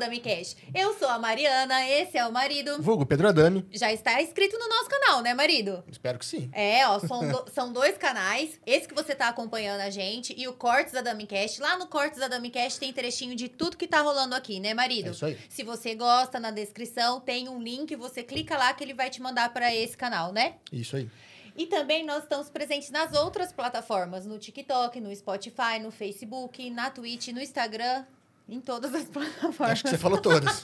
Adami Cash. Eu sou a Mariana, esse é o marido. Vulgo Pedro Adami. Já está inscrito no nosso canal, né, marido? Espero que sim. É, ó, são, do- são dois canais. Esse que você tá acompanhando a gente e o Cortes da Damicast. Lá no Cortes da Damicast tem trechinho de tudo que tá rolando aqui, né, marido? É isso aí. Se você gosta, na descrição tem um link, você clica lá que ele vai te mandar para esse canal, né? Isso aí. E também nós estamos presentes nas outras plataformas, no TikTok, no Spotify, no Facebook, na Twitch, no Instagram, em todas as plataformas. Acho que você falou todas.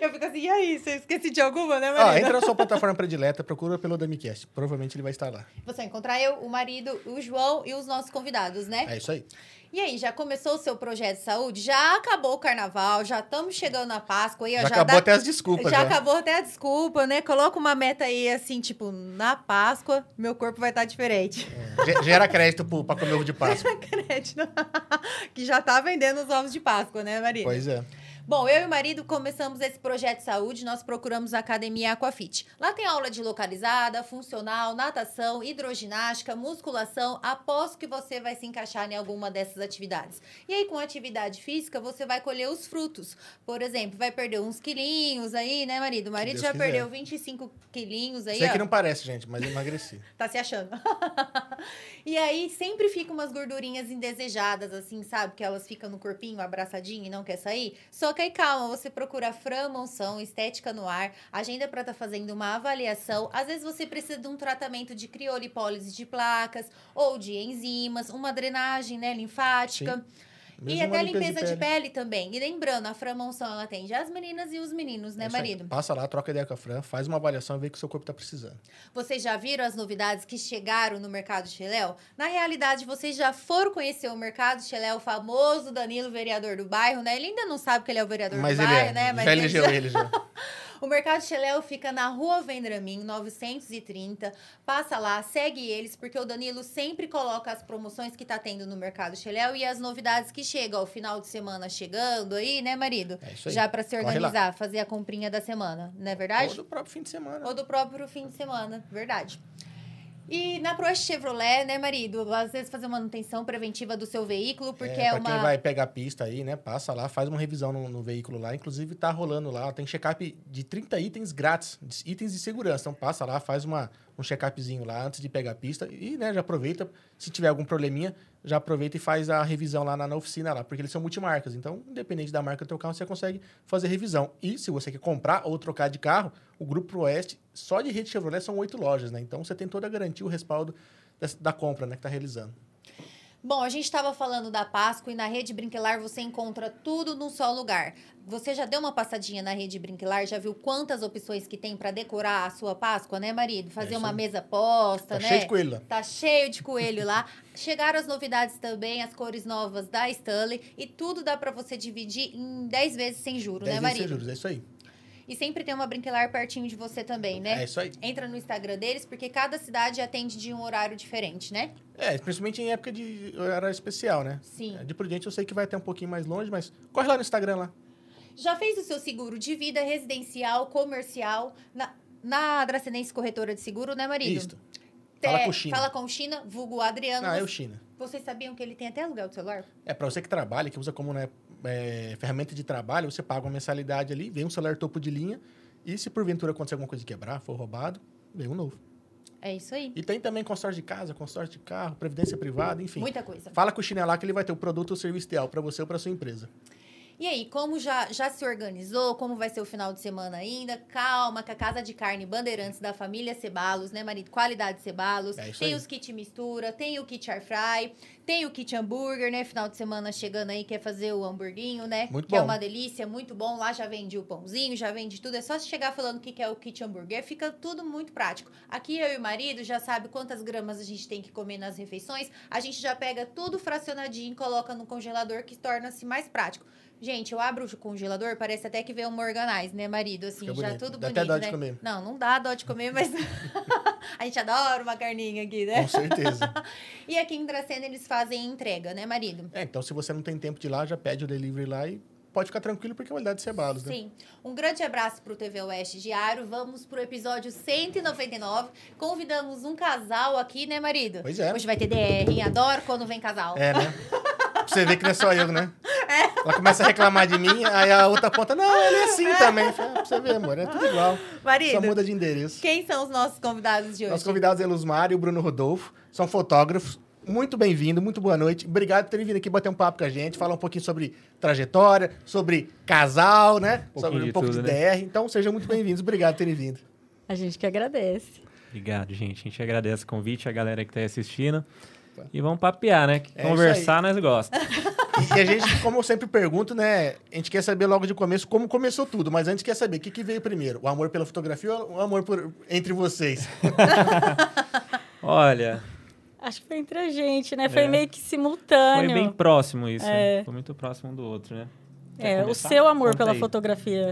Eu fico assim, e aí, você esqueci de alguma, né, Ó, Marina? entra na sua plataforma predileta, procura pelo Damicast. Provavelmente ele vai estar lá. Você vai encontrar eu, o marido, o João e os nossos convidados, né? É isso aí. E aí, já começou o seu projeto de saúde? Já acabou o carnaval, já estamos chegando na Páscoa. Aí, ó, Já, acabou dá- até as desculpas. Já Já, acabou até a desculpa, né? Coloca uma meta aí, assim, tipo, na Páscoa, meu corpo vai estar diferente. É, ge- Gera crédito pro- pra comer ovo de Páscoa. Crédito. que já tá vendendo os ovos de Páscoa, né, Maria? pois é. Bom, eu e o marido começamos esse projeto de saúde, nós procuramos a Academia Aquafit. Lá tem aula de localizada, funcional, natação, hidroginástica, musculação. Aposto que você vai se encaixar em alguma dessas atividades. E aí, com atividade física, você vai colher os frutos. Por exemplo, vai perder uns quilinhos aí, né, marido? O marido já quiser. perdeu 25 quilinhos aí, Sei ó. que não parece, gente, mas emagreci. Tá se achando. e aí sempre fica umas gordurinhas indesejadas, assim, sabe? Que elas ficam no corpinho abraçadinho e não quer sair. Só que aí calma, você procura Fran Monção, Estética no Ar, agenda pra estar fazendo uma avaliação. Às vezes você precisa de um tratamento de criolipólise de placas ou de enzimas, uma drenagem, né, linfática. E Mesmo até uma limpeza de pele. também. E lembrando, a Fran Monção, ela atende as meninas e os meninos, né, É marido? Passa lá, troca ideia com a Fran, faz uma avaliação e vê o que o seu corpo tá precisando. Vocês já viram as novidades que chegaram no Mercado Cheléu? Na realidade, vocês já foram conhecer o Mercado Cheléu, o famoso Danilo, vereador do bairro, né? Ele ainda não sabe que ele é o vereador Mas do bairro, é. né? já ele elegeu já- ele já. O Mercado Cheléu fica na Rua Vendramin, 930. Passa lá, segue eles, porque o Danilo sempre coloca as promoções que tá tendo no Mercado Cheléu e as novidades que chegam. O final de semana chegando aí, né, marido? É isso aí. Já pra se organizar, fazer a comprinha da semana, não é verdade? Ou do próprio fim de semana. Ou do próprio fim de semana, verdade. E na Proeste Chevrolet, né, marido? Às vezes fazer manutenção preventiva do seu veículo, porque é, pra uma. quem vai pegar a pista aí, né? Passa lá, faz uma revisão no, no veículo lá. Inclusive, tá rolando lá. Tem check-up de 30 itens grátis, itens de segurança. Então, passa lá, faz uma, um check-upzinho lá antes de pegar a pista. E, né, já aproveita. Se tiver algum probleminha, já aproveita e faz a revisão lá na, na oficina lá. Porque eles são multimarcas. Então, independente da marca do teu carro, você consegue fazer revisão. E se você quer comprar ou trocar de carro, o Grupo Oeste, só de rede Chevrolet, são oito lojas, né? Então, você tem toda a garantia, o respaldo dessa- da compra, né? Que tá realizando. Bom, a gente estava falando da Páscoa e na Rede Brinquelar você encontra tudo num só lugar. Você já deu uma passadinha na Rede Brinquelar? Já viu quantas opções que tem para decorar a sua Páscoa, né, marido? Fazer isso uma mesa posta, Tá né? cheio de coelho lá. Tá cheio de coelho lá. Chegaram as novidades também, as cores novas da Stanley. E tudo dá para você dividir em 10 vezes sem juro, 10 né, vezes sem marido? juros, é isso aí. E sempre tem uma brinquelar pertinho de você também, né? É isso aí. Entra no Instagram deles, porque cada cidade atende de um horário diferente, né? É, principalmente em época de horário especial, né? Sim. De prudente eu sei que vai até um pouquinho mais longe, mas corre lá no Instagram lá. Já fez o seu seguro de vida residencial, comercial, na, na Dracenense Corretora de Seguro, né, marido? Isso. Fala É, com o China. Fala com o China, vulgo Adriano. Ah, é Você- o China. Vocês sabiam que ele tem até aluguel do celular? É, pra você que trabalha, que usa como né, é, ferramenta de trabalho, você paga uma mensalidade ali, vem um celular topo de linha, e se porventura acontecer alguma coisa de quebrar, for roubado, vem um novo. É isso aí. E tem também consórcio de casa, consórcio de carro, previdência privada, enfim. Muita coisa. Fala com o China lá que ele vai ter o produto ou serviço ideal para você ou para sua empresa. E aí, como já, já se organizou? Como vai ser o final de semana ainda? Calma, que a Casa de Carne Bandeirantes da família Cebalos, né, marido? Qualidade Cebalos. É tem aí. os kit mistura, tem o kit air fry, tem o kit hambúrguer, né? Final de semana chegando aí, quer fazer o hamburguinho, né? Muito que é bom. uma delícia, muito bom. Lá já vende o pãozinho, já vende tudo. É só chegar falando o que que é o kit hambúrguer. Fica tudo muito prático. Aqui eu e o marido já sabe quantas gramas a gente tem que comer nas refeições. A gente já pega tudo fracionadinho, coloca no congelador, que torna-se mais prático. Gente, eu abro o congelador, parece até que veio um Organize, né, marido? Assim, Fica já bonito. tudo Dá bonito, até dó de né? comer. Não, não dá dó de comer, mas a gente adora uma carninha aqui, né? Com certeza. E aqui em Dracena eles fazem entrega, né, marido? É, então se você não tem tempo de ir lá, já pede o delivery lá e pode ficar tranquilo porque é qualidade de cebalos, né? Sim. Um grande abraço pro TV Oeste Diário. Vamos pro episódio 199. Convidamos um casal aqui, né, marido? Pois é. Hoje vai ter DR? Adoro quando vem casal. É, né? Pra você ver que não é só eu, né? Ela começa a reclamar de mim, aí a outra ponta, não, ele é assim também. Fala, Pra você ver, amor, é tudo igual. Só Marido, muda de endereço. quem são os nossos convidados de hoje? Nossos convidados é Luzmar e o Bruno Rodolfo, são fotógrafos. Muito bem-vindo, muito boa noite. Obrigado por terem vindo aqui bater um papo com a gente, falar um pouquinho sobre trajetória, sobre casal, né? Um sobre um de pouco tudo, de né? DR. Então, sejam muito bem-vindos. Obrigado por terem vindo. A gente que agradece. Obrigado, gente. A gente agradece o convite, a galera que tá aí assistindo. Tá. E vamos papear, né? É Conversar nós gostamos. E a gente, como eu sempre pergunto, né? A gente quer saber logo de começo como começou tudo, mas antes quer saber o que, que veio primeiro: o amor pela fotografia ou o amor por- entre vocês? Olha, Acho que foi entre a gente, né? Foi É. meio que foi simultâneo. bem próximo isso. É. né? Foi muito próximo um do outro, né? Quer É, o começar? seu amor Conta pela aí. fotografia.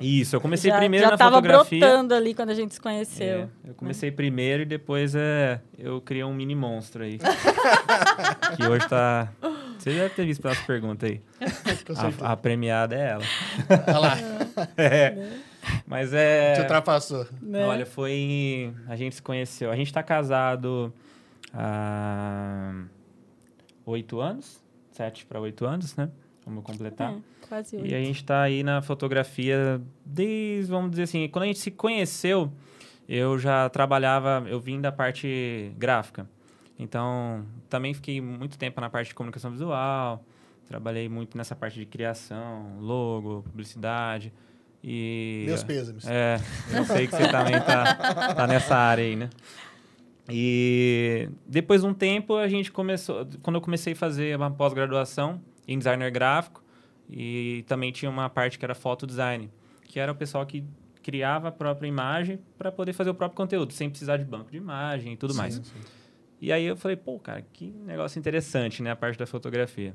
Isso, eu comecei já, primeiro já na tava fotografia. brotando ali quando a gente se conheceu. É, eu comecei primeiro e depois é, eu criei um mini monstro aí. que hoje tá. Você deve ter visto pelas perguntas aí. A, a premiada é ela. Olha lá, É. Mas é. te ultrapassou. Né? Olha, foi. em- A gente se conheceu. A gente tá casado há oito anos, sete para oito anos, né? Vamos completar. É, quase E a gente tá aí na fotografia desde, vamos dizer assim, quando a gente se conheceu, eu já trabalhava, eu vim da parte gráfica. Então, também fiquei muito tempo na parte de comunicação visual, trabalhei muito nessa parte de criação, logo, publicidade. E Meus pêsames. é, eu sei que você também tá, tá nessa área aí, né? E depois de um tempo a gente começou, quando eu comecei a fazer uma pós-graduação em designer gráfico e também tinha uma parte que era foto design, que era o pessoal que criava a própria imagem para poder fazer o próprio conteúdo, sem precisar de banco de imagem e tudo mais. Sim, sim. E aí eu falei, pô, cara, que negócio interessante, né, a parte da fotografia.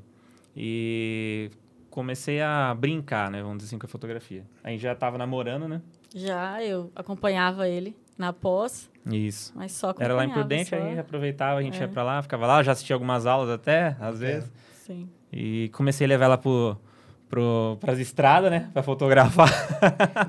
E comecei a brincar, né, vamos dizer assim, com a fotografia. A gente já tava namorando, né? Já eu acompanhava ele na pós, Isso. mas só Era lá em Prudente, só. aí a gente aproveitava, a gente É. ia pra lá, ficava lá, já assistia algumas aulas até, às É. vezes. Sim. E comecei a levar ela pro, pro, pras estradas, né, pra fotografar.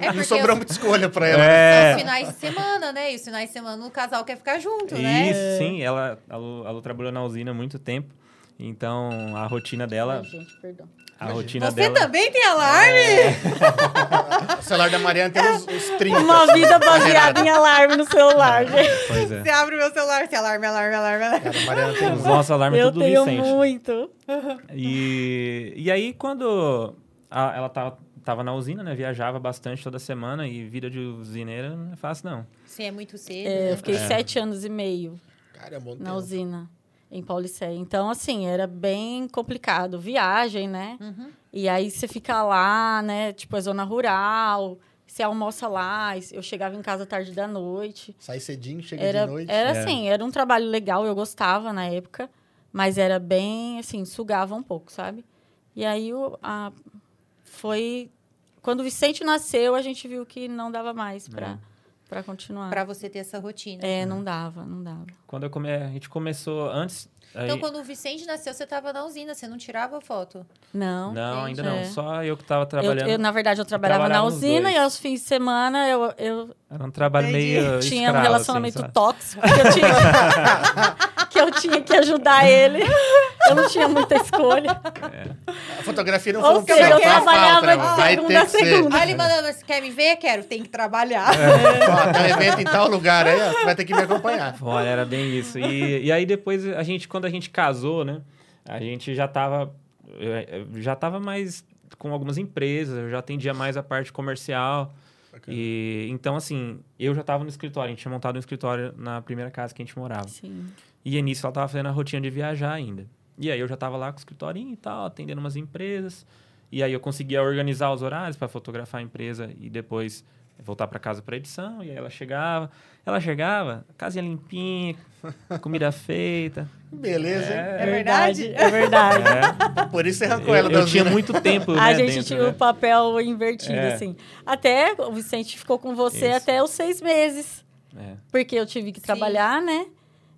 É Não sobrou muita escolha pra ela. são É. os finais de semana, né? E os finais de semana o casal quer ficar junto, Isso, né? sim. Ela, a Lu, a Lu trabalhou na usina há muito tempo. Então, a rotina dela... Ai, gente, perdão. A Imagina. rotina Você dela... também tem alarme? O celular da Mariana tem uns, uns 30. Uma vida baseada em alarme no celular, gente. Pois é. Você abre o meu celular, você alarme, alarme, alarme, alarme. Cara, Mariana tem Os uns. nossos alarmes Eu tudo tenho Vicente. muito. E, e aí, quando a- ela tava, tava na usina, né? Viajava bastante toda semana e vida de usineira não é fácil, não. Você é muito cedo. É, né? eu fiquei É. sete anos e meio Cara, é um bom na tempo. usina, em Paulicéia. Então, assim, era bem complicado. Viagem, né? Uhum. E aí você fica lá, né? Tipo, é zona rural, você almoça lá. Eu chegava em casa tarde da noite. Sai cedinho, chega Era, de noite. era É. assim, era um trabalho legal, eu gostava na época. Mas era bem, assim, sugava um pouco, sabe? E aí o, a, foi... Quando o Vicente nasceu, a gente viu que não dava mais pra, É. pra continuar. Pra você ter essa rotina. É, não dava, não dava. Quando eu come, a gente começou antes. Então, aí- quando o Vicente nasceu, você tava na usina, você não tirava foto? Não. Não, ainda não. É. Só eu que tava Eu, trabalhando. eu, na verdade, eu trabalhava, trabalhava na usina dois. e aos fins de semana eu, eu Era um trabalho Entendi. meio. tinha escravo, um relacionamento assim, tóxico que eu, tinha, que eu tinha que ajudar ele. Eu não tinha muita escolha. A fotografia não Ou foi um seja, eu trabalhava falta, de Vai segunda ter a segunda. Aí ele mandando, você quer me ver? Quero, tem que trabalhar. Ó, tem um evento em tal lugar aí, ó, você vai ter que me acompanhar. Olha, era bem isso. E, e aí depois, a gente, quando a gente casou, né? A gente já tava. eu- eu Já tava mais com algumas empresas, eu já atendia mais a parte comercial. Bacana. E então, assim, eu já tava no escritório, a gente tinha montado um escritório na primeira casa que a gente morava. Sim. E início ela tava fazendo a rotina de viajar ainda. E aí eu já tava lá com o escritorinho e tal, atendendo umas empresas. E aí eu conseguia organizar os horários para fotografar a empresa e depois voltar para casa para edição, e aí ela chegava, ela chegava, casinha limpinha, comida feita. Beleza, hein? É verdade? É verdade. É, Por isso você arrancou eu, ela da eu tinha muito tempo, A né, gente dentro, tinha né? o papel invertido, É. assim. Até o Vicente ficou com você Isso. até os seis meses. É. Porque eu tive que trabalhar, né?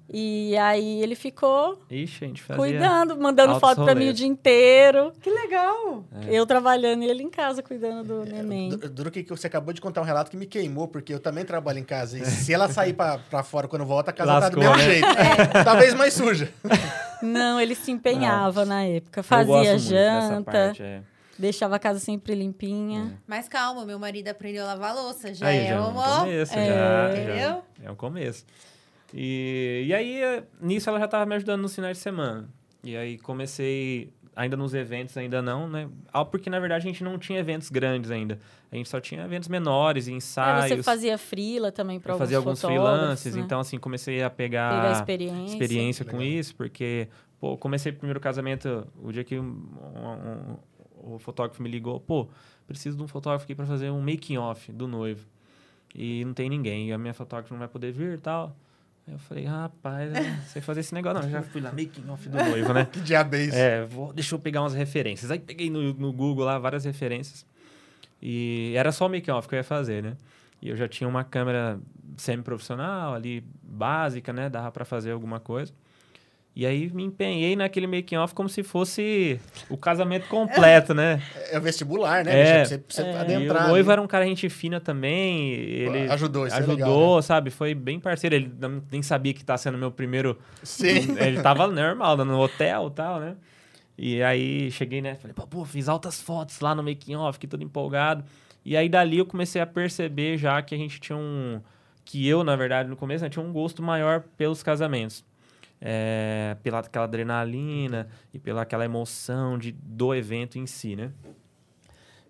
E aí ele ficou Ixi, a gente fazia... cuidando, mandando foto pra mim o dia inteiro. Que legal. É. Eu trabalhando e ele em casa cuidando do neném. Du- Duro que você acabou de contar um relato que me queimou, porque eu também trabalho em casa. E se ela sair pra, pra fora quando volta, a casa tá do Lascou, mesmo né? jeito. Talvez mais suja. Não, ele se empenhava na época. Fazia janta, parte, é. deixava a casa sempre limpinha. Mas calma, meu marido aprendeu a lavar louça. Já Aí é já é um começo, É. já, Entendeu? já. É um começo. E, e aí, eh, nisso ela já tava me ajudando nos finais de semana. E aí comecei, ainda nos eventos, ainda não, né? Porque, na verdade, a gente não tinha eventos grandes ainda. A gente só tinha eventos menores, Aí ensaios. você fazia frila também para alguns fazia alguns freelances. né? Então, assim, comecei a Pegar pegar experiência. experiência com Legal. isso, porque, pô, comecei o primeiro casamento, o dia que um- um- um- o fotógrafo me ligou, pô, preciso de um fotógrafo aqui para fazer um making off do noivo. E não tem ninguém, e a minha fotógrafa não vai poder vir e tal. Aí eu falei, rapaz, eu não sei fazer esse negócio, não. Eu já fui lá, making off do noivo, né? Que diabo é isso? É, vou, deixa eu pegar umas referências. Aí peguei no, no Google lá várias referências. E era só o make-off que eu ia fazer, né? E eu já tinha uma câmera semi-profissional ali, básica, né? Dava pra fazer alguma coisa. E aí me empenhei naquele making-off como se fosse o casamento completo, né? É o vestibular, né? É. você, você E adentrar. o noivo ali. era um cara gente fina também. Ele Ajudou, isso é ajudou, legal, né? sabe? Foi bem parceiro. Ele nem sabia que tá sendo meu primeiro Sim. ele tava normal, no hotel e tal, né? E aí cheguei, né? Falei, pô, fiz altas fotos lá no making off, fiquei todo empolgado. E aí dali eu comecei a perceber já que a gente tinha um. Que eu, na verdade, no começo, né, tinha um gosto maior pelos casamentos. É, pela aquela adrenalina e pela aquela emoção de, do evento em si, né?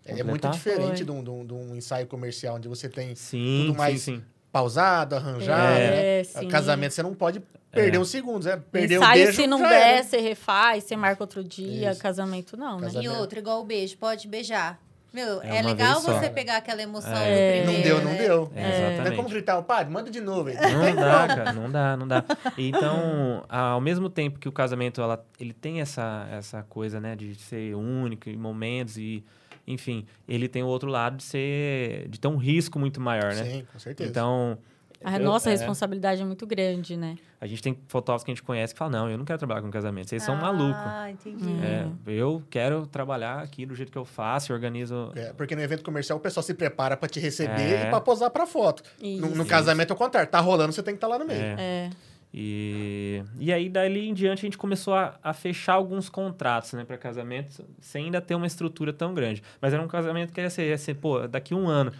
É muito diferente de um, de um- de um ensaio comercial, onde você tem Sim, Tudo mais sim, sim. pausado, arranjado. É, né? sim. Casamento você não pode perder É. uns segundos, né? Perder o Ensaio, beijo, se não der, você refaz, você marca outro dia. Isso. Casamento não, né? E outra, igual o beijo, pode beijar. Meu, É é, legal você pegar aquela emoção É. do Não primeiro, deu, não né? deu. É, Não é exatamente. como gritar, padre, manda de novo. aí. Não dá, cara, não dá, não dá. Então, ao mesmo tempo que o casamento ela, ele tem essa, essa coisa, né, de ser único em momentos e, enfim, ele tem o outro lado de ser de ter um risco muito maior, né? Sim, com certeza. Então, A eu- nossa é, responsabilidade é muito grande, né? a gente tem fotógrafos que a gente conhece que falam: "Não, eu não quero trabalhar com casamento, vocês são malucos". Ah, entendi. É, eu quero trabalhar aqui do jeito que eu faço, eu organizo É, porque no evento comercial o pessoal se prepara pra te receber É. e pra posar pra foto. Isso. No, no casamento é o contrário. Tá rolando, você tem que estar lá no meio. É. É. E, e aí, dali em diante, a gente começou a, a fechar alguns contratos, né, para casamentos, sem ainda ter uma estrutura tão grande. Mas era um casamento que ia ser, ia ser pô, daqui um ano.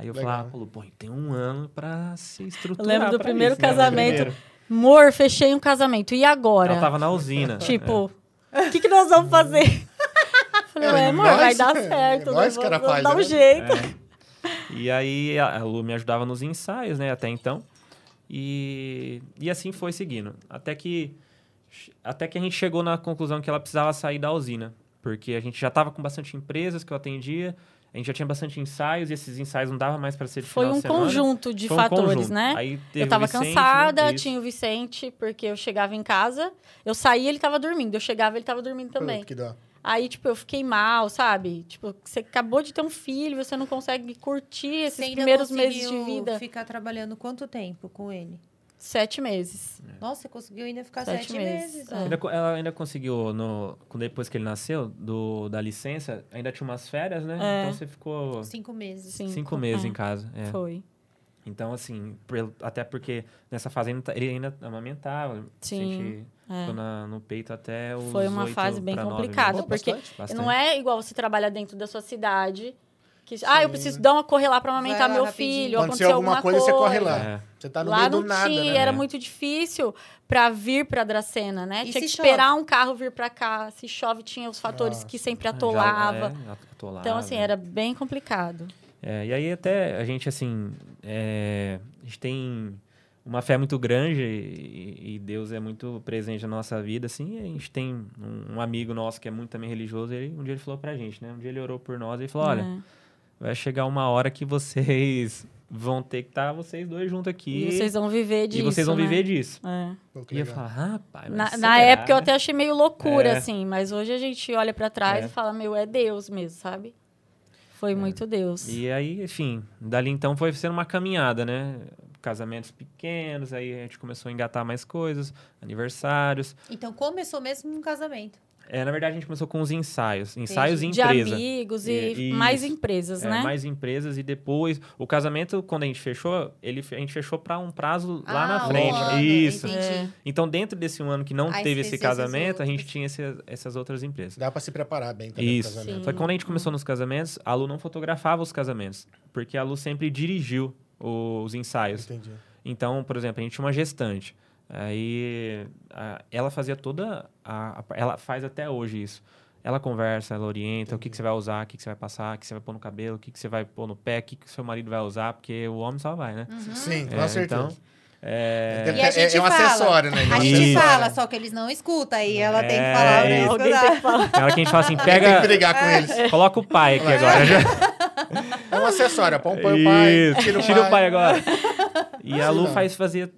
Aí eu Legal. falava, pô, tem um ano pra se estruturar. Eu lembro do primeiro isso, né, casamento. Amor, fechei um casamento. E agora? Ela tava na usina. Tipo, o que, que nós vamos fazer? Falei, É, amor, nós- vai dar é, certo. nós nós que era vamos faz, dar um né? jeito. É. E aí a a Lu me ajudava nos ensaios, né, até então. E, e assim foi seguindo. Até que, até que a gente chegou na conclusão que ela precisava sair da usina. Porque a gente já estava com bastante empresas que eu atendia, a gente já tinha bastante ensaios, e esses ensaios não dava mais para ser de Foi final um de conjunto de Foi um fatores, conjunto. né? Aí Eu tava o Vicente, né, cansada, isso. tinha o Vicente, porque eu chegava em casa, eu saía, ele tava dormindo. Eu chegava, ele tava dormindo também. Aí, tipo, eu fiquei mal, sabe? Tipo, você acabou de ter um filho, você não consegue curtir esses primeiros meses de vida. ficar trabalhando quanto tempo com ele? Sete meses. Nossa, você conseguiu ainda ficar Sete sete, meses, meses. é. Ainda ela ainda conseguiu, no, quando- depois que ele nasceu, do, da licença, ainda tinha umas férias, né? É. Então você ficou Cinco meses. Cinco, cinco meses é. em casa. é. Foi. Então, assim, até porque nessa fase ele não tá- ainda amamentava. Sim, é. Ficou na- no peito até os Foi uma fase bem complicada, porque bastante. Bastante. Não é igual você trabalha dentro da sua cidade. Que, ah, eu Sim. preciso dar uma correr lá pra amamentar lá meu rapidinho. filho. Aconteceu Aconteceu alguma alguma coisa, você corre lá. É. Você tá no Lá meio não do nada, tinha, né? era É. muito difícil pra vir pra Dracena, né? E tinha que se esperar um carro vir pra cá. Se chove, tinha os fatores Nossa. que sempre Já- atolava. é, atolava. Então, assim, era bem complicado. É, e aí até a gente, assim, é, a gente tem uma fé muito grande e, e Deus é muito presente na nossa vida, assim. e a gente tem um, um amigo nosso que é muito também religioso, ele, um dia ele falou pra gente, né? Um dia ele orou por nós e falou, olha, É. vai chegar uma hora que vocês vão ter que estar vocês dois juntos aqui. E vocês vão viver disso. e vocês vão né? viver disso. É. E eu falar, rapaz, Na, na época eu até achei meio loucura, É. assim, mas hoje a gente olha pra trás É. e fala, meu, é Deus mesmo, sabe? Foi muito Deus. E aí, enfim, dali então foi sendo uma caminhada, né? Casamentos pequenos, aí a gente começou a engatar mais coisas, aniversários. Então começou mesmo no casamento. É, na verdade, a gente começou com os ensaios. Ensaios em de empresa. amigos e É, mais isso. empresas, É, né? mais empresas e depois o casamento quando a gente fechou ele a gente fechou para um prazo lá Ah, na frente ano, isso entendi. É. então dentro desse um ano que não Aí teve esse casamento a gente tinha esse- essas outras empresas Dá pra se preparar bem também isso casamento. só que quando a gente começou nos casamentos a Lu não fotografava os casamentos porque a Lu sempre dirigiu os ensaios Entendi. então por exemplo a gente tinha uma gestante aí a- ela fazia toda a, a- ela faz até hoje isso ela conversa, ela orienta o que, que você vai usar, o que, que você vai passar, o que você vai pôr no cabelo, o que, que você vai pôr no pé, o que, que seu marido vai usar, porque o homem só vai, né? Sim, com É, certeza. então, é, E a É- gente é um fala. acessório, né? A É gente Isso. fala, só que eles não escutam, aí ela tem que É, falar pra isso. eles Alguém tem que falar. hora que a gente fala assim, Tem que pega, brigar com eles. coloca o pai aqui agora. Já. É um acessório. Põe o pai, tira o tira pai. o pai agora. E a Lu faz fazer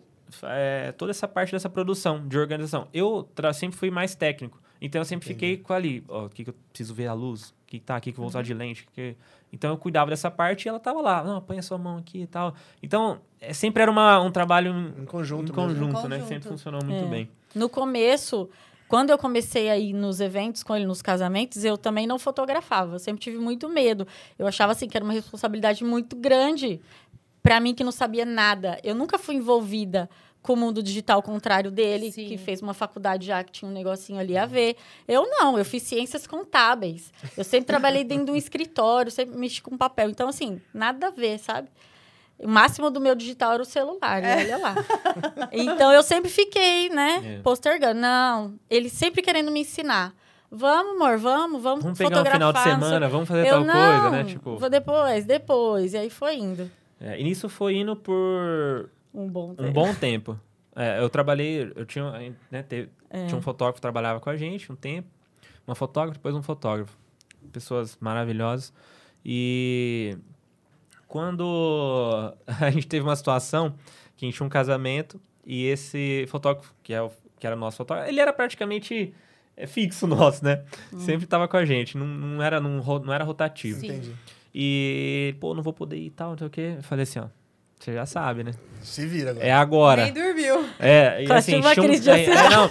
é, toda essa parte dessa produção, de organização. Eu sempre fui mais técnico. Então eu sempre fiquei com ali, ó, o que, que eu preciso ver a luz, o que, que tá aqui que eu vou usar de lente. que- Então eu cuidava dessa parte e ela tava lá, não, põe a sua mão aqui e tal. Então, é, sempre era uma, um trabalho Em conjunto em conjunto, Em né? conjunto. Sempre funcionou muito É. bem. No começo, quando eu comecei a ir nos eventos com ele, nos casamentos, eu também não fotografava. Eu sempre tive muito medo. Eu achava assim que era uma responsabilidade muito grande para mim que não sabia nada. Eu nunca fui envolvida com o mundo digital ao contrário dele, Sim. que fez uma faculdade já que tinha um negocinho ali a ver. Eu não, eu fiz ciências contábeis. Eu sempre trabalhei dentro de um escritório, sempre mexi com papel. Então, assim, nada a ver, sabe? O máximo do meu digital era o celular, e olha lá. Então eu sempre fiquei, né, É. postergando. Não, ele sempre querendo me ensinar. Vamos, amor, vamos, vamos, Vamos pegar um fotografar. final de semana, vamos fazer eu tal não, coisa, né? Tipo, vou depois, depois. E aí foi indo é, e nisso foi indo por um bom um tempo. bom tempo. É, eu trabalhei, eu tinha, né, teve- É. tinha um fotógrafo que trabalhava com a gente um tempo, uma fotógrafa, depois um fotógrafo. Pessoas maravilhosas. E quando a gente teve uma situação que a gente tinha um casamento e esse fotógrafo, que, é o, que era nosso fotógrafo, ele era praticamente é, fixo nosso, né? Hum. Sempre tava com a gente, não, não, era, ro- não era rotativo. Sim. Entendi. E, pô, não vou poder ir e tal, não sei o quê. Eu falei assim, ó, você já sabe, né? Se vira agora. É agora. Nem dormiu. É, e Quase assim, uma tinha um- crise de é, é, não,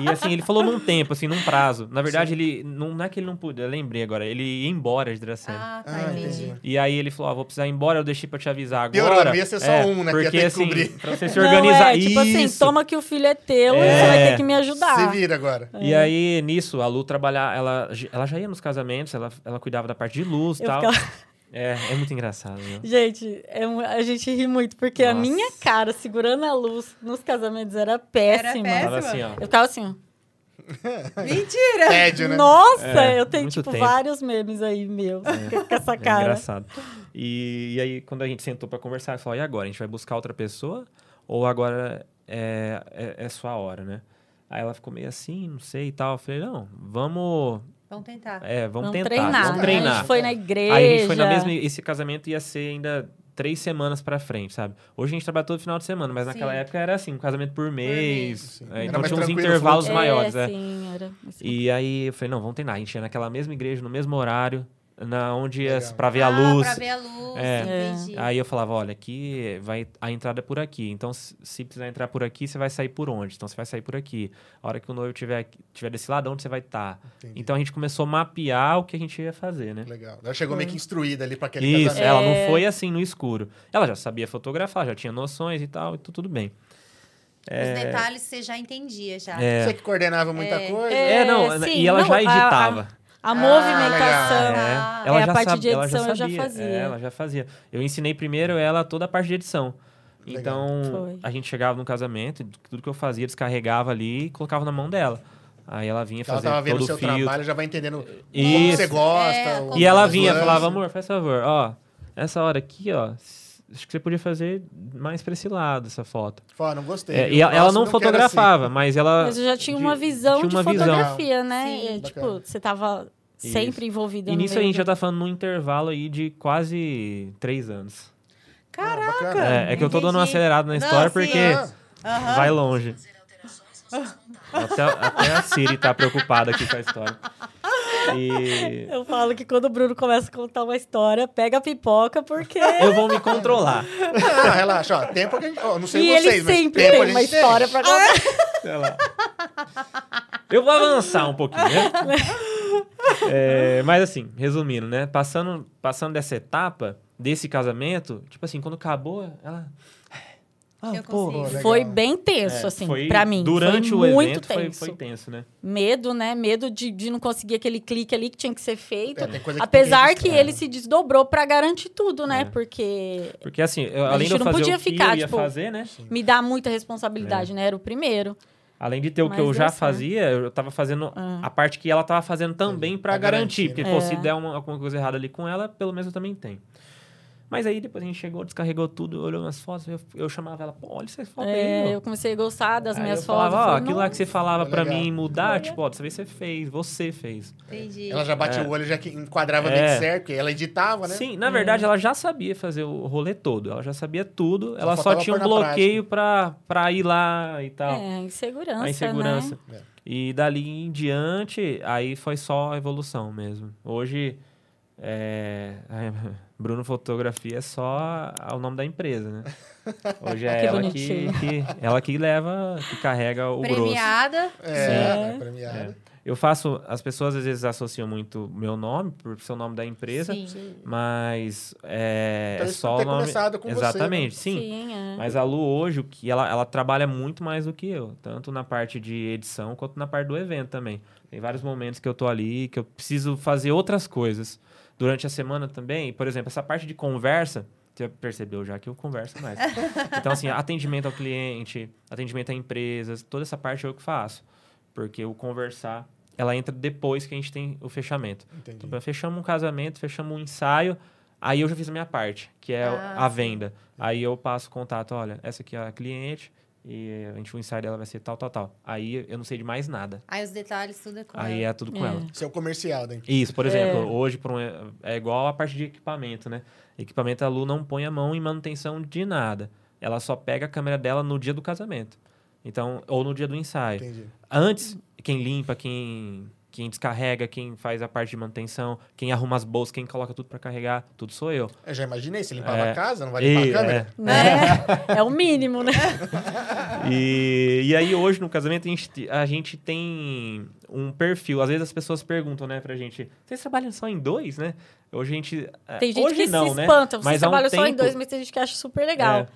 E assim, ele falou num tempo, assim, num prazo. Na verdade, ele. Não, não é que ele não podia, eu lembrei agora. Ele ia embora de Dracena. Ah, tá, Ah, entendi. E aí ele falou, ó, vou precisar ir embora, eu deixei pra te avisar agora. Piorou, não ia ser só É, um, né, Porque assim, cobrir. pra você se Não, organizar. é, tipo assim, toma que o filho é teu e É. você vai ter que me ajudar. Se vira agora. E aí, nisso, a Lu trabalhar, ela, ela já ia nos casamentos, ela, ela cuidava da parte de luz e tal. ficava- É, é muito engraçado, viu? Gente, é um- a gente ri muito, porque a Nossa. minha cara segurando a luz nos casamentos era péssima. péssima. Tava assim, ó. Eu ficava assim, ó. Mentira! Tédio, né? Nossa, É, eu tenho, tipo, tempo. vários memes aí meus com essa É cara. engraçado. E, e aí, quando a gente sentou pra conversar, falei, e agora? A gente vai buscar outra pessoa? Ou agora é, é, é sua hora, né? Aí ela ficou meio assim, não sei e tal. Eu falei, não, vamos... Vamos tentar. É, vamos, Vamos tentar, treinar. vamos né? A treinar. gente foi na igreja. Aí a gente foi na mesma... Esse casamento ia ser ainda três semanas pra frente, sabe? Hoje a gente trabalha todo final de semana, mas naquela Sim. época era assim, um casamento por mês. mês. Sim. é, então tinha uns intervalos fluxo. maiores, é, né? sim, era. E aí eu falei, não, vamos treinar. A gente ia naquela mesma igreja, no mesmo horário, na onde ia Legal. pra ver a Ah, luz. Pra ver a luz, É. entendi. Aí eu falava, olha, aqui vai a entrada é por aqui. Então, se se precisar entrar por aqui, você vai sair por onde? Então, você vai sair por aqui. A hora que o noivo tiver, tiver desse lado, onde você vai estar? Entendi. Então, a gente começou a mapear o que a gente ia fazer, né? Legal. Ela chegou meio que instruída ali pra aquele Isso, casamento. ela É. não foi assim no escuro. Ela já sabia fotografar, já tinha noções e tal, e tu- tudo bem. Os detalhes você já entendia, já. É. Você que coordenava muita É. coisa. É, não, É, sim, e ela não, já a- editava. A movimentação. legal. Ah, ela é, a parte sab- de ela já edição eu já sabia, fazia. é, ela já fazia. Eu ensinei primeiro ela toda a parte de edição. Legal. Então, Foi. a gente chegava no casamento, e tudo que eu fazia, descarregava ali e colocava na mão dela. Aí ela vinha Ela fazer tava vendo todo o seu filtro. trabalho, já vai entendendo como Isso. você gosta. É, como E ela vinha, lances. falava, amor, faz favor, ó, essa hora aqui, ó, acho que você podia fazer mais pra esse lado, essa foto. Fala, não gostei. É, e ela, ela não quero fotografava, mas ela... Mas eu já tinha de- uma visão tinha de uma visão. fotografia, né? Sim. Bacana. tipo, você tava Sempre envolvida E nisso a gente já tá falando num intervalo aí de quase três anos. Caraca! bacana. É, é que eu tô dando uma acelerada na Não, história sim, porque Ah, Aham. vai longe. Até, até a Siri tá preocupada aqui com a história. E Eu falo que quando o Bruno começa a contar uma história, pega a pipoca, porque. eu vou me controlar. não, relaxa, ó. Tempo que a gente. ó, não sei e vocês, ele mas sempre tempo tem a gente uma história pra contar. Sei lá. Eu vou avançar um pouquinho, né? É, mas assim, resumindo, né? Passando, passando dessa etapa, desse casamento, tipo assim, quando acabou, ela. Ah, Eu pô, consigo. Foi bem tenso, é, assim, foi- pra mim. Durante foi o muito evento foi, tenso. foi tenso, né? Medo, né? Medo de, de não conseguir aquele clique ali que tinha que ser feito. É, que Apesar que, ele se desdobrou pra garantir tudo, né? É. Porque Porque assim, eu, A além de eu não fazer podia o que ficar, eu ia tipo, fazer, né? me dá muita responsabilidade, né? Era o primeiro. Além de ter o que eu já fazia, eu tava fazendo Ah. a parte que ela tava fazendo também pra Pra garantir. garantir, Porque, né? pô, se É. der uma, alguma coisa errada ali com ela, pelo menos eu também tenho. Mas aí depois a gente chegou, descarregou tudo, olhou umas fotos, eu, eu chamava ela, pô, olha essas fotos É, aí, ó. eu comecei a gostar das Aí minhas eu fotos. falava, ó, falei, aquilo lá que você falava É pra legal. mim mudar, tipo, ó, dessa vez você fez, você fez. Entendi. Ela já batia o olho, já que enquadrava É. bem certo, porque ela editava, né? Sim, na verdade, ela já sabia fazer o rolê todo, ela já sabia tudo, ela só tinha um bloqueio pra, pra ir lá e tal. É, insegurança, a insegurança. É. E dali em diante, aí foi só a evolução mesmo. Hoje, é, Bruno Fotografia é só o nome da empresa, né? Hoje é Que ela que, bonitinho. que- ela que leva, que carrega o grosso. Premiada. É, Sim. é premiada. Eu faço, as pessoas às vezes associam muito meu nome por ser o nome da empresa, Sim. mas é, Então, é só o nome. começado com você, né? Exatamente, sim. Sim, é. Mas a Lu hoje, o que ela, ela trabalha muito mais do que eu, tanto na parte de edição quanto na parte do evento também. Tem vários momentos que eu tô ali, que eu preciso fazer outras coisas. Durante a semana também, por exemplo, essa parte de conversa, você percebeu já que eu converso mais. Então, assim, atendimento ao cliente, atendimento a empresas, toda essa parte eu que faço. Porque o conversar, ela entra depois que a gente tem o fechamento. Entendi. Então, fechamos um casamento, fechamos um ensaio, aí eu já fiz a minha parte, que é Ah, a sim. venda. Aí eu passo o contato, olha, essa aqui é a cliente, e a gente, o ensaio dela vai ser tal, tal, tal. Aí eu não sei de mais nada. Aí os detalhes, tudo é com Aí ela. é tudo com É. ela. Isso é o comercial empresa. Isso, por exemplo, É. hoje por um- é igual a parte de equipamento, né? Equipamento a Lu não põe a mão em manutenção de nada. Ela só pega a câmera dela no dia do casamento. Então, ou no dia do ensaio. Entendi. Antes, quem limpa, quem, quem descarrega, quem faz a parte de manutenção, quem arruma as bolsas, quem coloca tudo pra carregar, tudo sou eu. Eu já imaginei, você limpava É. a casa, não vai limpar E, a câmera? é. Né? É o mínimo, né? E, e aí, hoje, no casamento, a gente, a gente tem um perfil. Às vezes as pessoas perguntam, né, pra gente, vocês trabalham só em dois, né? Hoje a gente. é, Tem gente hoje que não, se né? espanta. Você Mas há um trabalha só em tempo- dois, mas tem gente que acha super legal. É.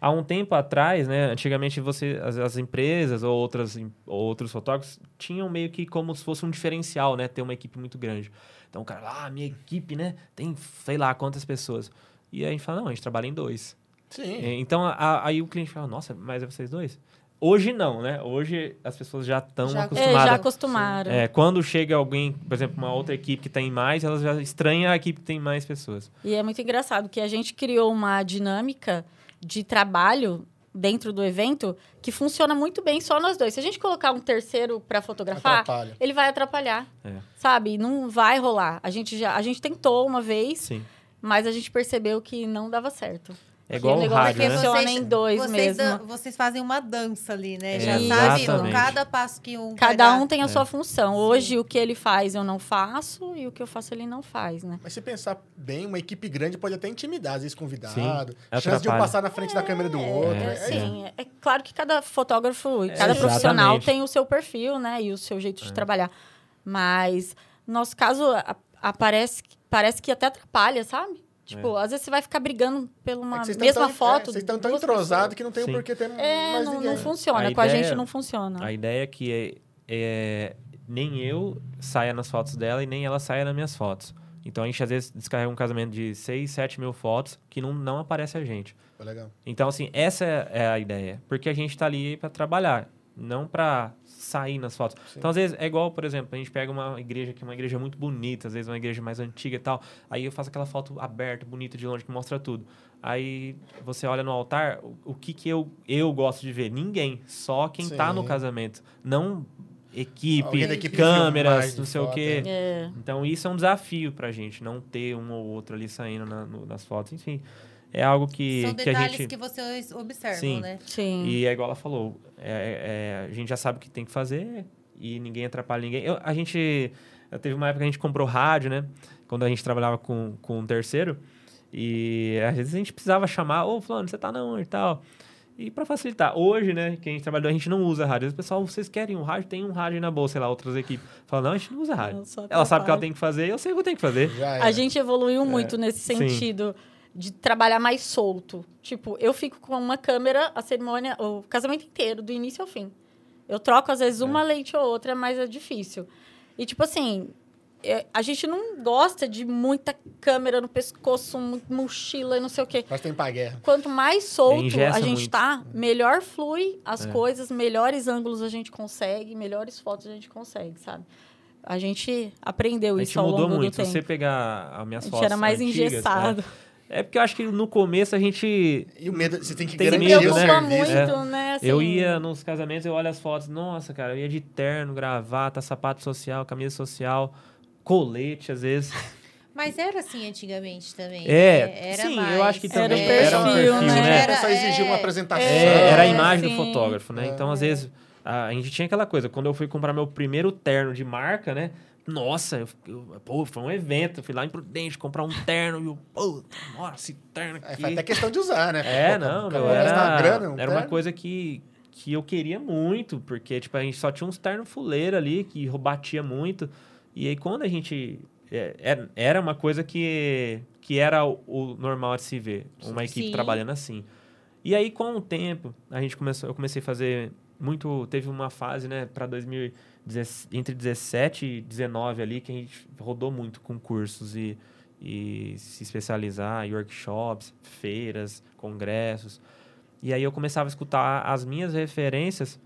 Há um tempo atrás, né, antigamente você, as, as empresas ou outras, outros fotógrafos tinham meio que como se fosse um diferencial, né, ter uma equipe muito grande. Então o cara, ah, minha equipe, né, tem sei lá quantas pessoas. E aí a gente fala, não, a gente trabalha em dois. Sim. É, Então a- aí o cliente fala, nossa, mas é vocês dois? Hoje não, né? Hoje as pessoas já estão É, É, acostumadas. já acostumaram. É, quando chega alguém, por exemplo, uma outra equipe que tem mais, elas já estranham a equipe que tem mais pessoas. E é muito engraçado que a gente criou uma dinâmica de trabalho dentro do evento que funciona muito bem só nós dois. Se a gente colocar um terceiro para fotografar, Atrapalha. ele vai atrapalhar. É. Sabe? Não vai rolar. A gente já a gente tentou uma vez, Sim. mas a gente percebeu que não dava certo. É igual o o negócio rádio, que né? funciona em dois vocês, mesmo. dan- vocês fazem uma dança ali, né? Já É, sabe exatamente. cada passo que um Cada um tem a É. sua função. Hoje, o que ele faz, eu não faço, e o que eu faço, ele não faz, né? Mas se pensar bem, uma equipe grande pode até intimidar, às vezes convidado. Chance de um atrapalha. passar na frente da câmera do outro. É, É, sim, é, é claro que cada fotógrafo e cada exatamente. profissional tem o seu perfil, né? E o seu jeito de trabalhar. Mas, no nosso caso, a- aparece, parece que até atrapalha, sabe? Tipo, às vezes você vai ficar brigando É uma tão mesma tão- foto. é, Vocês estão tão entrosados que não tem Sim. por que ter. É, mais não, ninguém. não funciona. A Com a ideia- gente não funciona. A ideia é que é, é, nem eu saia nas fotos dela e nem ela saia nas minhas fotos. Então a gente às vezes descarrega um casamento de 6, 7 mil fotos que não, não aparece a gente. Foi legal. Então, assim, essa é a ideia. Porque a gente tá ali para trabalhar, não para sair nas fotos. Então, às vezes, é igual, por exemplo, a gente pega uma igreja que é uma igreja muito bonita, às vezes uma igreja mais antiga e tal. Aí eu faço aquela foto aberta, bonita, de longe, que mostra tudo. Aí você olha no altar, o, o que que eu, eu gosto de ver? Ninguém. Só quem tá no Sim. casamento. Não equipe, equipe de câmeras, não sei o foto, quê. É. Então isso é um desafio pra gente, não ter um ou outro ali saindo na- no- nas fotos. Enfim, é algo que, São que a detalhes gente... que vocês observam, Sim. né? Sim. E é igual ela falou, é- é- a gente já sabe o que tem que fazer e ninguém atrapalha ninguém. Eu- a gente, teve uma época que a gente comprou rádio, né? Quando a gente trabalhava com, com um terceiro. E às vezes a gente precisava chamar, ô, fulano, você tá na onde e tal. E pra facilitar, hoje, né, que a gente trabalhou, a gente não usa rádio. Às vezes o pessoal, vocês querem um rádio? Tem um rádio aí na bolsa, sei lá, outras equipes. Fala, não, a gente não usa rádio. Ela sabe o que ela tem que fazer, eu sei o que eu tenho que fazer. A gente evoluiu muito nesse sim. De trabalhar mais solto. Tipo, eu fico com uma câmera a cerimônia, o casamento inteiro, do início ao fim. Eu troco, às vezes, uma lente ou outra, mas é difícil. E, tipo assim, é, a gente não gosta de muita câmera no pescoço, mochila e não sei o quê. Nós tem pra guerra. Quanto mais solto a gente muito. tá, melhor flui as É. coisas, melhores ângulos a gente consegue, melhores fotos a gente consegue, sabe? A gente aprendeu A isso gente ao mudou longo muito. do Se tempo. você pegar as minhas a gente fotos era mais antigas, engessado. É, é porque eu acho que no começo a gente E o medo, você tem que Tem garantir medo, o né? serviço. muito, né? assim, Eu ia nos casamentos, eu olho as fotos, nossa, cara, eu ia de terno, gravata, sapato social, camisa social, colete, às vezes. Mas era assim antigamente também. É, né? era sim, mais. eu acho que Era também era, um perfil, perfil, né? né? Era- só exigia uma é, apresentação. É, era a É, imagem sim. do fotógrafo, né? É. Então, às vezes, a, a gente tinha aquela coisa, quando eu fui comprar meu primeiro terno de marca, né? Nossa, eu, eu- pô, foi um evento, eu fui lá em Prudente comprar um terno e eu, pô, nossa, esse terno É, aqui. foi até questão de usar, né? É, Pô, não, o meu, era, grana, um era uma terno. coisa que, que eu queria muito, porque, tipo, a gente só tinha uns ternos fuleira ali, que batia muito, e aí quando a gente... é, era- Era uma coisa que, que era o, o normal de se ver, uma equipe Sim. trabalhando assim. E aí, com o tempo, a gente começou, eu comecei a fazer muito... Teve uma fase, né, para 2017, entre 17 e 19 ali, que a gente rodou muito com cursos e, e se especializar em workshops, feiras, congressos. E aí eu começava a escutar as minhas referências.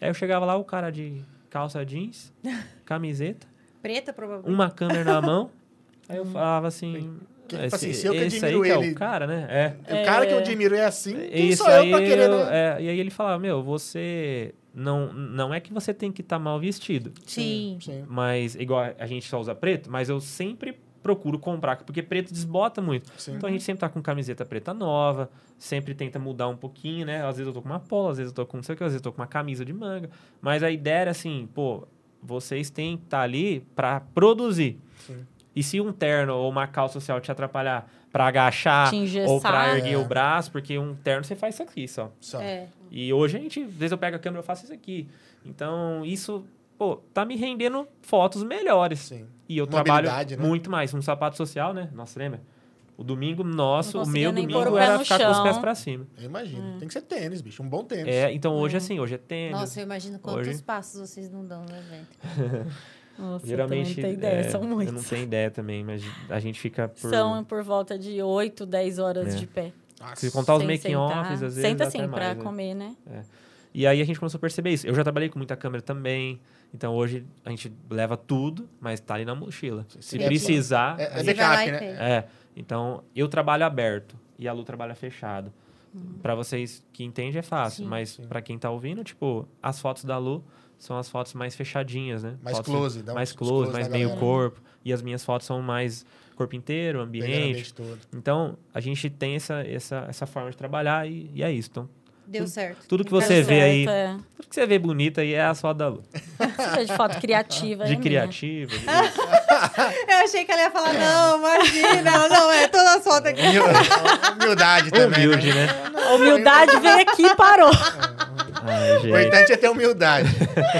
Aí eu chegava lá, o cara de calça jeans, camiseta, Preta, provavelmente. uma câmera na mão. Aí eu falava assim... Que, esse, tipo assim, se eu que esse aí admiro que é ele- o cara, né? É. O cara que eu admiro é assim, quem Isso sou eu aí, pra querer, eu- né? é, e aí ele falava, meu, você... Não, não é que você tem que estar mal vestido. Sim. Sim. Mas, igual a gente só usa preto, mas eu sempre procuro comprar, porque preto desbota muito. Sim. Então a gente sempre tá com camiseta preta nova, sempre tenta mudar um pouquinho, né? Às vezes eu tô com uma polo, às vezes eu tô com não sei o que, às vezes eu tô com uma camisa de manga. Mas a ideia era assim, pô, vocês têm que estar ali para produzir. Sim. E se um terno ou uma calça social te atrapalhar para agachar ou para erguer É. o braço, porque um terno você faz isso aqui só. Só. É. E hoje a gente, às vezes eu pego a câmera e eu faço isso aqui. Então, isso, pô, tá me rendendo fotos melhores. Sim. E eu trabalho né? muito mais. Um sapato social, né? Nossa, lembra? O domingo nosso, o meu domingo o era ficar com os chão. pés pra cima. Eu imagino. Tem que ser tênis, bicho. Um bom tênis. É, então hoje assim, hoje é tênis. Nossa, eu imagino quantos Hoje- passos vocês não dão no evento. Nossa, Geralmente. eu não tenho ideia, é, são Eu muitos. não tenho ideia também, mas a gente fica por. São por volta de 8, 10 horas É. de pé. Nossa. Se contar os sem making sentar. offs, às vezes. Senta assim, pra mais, né? comer, né? E aí a gente começou a perceber isso. Eu já trabalhei com muita câmera também. Então hoje a gente leva tudo, mas tá ali na mochila. Se precisar. É- é backup, né? É, então eu trabalho aberto e a Lu trabalha fechado. Uhum. Pra vocês que entendem é fácil, Sim. mas pra quem tá ouvindo, tipo, as fotos da Lu são as fotos mais fechadinhas, né? Mais Fotos close, dá mais uns close, close mais meio galera. corpo. E as minhas fotos são mais corpo inteiro, ambiente. todo. Então, a gente tem essa, essa, essa forma de trabalhar e, e é isso. Então, Deu certo. tudo que Deu você vê aí, Certo, é. tudo que você vê bonito aí é a foto da Lu. De foto criativa. é De minha. criativa. de- Eu achei que ela ia falar, não, imagina, não, é toda a foto aqui. Humil- Humildade também. Humilde, né? A humildade veio aqui e parou. Ai, O importante é ter humildade.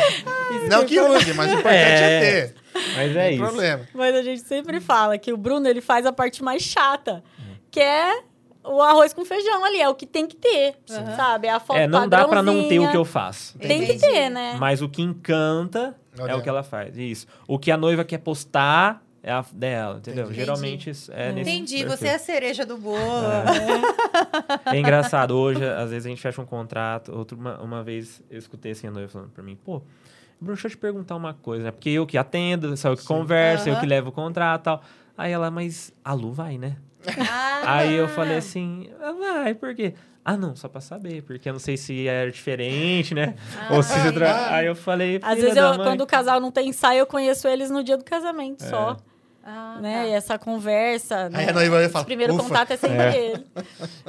Não que use, mas o importante é, É. ter. Mas é isso. problema. Mas a gente sempre fala que o Bruno ele faz a parte mais chata, que é o arroz com feijão ali, é o que tem que ter, Sim. sabe? É a foto É, não dá pra não ter o que eu faço. Tem que ter, né? Mas o que encanta é Olha. o que ela faz. Isso. O que a noiva quer postar é a dela, entendeu? Entendi. Geralmente é nesse Entendi, perfil. você é a cereja do bolo. É engraçado. Hoje, às vezes, a gente fecha um contrato. Outra, uma, uma vez, eu escutei assim a noiva falando pra mim, pô, Bruno, deixa eu te perguntar uma coisa, né? Porque eu que atendo, sou eu que converso, eu Aham. que levo o contrato e tal. Aí ela, mas a Lu vai, né? Ah, Aí eu falei assim, vai, por quê? Ah, não, só pra saber, porque eu não sei se é diferente, né? Ou se você tra... Aí eu falei, Às vezes, eu, quando o casal não tem ensaio, eu conheço eles no dia do casamento É. só. Ah, né? tá. E essa conversa. Aí né? a noiva vai falar, O primeiro "Ufa." contato é sempre É. ele.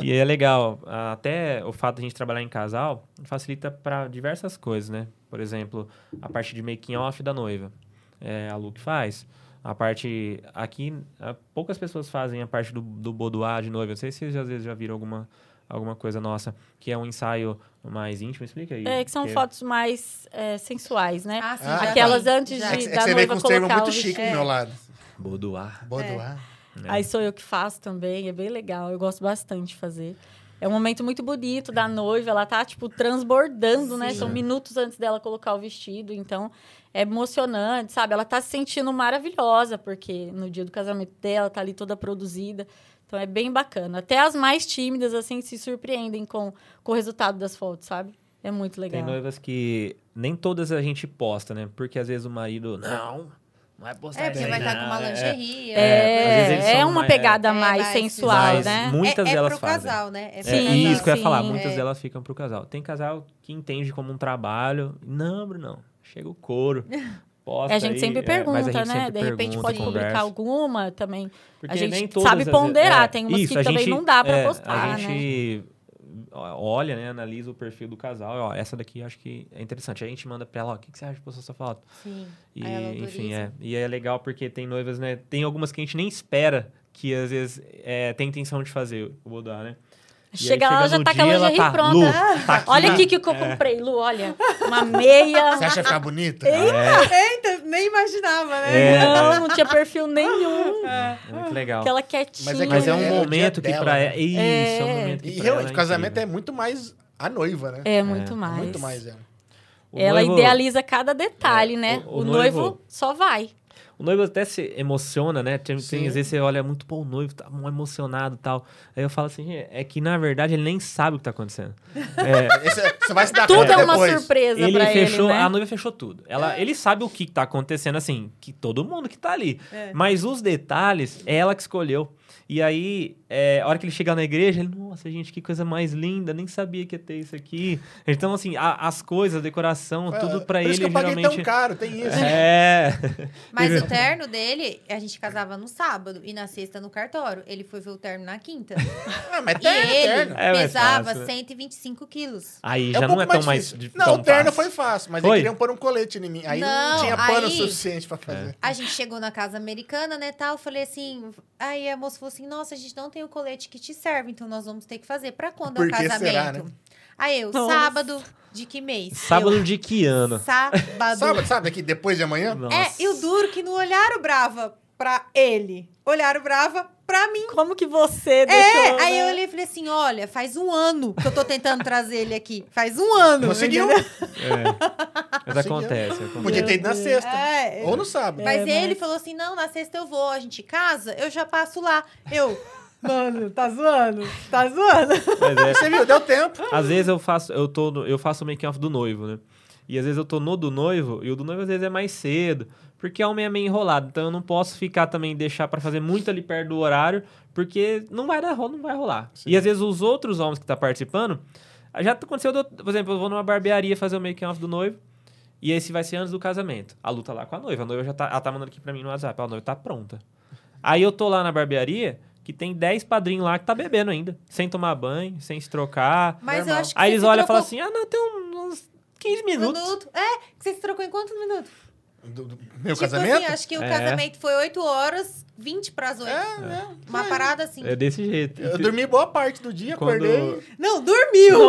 E é legal, até o fato de a gente trabalhar em casal facilita para diversas coisas, né? Por exemplo, a parte de making off da noiva, é a Lu que faz. A parte aqui, poucas pessoas fazem a parte do, do boudoir de noiva. Não sei se vocês às vezes já viram alguma, alguma coisa nossa, que é um ensaio mais íntimo. Explica aí. É, que são fotos mais é, sensuais, né? Ah, sim, Ah, Aquelas vi, antes já. É que, de- é que da você noiva com termos colocar muito o chiques do vestido. meu lado. Boudoir. Boudoir. né? Aí sou eu que faço também, é bem legal. Eu gosto bastante de fazer. É um momento muito bonito da noiva, ela tá, tipo, transbordando, né? Sim. São minutos antes dela colocar o vestido, então é emocionante, sabe? Ela tá se sentindo maravilhosa, porque no dia do casamento dela tá ali toda produzida. Então é bem bacana. Até as mais tímidas, assim, se surpreendem com, com o resultado das fotos, sabe? É muito legal. Tem noivas que nem todas a gente posta, né? Porque às vezes o marido, não, não vai postar É, porque vai estar com uma não, é." lingerie. É, às vezes eles É, é são uma mais- pegada é, mais mais sensual, Mas né? muitas é, é delas pro fazem. casal, né? É, É Sim, casal. isso que eu ia falar, sim. muitas É. delas ficam pro casal. Tem casal que entende como um trabalho. Não, Bruno, chega o couro. Posta É, a gente aí, sempre é, pergunta, gente né? sempre De repente pergunta, pode publicar alguma também. Porque a gente sabe as- ponderar, é, tem umas isso, que também gente- não dá pra é, postar, A né? gente olha, né, analisa o perfil do casal. Ó, essa daqui acho que é interessante. Aí a gente manda pra ela, ó, o que, que você acha de postar essa foto? Sim. E, enfim, é. E é legal porque tem noivas, né? Tem algumas que a gente nem espera que às vezes é, tem intenção de fazer o boudoir, né? Aí Chega lá, ela já tá com a lingerie tá, pronta. Lu, tá aqui. Olha aqui que eu comprei, Lu, olha. Uma meia. Você acha ficar bonita? É, Eita, nem imaginava, né? é, Não, não tinha perfil nenhum. é muito legal. Aquela quietinha. Mas é que Mas é É, um é momento que dela, pra né? ela. Isso, é, um É. momento que E realmente, casamento é muito mais a noiva, né? É muito mais. Muito mais ela. O Ela noivo- idealiza cada detalhe, É, né? o- O, o noivo... noivo- só vai. O noivo até se emociona, né? Tem, tem, às vezes você olha muito, pô, o noivo tá emocionado e tal. Aí eu falo assim, é que na verdade ele nem sabe o que tá acontecendo. É, Esse- você vai se dar Tudo conta é uma depois. surpresa ele pra fechou, ele, né? a noiva fechou tudo. Ela, Ele sabe o que tá acontecendo, assim, que todo mundo que tá ali. É. Mas os detalhes, é ela que escolheu. E aí, é, a hora que ele chega na igreja, ele, nossa, gente, que coisa mais linda, nem sabia que ia ter isso aqui. Então, assim, a- as coisas, a decoração, tudo pra Por ele isso que eu paguei geralmente. tão caro, tem isso. É. Mas o terno dele, a gente casava no sábado e na sexta no cartório. Ele foi ver o terno na quinta. Ah, mas E terno, ele terno. É mais pesava fácil, né? 125 quilos. Aí É já um não é tão mais. difícil. de- Não, tão o terno fácil. foi fácil, mas Foi? eles queriam pôr um colete em mim. Aí não, Não, tinha pano aí- suficiente pra fazer. A gente chegou na casa americana, né, tal, eu falei assim, aí a moça falou assim, nossa, a gente não tem o colete que te serve, então nós vamos ter que fazer. Pra quando é Por o que casamento? será, né? Aí eu, Nossa. sábado, de que mês? Sábado de que ano? Eu, sábado. Sabe, aqui depois de amanhã? Nossa. É, e o duro que não olharam brava pra ele, olharam brava pra mim. Como que você É, deixou, aí né? eu olhei e falei assim, olha, faz um ano que eu tô tentando trazer ele aqui. Faz um ano. Conseguiu. É. Mas acontece. acontece. Podia ter ido na Deus. sexta. É. Ou no sábado. Mas É, ele mas- falou assim: não, na sexta eu vou, a gente casa, eu já passo lá. Eu, mano, tá zoando? Tá zoando? Mas é. Você viu, deu tempo. Às vezes eu faço, eu tô, no- eu faço o make off do noivo, né? E às vezes eu tô no do noivo, e o do noivo às vezes é mais cedo, porque homem é meio enrolado, então eu não posso ficar também deixar pra fazer muito ali perto do horário, porque não vai dar não vai rolar. E às vezes os outros homens que tá participando, já aconteceu, do- por exemplo, eu vou numa barbearia fazer o make off do noivo, e esse vai ser antes do casamento. A luta lá com a noiva, a noiva já tá, ela tá mandando aqui pra mim no WhatsApp, a noiva tá pronta. Aí eu tô lá na barbearia, que tem 10 padrinhos lá que tá bebendo ainda, sem tomar banho, sem se trocar. Mas Normal. eu acho que Aí eles olham e trocou falam assim: ah, não, tem um- uns 15 um minutos. minuto. É, que você se trocou em quantos minutos? Do, do meu tipo casamento? assim, acho que o É. casamento foi 8 horas, 20 pras 8. É, é. Uma parada assim. É desse jeito. Eu dormi boa parte do dia, Quando- acordei. Não, dormiu!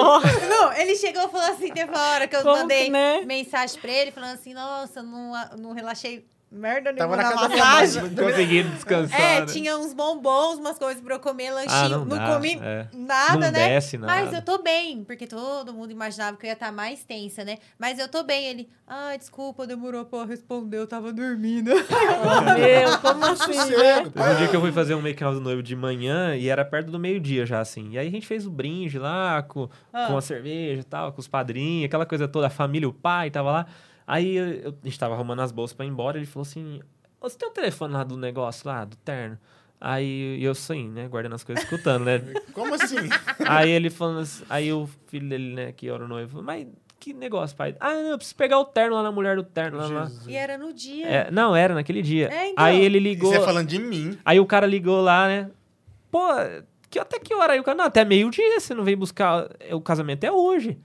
Não, ele chegou e falou assim, teve uma hora que eu Como mandei que, né? mensagem pra ele, falando assim, nossa, não, não relaxei merda Tava nenhuma na na minha massagem. Não conseguindo descansar. É, né? tinha uns bombons, umas coisas pra eu comer, lanchinho. Ah, não não dá, comi é. nada, Não né? desce nada. Mas eu tô bem, porque todo mundo imaginava que eu ia estar mais tensa, né? Mas eu tô bem. Ele, ai, desculpa, demorou pra responder, eu tava dormindo. Oh, meu, como assim, né? Teve um dia que eu fui fazer um make-off do noivo de manhã e era perto do meio-dia já, assim. E aí a gente fez o brinde lá com, Ah. com a cerveja e tal, com os padrinhos, aquela coisa toda, a família, o pai tava lá. Aí eu, eu- a gente tava arrumando as bolsas pra ir embora, ele falou assim: Você tem o telefone lá do negócio lá, do terno? Aí e eu sim, né? Guardando as coisas, escutando, né? Como assim? aí ele falando assim, aí o filho dele, né, que era o noivo, mas que negócio, pai? Ah, não, eu preciso pegar o terno lá na mulher do terno lá. lá. E era no dia. É, não, era naquele dia. É, então. Aí ele E ligou. Você falando de mim. Aí o cara ligou lá, né? Pô, que, até que hora? Aí o cara, não, até meio-dia, você não veio buscar. O casamento é hoje.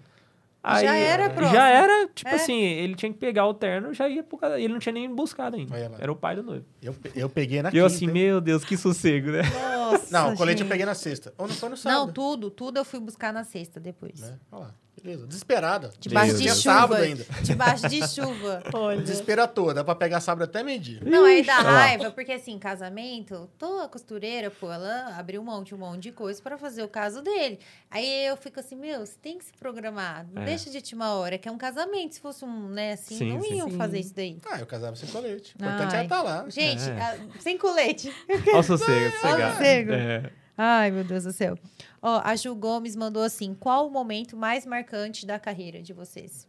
Já era, próximo. Já era, tipo É. assim, ele tinha que pegar o terno, já ia pro casamento. Ele não tinha nem buscado ainda. Era o pai do noivo. Eu, eu peguei na E eu quinta, assim, hein? meu Deus, que sossego, né? Nossa, Não, o colete eu gente. peguei na sexta. Ou não foi no sábado. Não, tudo, tudo eu fui buscar na sexta depois. Né? Olha lá. Beleza. Desesperada. Debaixo de. Tinha chuva. ainda. Debaixo de chuva. Olha. Desespero à toa. Dá pra pegar sábado até meio-dia. Não, aí dá raiva, porque assim, casamento, tô a costureira, pô, ela abriu um monte, um monte de coisa pra fazer o caso dele. Aí eu fico assim, meu, você tem que se programar, não É. deixa de última hora, que é um casamento, se fosse um, né, assim, Sim, não sim. iam Sim. fazer isso daí. Ah, eu casava sem colete. O importante é estar lá. Gente, É. ah, sem colete. Olha o sossego, sossego. É. Ai, meu Deus do céu. Ó, a Ju Gomes mandou assim, qual o momento mais marcante da carreira de vocês?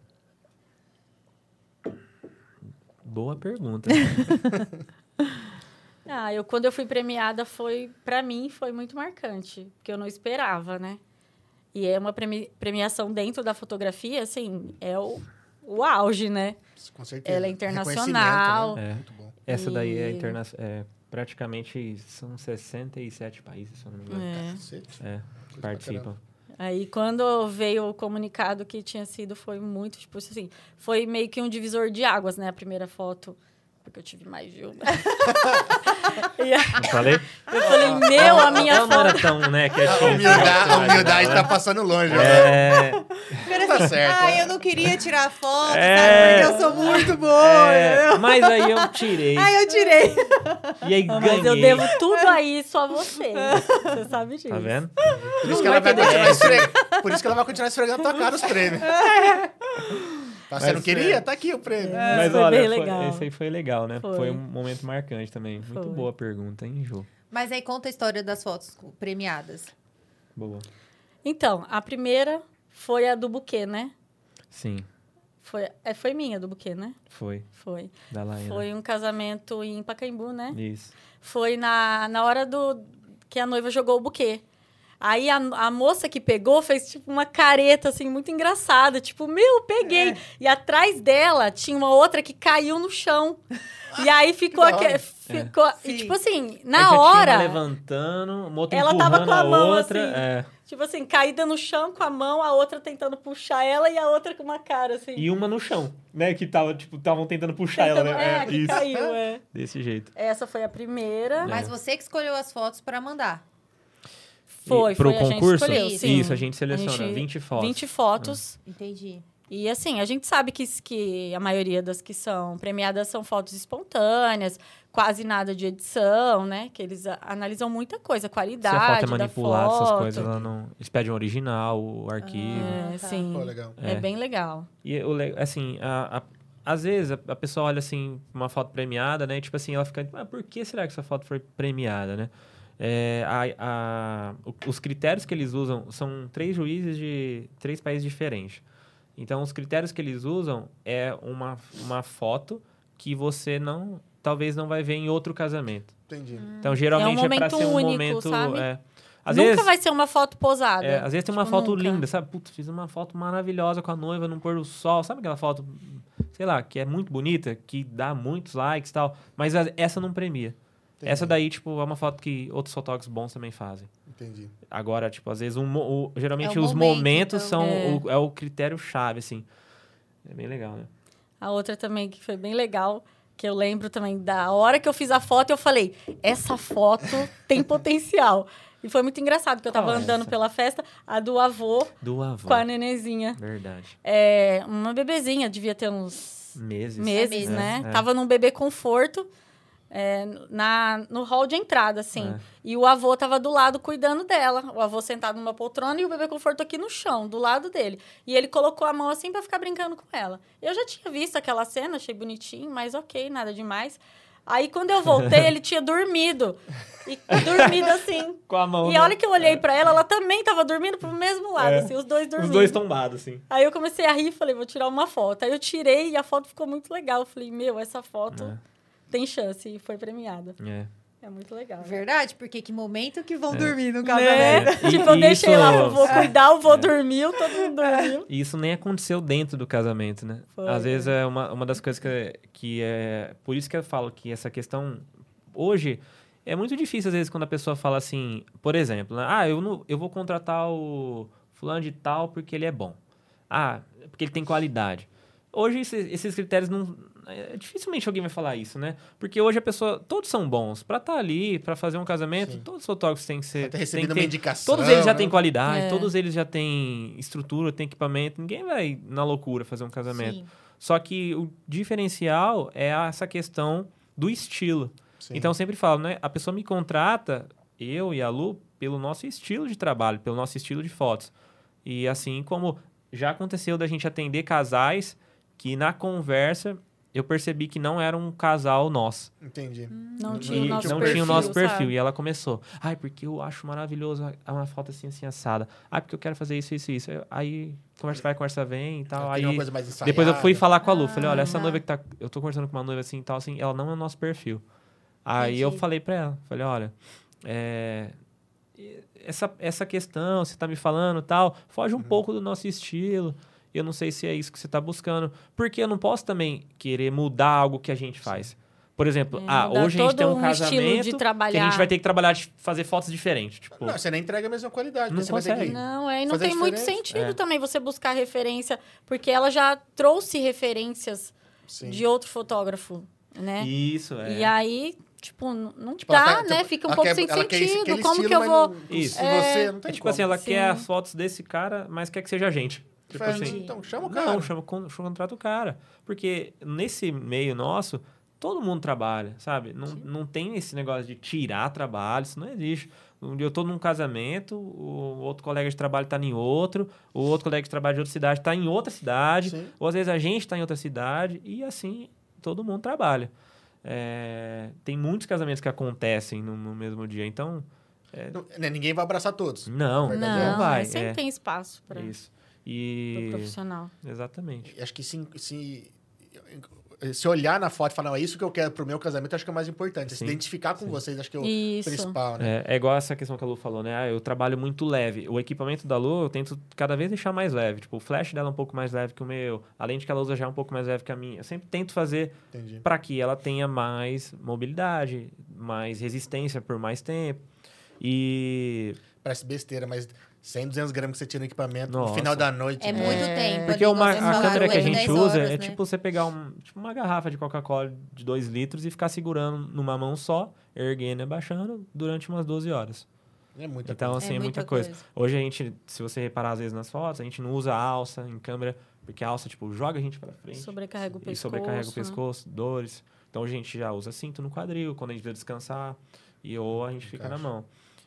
Boa pergunta. Ah, eu quando eu fui premiada foi, para mim, foi muito marcante, porque eu não esperava, né? E é uma premi- premiação dentro da fotografia, assim, é o, o auge, né? Com certeza. Ela é Reconhecimento, internacional. né? É. Muito bom. Essa daí é, E- interna é praticamente são 67 países, se eu não me engano. É. É, participam. Aí quando veio o comunicado que tinha sido, foi muito, tipo assim, foi meio que um divisor de águas, né? A primeira foto, porque eu tive mais de uma. e aí Não falei? eu falei, meu, a minha Ela não era foto. tão, né, A quietinha. humildade, a humildade tá passando longe. né? É, Tá certo. Ai, eu não queria tirar foto, É. sabe? Porque eu sou muito boa. é, mas aí eu tirei. Ai, eu tirei. E aí Mas ganhei. eu devo tudo aí só a você. Você sabe disso. Tá vendo? Por isso, que Não ela vai vai continuar esfregando, por isso que ela vai continuar esfregando na tua cara os prêmios. Tá, você Mas não queria? é. Tá aqui o prêmio. Mas foi olha, bem foi- legal. esse aí foi legal, né? Foi. Foi. um momento marcante também. Muito Foi. boa pergunta, hein, Ju? Mas aí conta a história das fotos premiadas. Boa. Então, a primeira foi a do buquê, né? Sim, Foi, é, foi minha do buquê, né? foi. Foi. Da Laina. Foi um casamento em Pacaembu, né? Isso. Foi na, na hora do que a noiva jogou o buquê. Aí a, a moça que pegou fez tipo uma careta assim muito engraçada, tipo, meu, peguei. É. E atrás dela tinha uma outra que caiu no chão. E aí ficou aque- hora. ficou Sim. e tipo assim, Aí na tinha uma hora, levantando, uma outra Ela tava com a mão outra. assim. é. tipo assim, caída no chão com a mão, a outra tentando puxar ela e a outra com uma cara assim. E uma no chão, né? Que tava, tipo, estavam tentando puxar ela, tentando- né? é, que isso. caiu, é. Desse jeito. Essa foi a primeira. É. Mas você que escolheu as fotos pra mandar. Foi, E pro foi, a gente concurso? escolheu, Isso, sim. Isso, a gente seleciona A gente- 20 fotos. 20 fotos. Entendi. E assim, a gente sabe que, que a maioria das que são premiadas são fotos espontâneas, quase nada de edição, né? Que eles a- analisam muita coisa, Se qualidade a foto é da manipulada, foto. essas coisas, ela não... eles pedem o original, o arquivo. Ah, É, tá. sim. Pô, legal. É. É. bem legal. E, assim, a, a- às vezes a, a pessoa olha assim, uma foto premiada, né? E, tipo assim, ela fica, ah, por que será que essa foto foi premiada, né? É, a- a- os critérios que eles usam são três juízes de três países diferentes. Então, os critérios que eles usam é uma, uma foto que você não, talvez não vai ver em outro casamento. Entendi. Então, geralmente é, pra momento ser um único, momento. sabe? É, às Nunca vezes, vai ser uma foto posada. é, às vezes tem uma Tipo, foto nunca. linda, sabe? Putz, fiz uma foto maravilhosa com a noiva no pôr do sol. Sabe aquela foto, sei lá, que é muito bonita, que dá muitos likes e tal, mas a- essa não premia. Entendi. Essa daí, tipo, é uma foto que outros fotógrafos bons também fazem. Entendi. Agora, tipo, às vezes, um o- geralmente É os momento, momentos então. são É. o, é o critério-chave, assim. É bem legal, né? A outra também que foi bem legal, que eu lembro também da hora que eu fiz a foto, eu falei: essa foto tem potencial. E foi muito engraçado, que eu tava Qual é andando essa? pela festa, a do avô Do avô. com a nenenzinha. Verdade. É, uma bebezinha, devia ter uns Meses. meses, meses. né? É. Tava num bebê conforto, é, na, no hall de entrada, assim. É. E o avô tava do lado cuidando dela. O avô sentado numa poltrona e o bebê conforto aqui no chão, do lado dele. E ele colocou a mão assim pra ficar brincando com ela. Eu já tinha visto aquela cena, achei bonitinho, mas ok, nada demais. Aí quando eu voltei, ele tinha dormido. E dormido assim. Com a mão. E né? a hora que eu olhei pra ela, ela também tava dormindo pro mesmo lado, É. assim, os dois dormindo. Os dois tombados, assim. Aí eu comecei a rir e falei, vou tirar uma foto. Aí eu tirei e a foto ficou muito legal. Eu falei, meu, essa foto É. tem chance e foi premiada. É. É muito legal. né? Verdade, porque que momento que vão É. dormir no Né? casamento. E- tipo, eu deixei isso- lá, eu vou é. cuidar, o vô dormiu, todo mundo dormiu. E isso nem aconteceu dentro do casamento, né? Foi, Às vezes é. é uma, uma das coisas que, que é. Por isso que eu falo que essa questão. Hoje, é muito difícil, às vezes, quando a pessoa fala assim, por exemplo, né? Ah, eu, não, eu vou contratar o fulano de tal porque ele é bom. Ah, porque ele tem qualidade. Hoje, esses, esses critérios não. É, dificilmente alguém vai falar isso, né? Porque hoje a pessoa. Todos são bons. Pra estar ali, pra fazer um casamento, Sim. todos os fotógrafos têm que ser. Ter têm recebido que uma ter- indicação. Todos eles já né? têm qualidade, É. todos eles já têm estrutura, têm equipamento. Ninguém vai na loucura fazer um casamento. Sim. Só que o diferencial é essa questão do estilo. Sim. Então eu sempre falo, né? A pessoa me contrata, eu e a Lu, pelo nosso estilo de trabalho, pelo nosso estilo de fotos. E assim como já aconteceu da gente atender casais que na conversa eu percebi que não era um casal nosso. Entendi. Não Não tinha o E nosso não perfil, tinha o nosso perfil. sabe? E ela começou. Ai, porque eu acho maravilhoso uma foto assim, assim, assada. Ai, porque eu quero fazer isso, isso, isso. Aí, conversa vai, conversa vem e tal. Aí, uma coisa mais ensaiada. depois eu fui falar com a Lu. Falei, olha, essa Ah. noiva que tá... Eu tô conversando com uma noiva assim e tal, assim, ela não é o nosso perfil. Aí eu Entendi. falei pra ela. Falei, olha, é... Essa, essa questão, você tá me falando e tal, foge Uhum. um pouco do nosso estilo. Eu não sei se é isso que você tá buscando. Porque eu não posso também querer mudar algo que a gente faz. Por exemplo, É, ah, hoje a gente tem um um casamento que a trabalhar. gente vai ter que trabalhar de fazer fotos diferentes. Tipo, Não, você nem entrega a mesma qualidade. Não consegue. que... Não, é, e não tem muito sentido É. também você buscar referência, porque ela já trouxe referências Sim. de outro fotógrafo, né? Isso, é. E aí, tipo, não Tipo, dá, quer- né? tipo, Fica um pouco quer- sem quer sentido. Como estilo, que eu vou. não- Isso. Se você, não É tem tipo como. assim, ela Sim. quer as fotos desse cara, mas quer que seja a gente. Tipo Faz- assim, Então, chama o cara. Não, chama, con- contrata o cara. Porque nesse meio nosso, todo mundo trabalha, sabe? Não, não tem esse negócio de tirar trabalho, isso não existe. Um dia eu tô num casamento, o outro colega de trabalho tá em outro, o outro colega de trabalho de outra cidade tá em outra cidade, Sim. ou às vezes a gente tá em outra cidade, e assim todo mundo trabalha. É, tem muitos casamentos que acontecem no, no mesmo dia, então. Não- né, Ninguém vai abraçar todos. Não, não, Não, vai. é, sempre é. tem espaço para Isso. E. profissional. Exatamente. Acho que se, se, se olhar na foto e falar, "Não, é isso que eu quero pro meu casamento, acho que é o mais importante. Se Sim, identificar com sim. vocês, acho que é o Isso. principal, né? É, é igual essa questão que a Lu falou, né? Ah, eu trabalho muito leve. O equipamento da Lu eu tento cada vez deixar mais leve. Tipo, o flash dela é um pouco mais leve que o meu. Além de que ela usa já um pouco mais leve que a minha. Eu sempre tento fazer para que ela tenha mais mobilidade, mais resistência por mais tempo. E. Parece besteira, mas 100, 200 gramas que você tira no equipamento no Nossa. final da noite. É né? muito É. tempo. Porque ali, uma, a câmera que a gente 10 usa horas, é né? tipo você pegar um, tipo uma garrafa de Coca-Cola de 2 litros e ficar segurando numa mão só, erguendo e abaixando durante umas 12 horas. É muita Então, coisa. assim, é, É muita muita coisa. coisa. Hoje a gente, se você reparar às vezes nas fotos, a gente não usa alça em câmera, porque a alça, tipo, joga a gente pra frente. Sobrecarrega o E pescoço. sobrecarrega o né? pescoço, dores. Então a gente já usa cinto no quadril quando a gente vai descansar. E ou a gente fica na Encaixa. mão.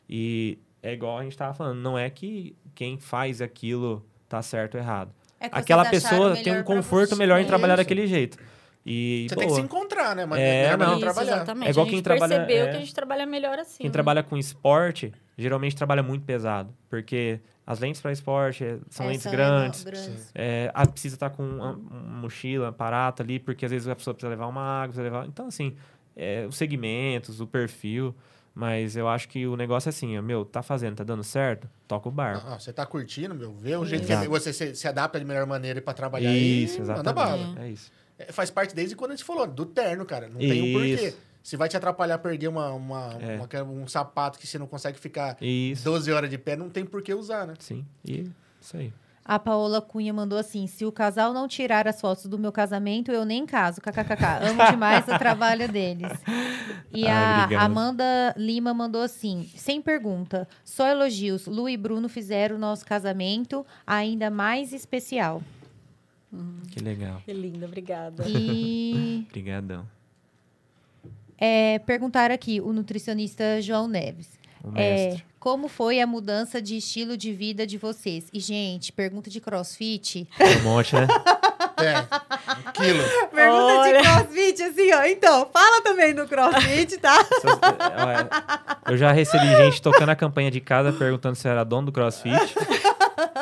E é igual a gente tava falando, não é que quem faz aquilo tá certo ou errado. É Aquela pessoa tem um conforto melhor em trabalhar isso. daquele jeito. E, Você pô, tem que se encontrar, né? Mas É, melhor não. Isso, trabalhar. exatamente. É igual a quem trabalha- percebeu é. que a gente trabalha melhor assim. quem né? trabalha com esporte, geralmente trabalha muito pesado. Porque as lentes para esporte é- são É, lentes são grandes. grandes. É, ah, precisa estar com uma, uma mochila, aparato ali, porque às vezes a pessoa precisa levar uma água, precisa levar... Então, assim, é, os segmentos, o perfil... Mas eu acho que o negócio é assim, meu, tá fazendo, tá dando certo? Toca o barco. Ah, você tá curtindo, meu. Vê o jeito que Exato. você se, se adapta de melhor maneira pra trabalhar Isso. Manda exatamente. bala. É isso. É, faz parte desde quando a gente falou, do terno, cara. Não tem um porquê. Se vai te atrapalhar perder uma, uma, É. uma- um sapato que você não consegue ficar Isso. 12 horas de pé, não tem por que usar, né? Sim. E isso aí. A Paola Cunha mandou assim: se o casal não tirar as fotos do meu casamento, eu nem caso. KKKK. Amo demais o trabalho deles. E Ai, a obrigado. Amanda Lima mandou assim: sem pergunta, só elogios. Lu e Bruno fizeram o nosso casamento ainda mais especial. Que legal. Que linda, obrigada. E Obrigadão. é, perguntaram aqui o nutricionista João Neves. É, mestre. como foi a mudança de estilo de vida de vocês? E, gente, pergunta de crossfit. Um monte, né? É, um quilo. Pergunta Olha. de crossfit, assim, ó. Então, fala também do crossfit, tá? Olha, Eu já recebi gente tocando a campanha de casa perguntando se era dono do CrossFit.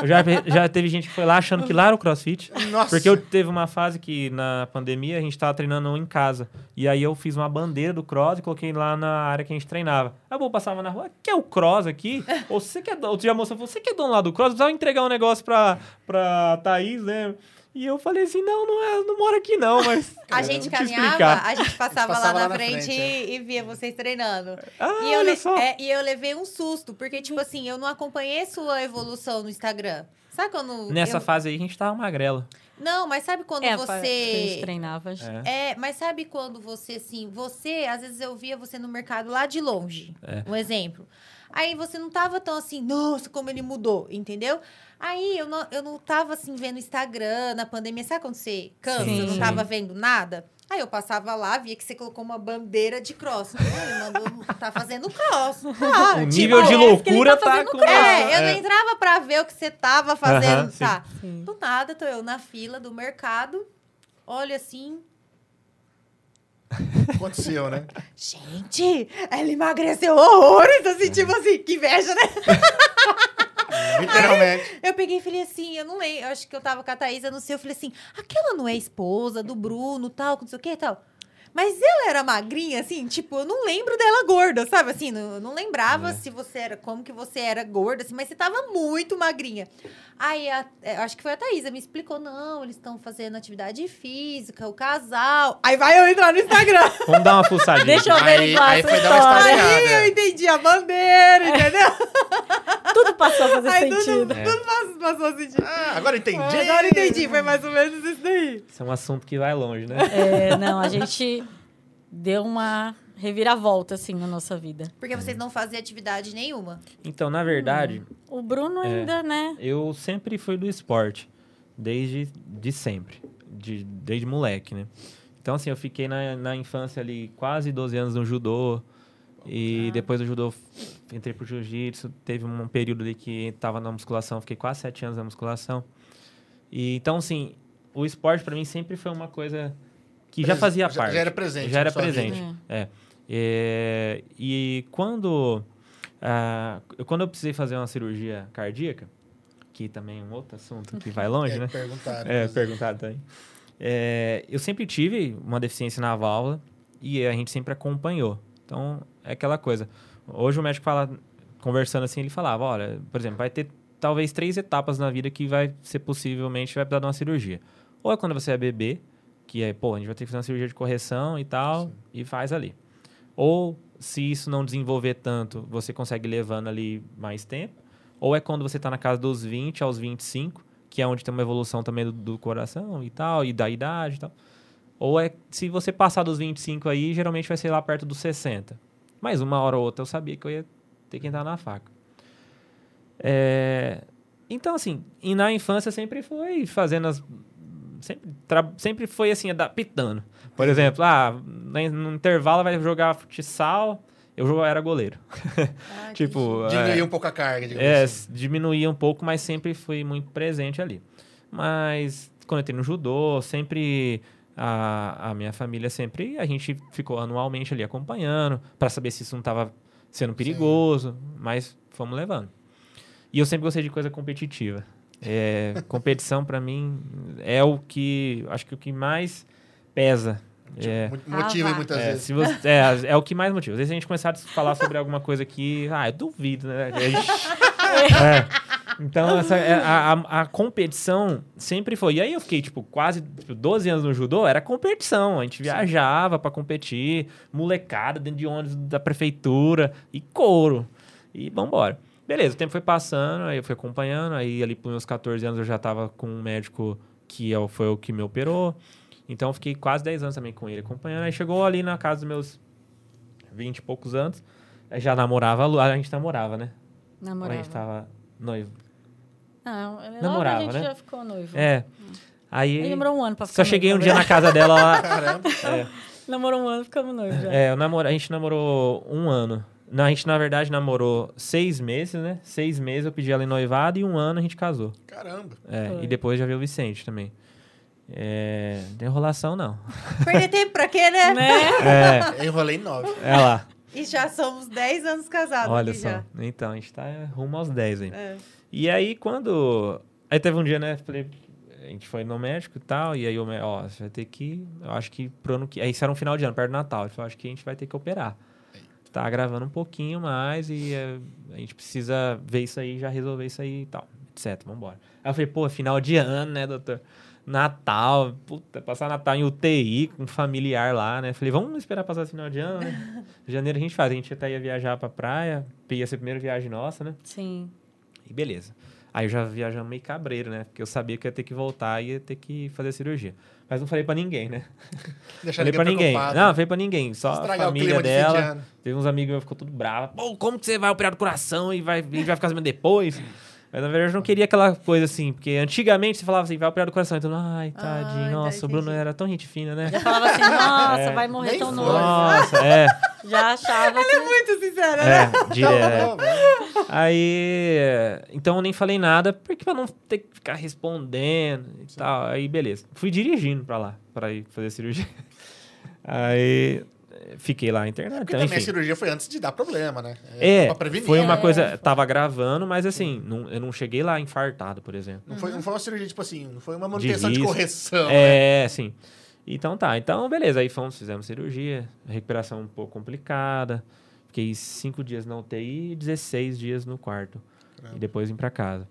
Já, já teve gente que foi lá achando que lá era o crossfit. Nossa. Porque eu teve uma fase que na pandemia a gente tava treinando em casa. E aí eu fiz uma bandeira do cross e coloquei lá na área que a gente treinava. Aí eu passava na rua, quer o cross aqui? Ou você quer. Outro dia a moça falou, você quer dono lá do cross? Eu precisava entregar um negócio pra, pra Thaís, né? E eu falei assim, não, não, é, não moro aqui não, mas... A gente vou te caminhava, explicar. a gente passava, passava lá lá na na frente, frente, é. e, via vocês treinando. Ah, e, eu olha le- só. é, e eu levei um susto, porque, tipo assim, eu não acompanhei sua evolução no Instagram. Sabe quando. Nessa eu- fase aí a gente tava magrela. Não, mas sabe quando É, pa- a gente você. treinava. É. É, mas sabe quando você, assim, você, às vezes eu via você no mercado lá de longe. É. Um exemplo. Aí você não tava tão assim, nossa, como ele mudou, entendeu? Aí eu não, eu não tava assim vendo Instagram na pandemia. Sabe quando você cansa? Sim. Eu não tava vendo nada? Aí eu passava lá, via que você colocou uma bandeira de cross. Ele mandou, tá fazendo cross. Tá, O tipo, nível de é, loucura tá tá, com... É, eu não É. entrava pra ver o que você tava fazendo, Aham, sim. tá? Sim. Do nada, tô eu na fila do mercado, olha assim, Aconteceu, né? Gente, ela emagreceu horrores, assim, tipo assim, que inveja, né? Literalmente. Eu peguei e falei assim, eu não lembro, eu acho que eu tava com a Thaís, eu não sei, eu falei assim, aquela não é esposa do Bruno, tal, não sei o que e tal. Mas ela era magrinha, assim, tipo, eu não lembro dela gorda, sabe? Assim, não- eu não lembrava É. se você era, como que você era gorda, assim, mas você tava muito magrinha. Aí, a- é, acho que foi a Thaísa, me explicou, não, eles estão fazendo atividade física, o casal. Aí vai eu entrar no Instagram. Vamos dar uma fuçadinha. Deixa eu Aí- averiguar aí essa foi dar uma história. Aí eu entendi a bandeira, entendeu? Tudo passou a fazer Aí tudo, sentido. É. tudo passou, passou sentido. Ah, agora entendi. Agora entendi, foi mais ou menos isso daí. Isso é um assunto que vai longe, né? É, não, a gente deu uma reviravolta, assim, na nossa vida. Porque vocês não faziam atividade nenhuma. Então, na verdade, O Bruno É. ainda, né? eu sempre fui do esporte. Desde de sempre. De, desde moleque, né? Então, assim, eu fiquei na, na infância ali quase 12 anos no judô. E depois do judô, entrei pro jiu-jitsu. Teve um período ali que tava na musculação. Fiquei quase 7 anos na musculação. E, então, assim, o esporte pra mim sempre foi uma coisa que já fazia parte. já era presente Já era presente. É. É, e quando, ah, eu- quando eu precisei fazer uma cirurgia cardíaca, que também é um outro assunto que vai longe, É, né? Perguntaram. É, perguntado também. É, eu sempre tive uma deficiência na válvula e a gente sempre acompanhou. Então, é aquela coisa. Hoje o médico fala, conversando assim, ele falava, olha, por exemplo, vai ter talvez três etapas na vida que vai ser possivelmente vai precisar de uma cirurgia. Ou é quando você é bebê, que é, pô, a gente vai ter que fazer uma cirurgia de correção e tal, e faz ali. Ou, se isso não desenvolver tanto, você consegue levando ali mais tempo. Ou é quando você está na casa dos 20 aos 25, que é onde tem uma evolução também do, do coração e tal, e da idade e tal. Ou é, se você passar dos 25 aí, geralmente vai ser lá perto dos 60. Mas uma hora ou outra eu sabia que eu ia ter que entrar na faca. É, então, assim, e na infância sempre foi fazendo as. Sempre, tra- sempre foi assim, adaptando. Por exemplo, ah, na- no intervalo vai jogar futsal, eu era goleiro. Ah, tipo, é, Diminuir um pouco a carga, digamos é, assim. diminuía um pouco, mas sempre fui muito presente ali. Mas quando eu entrei no judô, sempre a, a minha família sempre a gente ficou anualmente ali acompanhando para saber se isso não estava sendo perigoso, mas fomos levando. E eu sempre gostei de coisa competitiva. É, competição para mim é o que acho que o que mais pesa. É, Muito- Motiva Ah, muitas é, vezes. se você- é, é o que mais motiva. Às vezes a gente começar a falar sobre alguma coisa que. Ah, eu duvido, né? É. Então, essa, é, a, a- a competição sempre foi. E aí eu fiquei, tipo, quase tipo, 12 anos no judô, era competição. A gente viajava pra competir, molecada dentro de ônibus da prefeitura e couro. E vambora. Beleza, o tempo foi passando, aí eu fui acompanhando. Aí ali pros meus 14 anos eu já tava com um médico que é foi o que me operou. Então eu fiquei quase 10 anos também com ele acompanhando. Aí chegou ali na casa dos meus 20 e poucos anos. Já namorava, a Lu- a gente namorava, né? Ou a Namorava. gente tava noivo. Não, Namorava, a gente né? já ficou noivo. É. Aí. Ele demorou um ano pra ficar Só cheguei um noivo, dia na casa dela lá. Caramba. É, Namorou um ano, ficamos noivos já. é, namoro, a gente namorou um ano. Não, a gente, na verdade, namorou seis meses, né? Seis meses eu pedi ela em noivado e um ano a gente casou. Caramba. É, Foi. e depois já veio o Vicente também. É, não tem enrolação, não. Perder tempo pra quê, né? Né? É, Eu enrolei nove. é lá. E já somos 10 anos casados Olha aqui só. já. Então, a gente tá rumo aos 10 aí. É. E aí, quando. Aí teve um dia, né? Falei, a gente foi no médico e tal, e aí o médico, ó, você vai ter que. Eu acho que pro ano que. Aí isso era um final de ano, perto do Natal. Ele falou, acho que a gente vai ter que operar. Tá gravando um pouquinho mais e eh, a gente precisa ver isso aí, já resolver isso aí e tal, etc. Vambora. Aí eu falei, pô, final de ano, né, doutor? Natal, puta, passar Natal em UTI com um familiar lá, né? Falei, vamos esperar passar esse final de ano, né? Janeiro a gente faz, a gente até ia viajar pra praia, ia ser a primeira viagem nossa, né? Sim. E beleza. Aí eu já viajando meio cabreiro, né? Porque eu sabia que ia ter que voltar e ia ter que fazer a cirurgia. Mas não falei pra ninguém, né? Deixar falei pra ninguém. preocupado. Não, não falei pra ninguém. Só a Estragar o família de de dela. ano. Teve uns amigos meus que ficou tudo bravo. Pô, como que você vai operar do coração e vai, e vai ficar sabendo depois? Mas na verdade eu não queria aquela coisa assim, porque antigamente você falava assim, vai operar do coração. Então, ai, tadinho, Ai, nossa, tá, o Bruno era tão gente fina, né? Já falava assim, nossa, É. vai morrer tão novo. Nossa, é. Já achava que... Muito sincera, né? É, direto. Não, não, Aí, então eu nem falei nada, porque pra não ter que ficar respondendo e tal. Aí, beleza. Fui dirigindo pra lá, pra ir fazer a cirurgia. Aí, fiquei lá internado. Porque Então, também a enfim. cirurgia foi antes de dar problema, né? É, pra prevenir. foi uma né? coisa, tava gravando, mas assim, não, eu não cheguei lá infartado, por exemplo. Não foi, não foi uma cirurgia, tipo assim, não foi uma manutenção de, risco. correção. né? É, sim. Então tá, então beleza, aí fomos, fizemos cirurgia, recuperação um pouco complicada. Fiquei cinco dias na UTI e 16 dias no quarto. Caramba. E depois vim pra casa.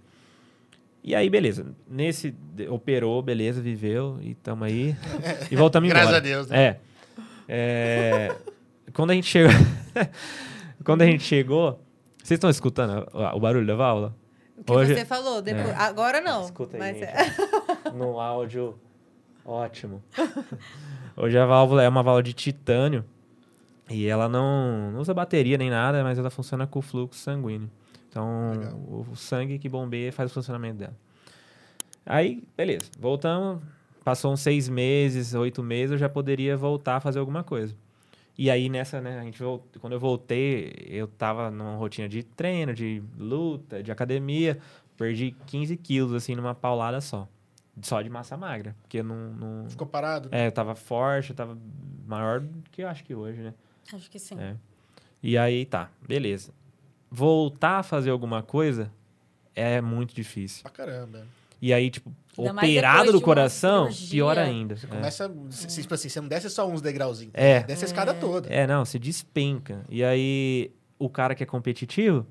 E aí, beleza. Nesse, de- operou, beleza, viveu e tamo aí. E voltamos embora. Graças a Deus, né? É. É, quando a gente chegou. quando a gente chegou. Vocês estão escutando o barulho da válvula? O que Hoje- você falou, depois, É. agora não. Escuta aí, mas gente. é- no áudio ótimo. Hoje a válvula é uma válvula de titânio e ela não, não usa bateria nem nada, mas ela funciona com fluxo sanguíneo. Então, Legal. o, o sangue que bombeia faz o funcionamento dela. Aí, beleza, voltamos. Passou uns seis meses, oito meses, eu já poderia voltar a fazer alguma coisa. E aí, nessa, né, a gente vol- quando eu voltei, eu tava numa rotina de treino, de luta, de academia. Perdi 15 quilos, assim, numa paulada só. Só de massa magra. Porque não. não... Ficou parado. É, eu tava forte, eu tava maior do que eu acho que hoje, né? Acho que sim. É. E aí, tá, beleza. Voltar a fazer alguma coisa é muito difícil. Pra caramba. E aí, tipo, Ainda operado do coração, pior ainda. Você É. começa. se- Tipo assim, você não desce só uns degrauzinhos. É. Desce a escada toda. É, não, se despenca. E aí, o cara que é competitivo,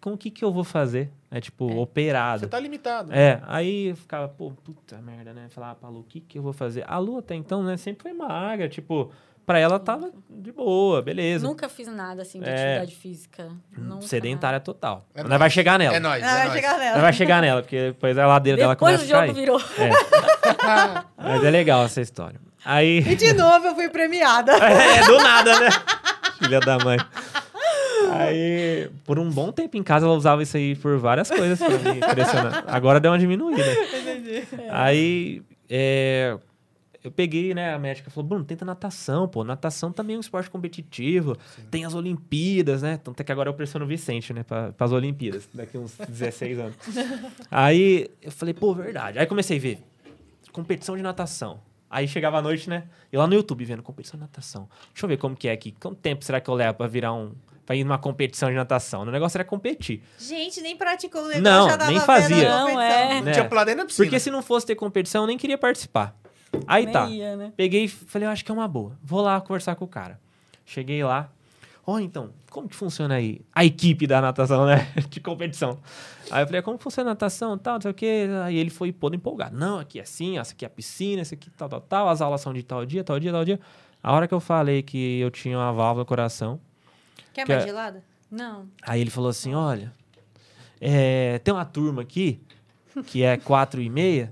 com o que que eu vou fazer? É tipo, operado. Você tá limitado. É, aí eu ficava, pô, puta merda, né? Falava pra Lu, o que que eu vou fazer? A Lu até então, né, sempre foi magra, tipo, pra ela tava de boa, beleza. Nunca fiz nada assim de É. atividade física. Nunca, Sedentária total. É Nós nóis. vai chegar nela. É nóis. Ah, é vai nóis. chegar Nós nela. vai chegar nela, porque depois a ladeira dela Depois começa o a jogo cair. virou. Mas é legal essa história. Aí... E de novo eu fui premiada. É, do nada, né? Filha da mãe. Aí, por um bom tempo em casa, ela usava isso aí por várias coisas pra me impressionar. Agora deu uma diminuída. Aí, é, eu peguei, né? A médica falou: Bruno, tenta natação, pô. Natação também é um esporte competitivo. Tem as Olimpíadas, né? Tanto é que agora eu pressiono o Vicente, né? Pra, as Olimpíadas, daqui uns 16 anos. Aí eu falei: pô, verdade. Aí comecei a ver competição de natação. Aí chegava a noite, né? Eu lá no YouTube vendo competição de natação. Deixa eu ver como que é aqui. Quanto tempo será que eu levo pra virar um. pra ir numa competição de natação? O negócio era competir. Gente, nem praticou o negócio, Não, nem fazia. Não, é. Não né? tinha pulado nem na piscina. Porque se não fosse ter competição, eu nem queria participar. Aí Nem tá. ia, né? Peguei e falei, eu acho que é uma boa. Vou lá conversar com o cara. Cheguei lá. Ó, então, como que funciona aí? A equipe da natação, né? De competição. Aí eu falei, como funciona a natação tal, não sei o quê. Aí ele foi todo empolgado. Não, aqui é assim, essa aqui é a piscina, essa aqui tal, tal, tal. As aulas são de tal dia, tal dia, tal dia. A hora que eu falei que eu tinha uma válvula no coração, Quer Que mais é- gelada? Não. Aí ele falou assim: olha, é, tem uma turma aqui, que é quatro e meia,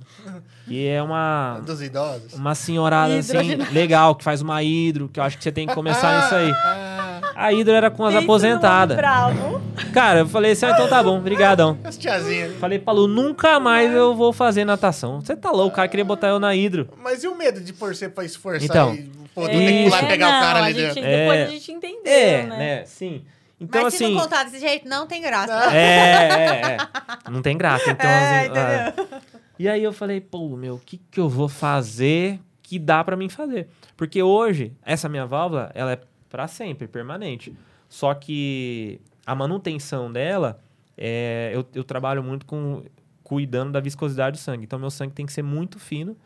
e é uma, Dos idosos. uma senhorada assim, legal, que faz uma hidro, que eu acho que você tem que começar nisso aí. Ah, A hidro era com as aposentadas. Bravo. Cara, eu falei assim: ah, então tá bom, brigadão. as tiazinhas. Falei pra Lu, nunca mais eu vou fazer natação. Você tá louco, o cara queria botar eu na hidro. Mas e o medo de torcer pra esforçar Então. e pô, tu tem que pular e Isso. pegar o É, não, cara a ali gente, dentro? Depois É. a gente entendeu, É, né? né? Sim. Então, Mas se assim. não contar desse jeito, não tem graça. É, é, é. Não tem graça. Ter É, umas- ah. E aí eu falei, pô, meu, o que, que eu vou fazer que dá pra mim fazer? Porque hoje, essa minha válvula, ela é pra sempre, permanente. Só que a manutenção dela é, eu, eu trabalho muito com cuidando da viscosidade do sangue. Então, meu sangue tem que ser muito fino,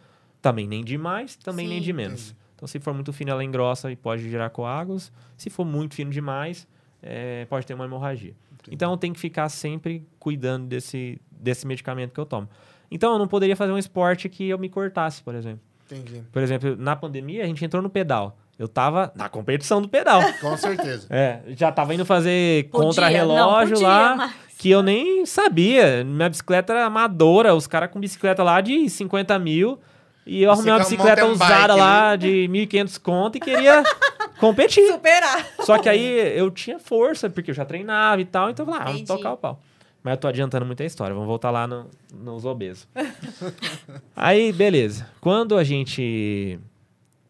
também nem demais, também nem Sim. de menos. Então, se for muito fino, ela engrossa e pode gerar coágulos. Se for muito fino demais, é, pode ter uma hemorragia. Então, eu tenho que ficar sempre cuidando desse, desse medicamento que eu tomo. Então, eu não poderia fazer um esporte que eu me cortasse, por exemplo. Entendi. Por exemplo, na pandemia, a gente entrou no pedal. Eu tava na competição do pedal. Com certeza. É, já tava indo fazer contra-relógio lá, mas- que eu nem sabia. Minha bicicleta era amadora, os caras com bicicleta lá de 50 mil. E eu Você arrumei uma bicicleta usada bike, lá de 1.500 conto e queria competir. Superar. Só que aí eu tinha força, porque eu já treinava e tal, então eu falei, ah, vamos tocar o pau. Mas eu tô adiantando muita história, vamos voltar lá no- nos obesos. aí, beleza. Quando a gente.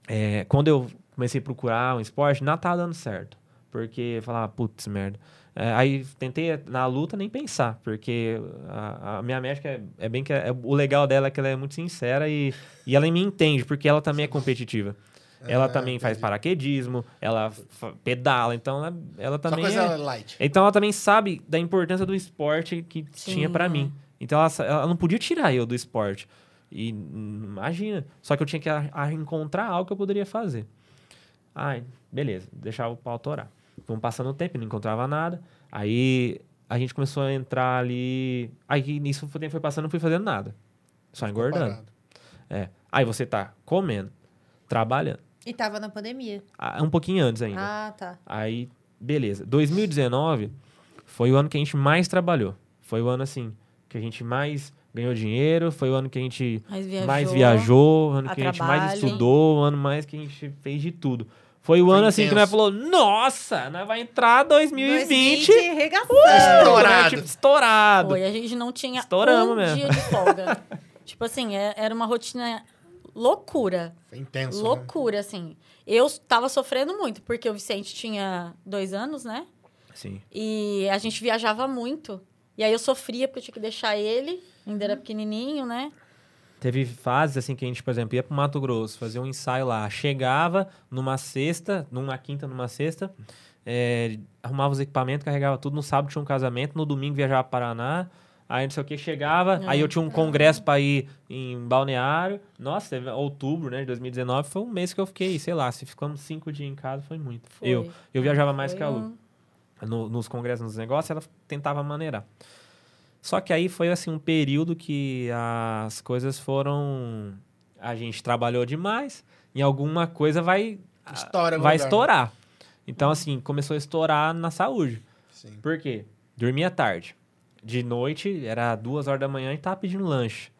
é, quando eu comecei a procurar um esporte, não tava dando certo. Porque eu falava, putz, merda. É, aí tentei na luta nem pensar, porque a, a minha médica é, é bem que. é- o legal dela é que ela é muito sincera e, e ela me entende, porque ela também é competitiva. Ela Ah, também faz entendi. paraquedismo, ela pedala, então ela, ela Só também coisa é- light. Então ela também sabe da importância do esporte que Sim, tinha pra é. mim. Então ela, ela não podia tirar eu do esporte. E hum, imagina, só que eu tinha que a- a encontrar algo que eu poderia fazer. Ai, beleza, deixava o pau torar. Vamos passando o tempo, não encontrava nada. Aí a gente começou a entrar ali. Aí nisso o tempo foi passando, não fui fazendo nada. Só engordando. É. Aí você tá comendo, trabalhando. E tava na pandemia. Ah, Um pouquinho antes ainda. Ah, tá. Aí, beleza. 2019 foi o ano que a gente mais trabalhou. Foi o ano, assim, que a gente mais ganhou dinheiro. Foi o ano que a gente Mais viajou. mais viajou. O ano a que a gente mais estudou. O ano mais que a gente fez de tudo. Foi o Foi ano, assim, que intenso. nós falou, nossa, nós vai entrar 2020. 2020 regaçando. Estourado. né, tipo, estourado. Foi, a gente não tinha Estouramos um mesmo. dia de folga. tipo assim, é- era uma rotina loucura. Foi intenso. né? loucura, assim. Eu tava sofrendo muito, porque o Vicente tinha dois anos, né? Sim. E a gente viajava muito. E aí eu sofria porque eu tinha que deixar ele, ainda era pequenininho, né? Teve fases assim que a gente, por exemplo, ia pro Mato Grosso, fazia um ensaio lá, chegava numa sexta, numa quinta, numa sexta, é, arrumava os equipamentos, carregava tudo, no sábado tinha um casamento, no domingo viajava para Paraná, aí não sei o que, chegava, É. aí eu tinha um congresso para ir em Balneário, nossa, teve outubro, né, de 2019, foi um mês que eu fiquei, sei lá, se ficamos cinco dias em casa, foi muito. Foi. Eu, eu viajava mais Foi que a Lu um- no- nos congressos, nos negócios, ela tentava maneirar. Só que aí foi assim um período que as coisas foram. A gente trabalhou demais, e alguma coisa vai, Estoura em algum vai lugar, né? estourar. Então, assim, começou a estourar na saúde. Sim. Por quê? Dormia tarde. De noite, era duas horas da manhã e tava pedindo lanche.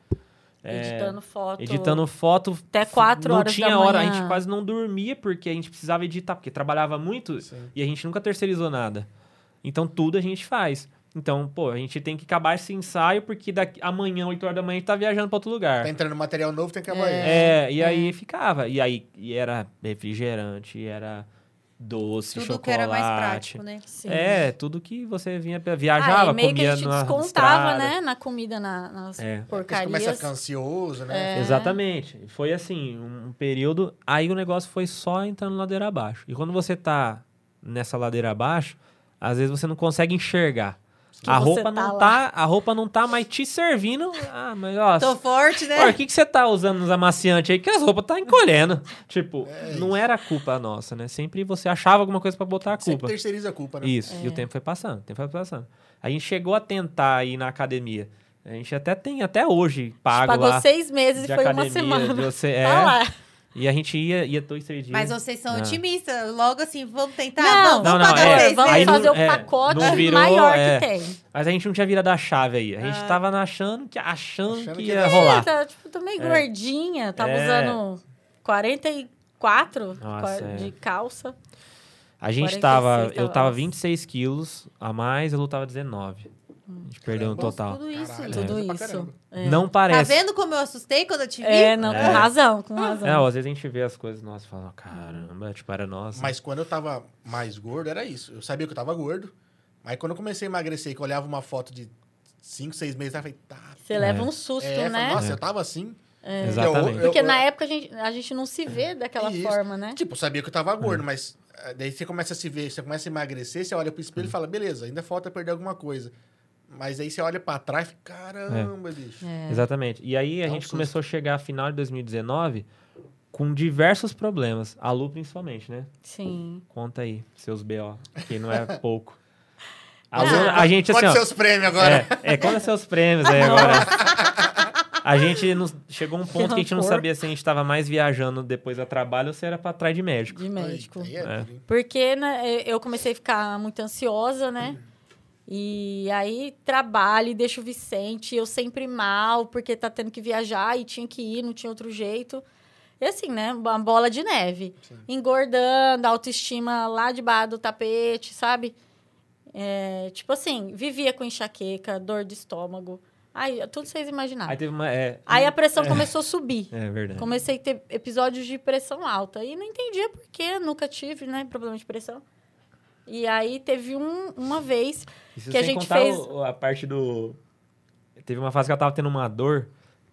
É, Editando foto. editando foto. Até quatro não horas da tinha hora, a manhã. gente quase não dormia porque a gente precisava editar, porque trabalhava muito Sim. e a gente nunca terceirizou nada. Então tudo a gente faz. Então, pô, a gente tem que acabar esse ensaio porque daqui, amanhã, 8 horas da manhã, a gente tá viajando pra outro lugar. Tá entrando material novo, tem que acabar isso. É, e aí ficava. E aí e era refrigerante, e era doce, Tudo chocolate. que era mais prático, né? Sim. É, tudo que você vinha Ah, viajava, e meio que comia a gente na descontava, né? Na comida, na, nas É. Porcarias. começa a ficar ansioso, né? É. Exatamente. Foi assim, um período. Aí o negócio foi só entrando ladeira abaixo. E quando você tá nessa ladeira abaixo, às vezes você não consegue enxergar. A roupa tá não lá. tá, a roupa não tá mais te servindo. Ah, mas ó, Tô forte, né? O que, que você tá usando nos amaciantes aí? Que as roupas tá encolhendo. tipo, É não era culpa nossa, né? Sempre você achava alguma coisa pra botar a Sempre culpa. terceiriza a culpa, né? Isso, e o É. tempo foi passando, o tempo foi passando. A gente chegou a tentar ir na academia. A gente até tem, até hoje, pago Pagou lá. seis meses e foi uma academia, semana. de você- é. Tá lá. E a gente ia, ia dois, três dias. Mas vocês são Ah. otimistas. Logo assim, vamos tentar? Não, vamos, não, vamos não, pagar é. Vamos Aí meses. fazer o é, pacote virou, maior é. que tem. Mas a gente não tinha virado a chave aí. A gente Ah. tava achando que, achando Achando que que ia rolar. É, tá, tipo, tô meio É. gordinha. Tava É. usando 44 Nossa, é. de calça. A gente 46 tava. Eu tava tava. 26 quilos a mais, a Lu tava 19. A gente perdeu no Caramba. total. Tudo isso. Caralho. Tudo É. Isso. É. Não Tá parece. vendo como eu assustei quando eu te vi? É, não, É. com razão, com razão. É, ó, às vezes a gente vê as coisas, nossa, fala, caramba, tipo, era nossa. Mas quando eu tava mais gordo, era isso. Eu sabia que eu tava gordo. Mas quando eu comecei a emagrecer, que eu olhava uma foto de 5, 6 meses, eu falei, tá. Você É. leva um susto, É, eu falei, né? nossa, É. eu tava assim. Exatamente. Eu- Porque eu- na época a gente, a gente não se vê daquela Isso. forma, né? Tipo, eu sabia que eu tava gordo, mas eh, daí você começa a se ver, você começa a emagrecer, você olha pro espelho e fala, beleza, ainda falta perder alguma coisa. Mas aí você olha pra trás e fica, caramba, bicho. É. Exatamente. E aí a um gente susto. começou a chegar a final de 2019 com diversos problemas. A Lu principalmente, né? Sim. Conta aí, seus BO, que não é pouco. A, Ah. Lu, a gente assim, ó, ser os prêmios agora. É, é, conta seus prêmios aí agora. A gente não- chegou um ponto que a gente não sabia se a gente tava mais viajando depois a trabalho ou se era pra trás de médico. De médico. É É. Porque né, eu comecei a ficar muito ansiosa, né? E aí trabalho e deixo o Vicente, eu sempre mal, porque tá tendo que viajar e tinha que ir, não tinha outro jeito. E assim, né? Uma bola de neve. Sim. Engordando, autoestima lá debaixo do tapete, sabe? É, tipo assim, vivia com enxaqueca, dor de estômago. Aí, tudo vocês imaginaram. Aí Aí, teve uma. É, a pressão começou a subir. é verdade. Comecei a ter episódios de pressão alta. E não entendia por quê, nunca tive, né, problema de pressão. E aí teve um, uma vez. Isso que a gente fez- o- a parte do. Teve uma fase que ela tava tendo uma dor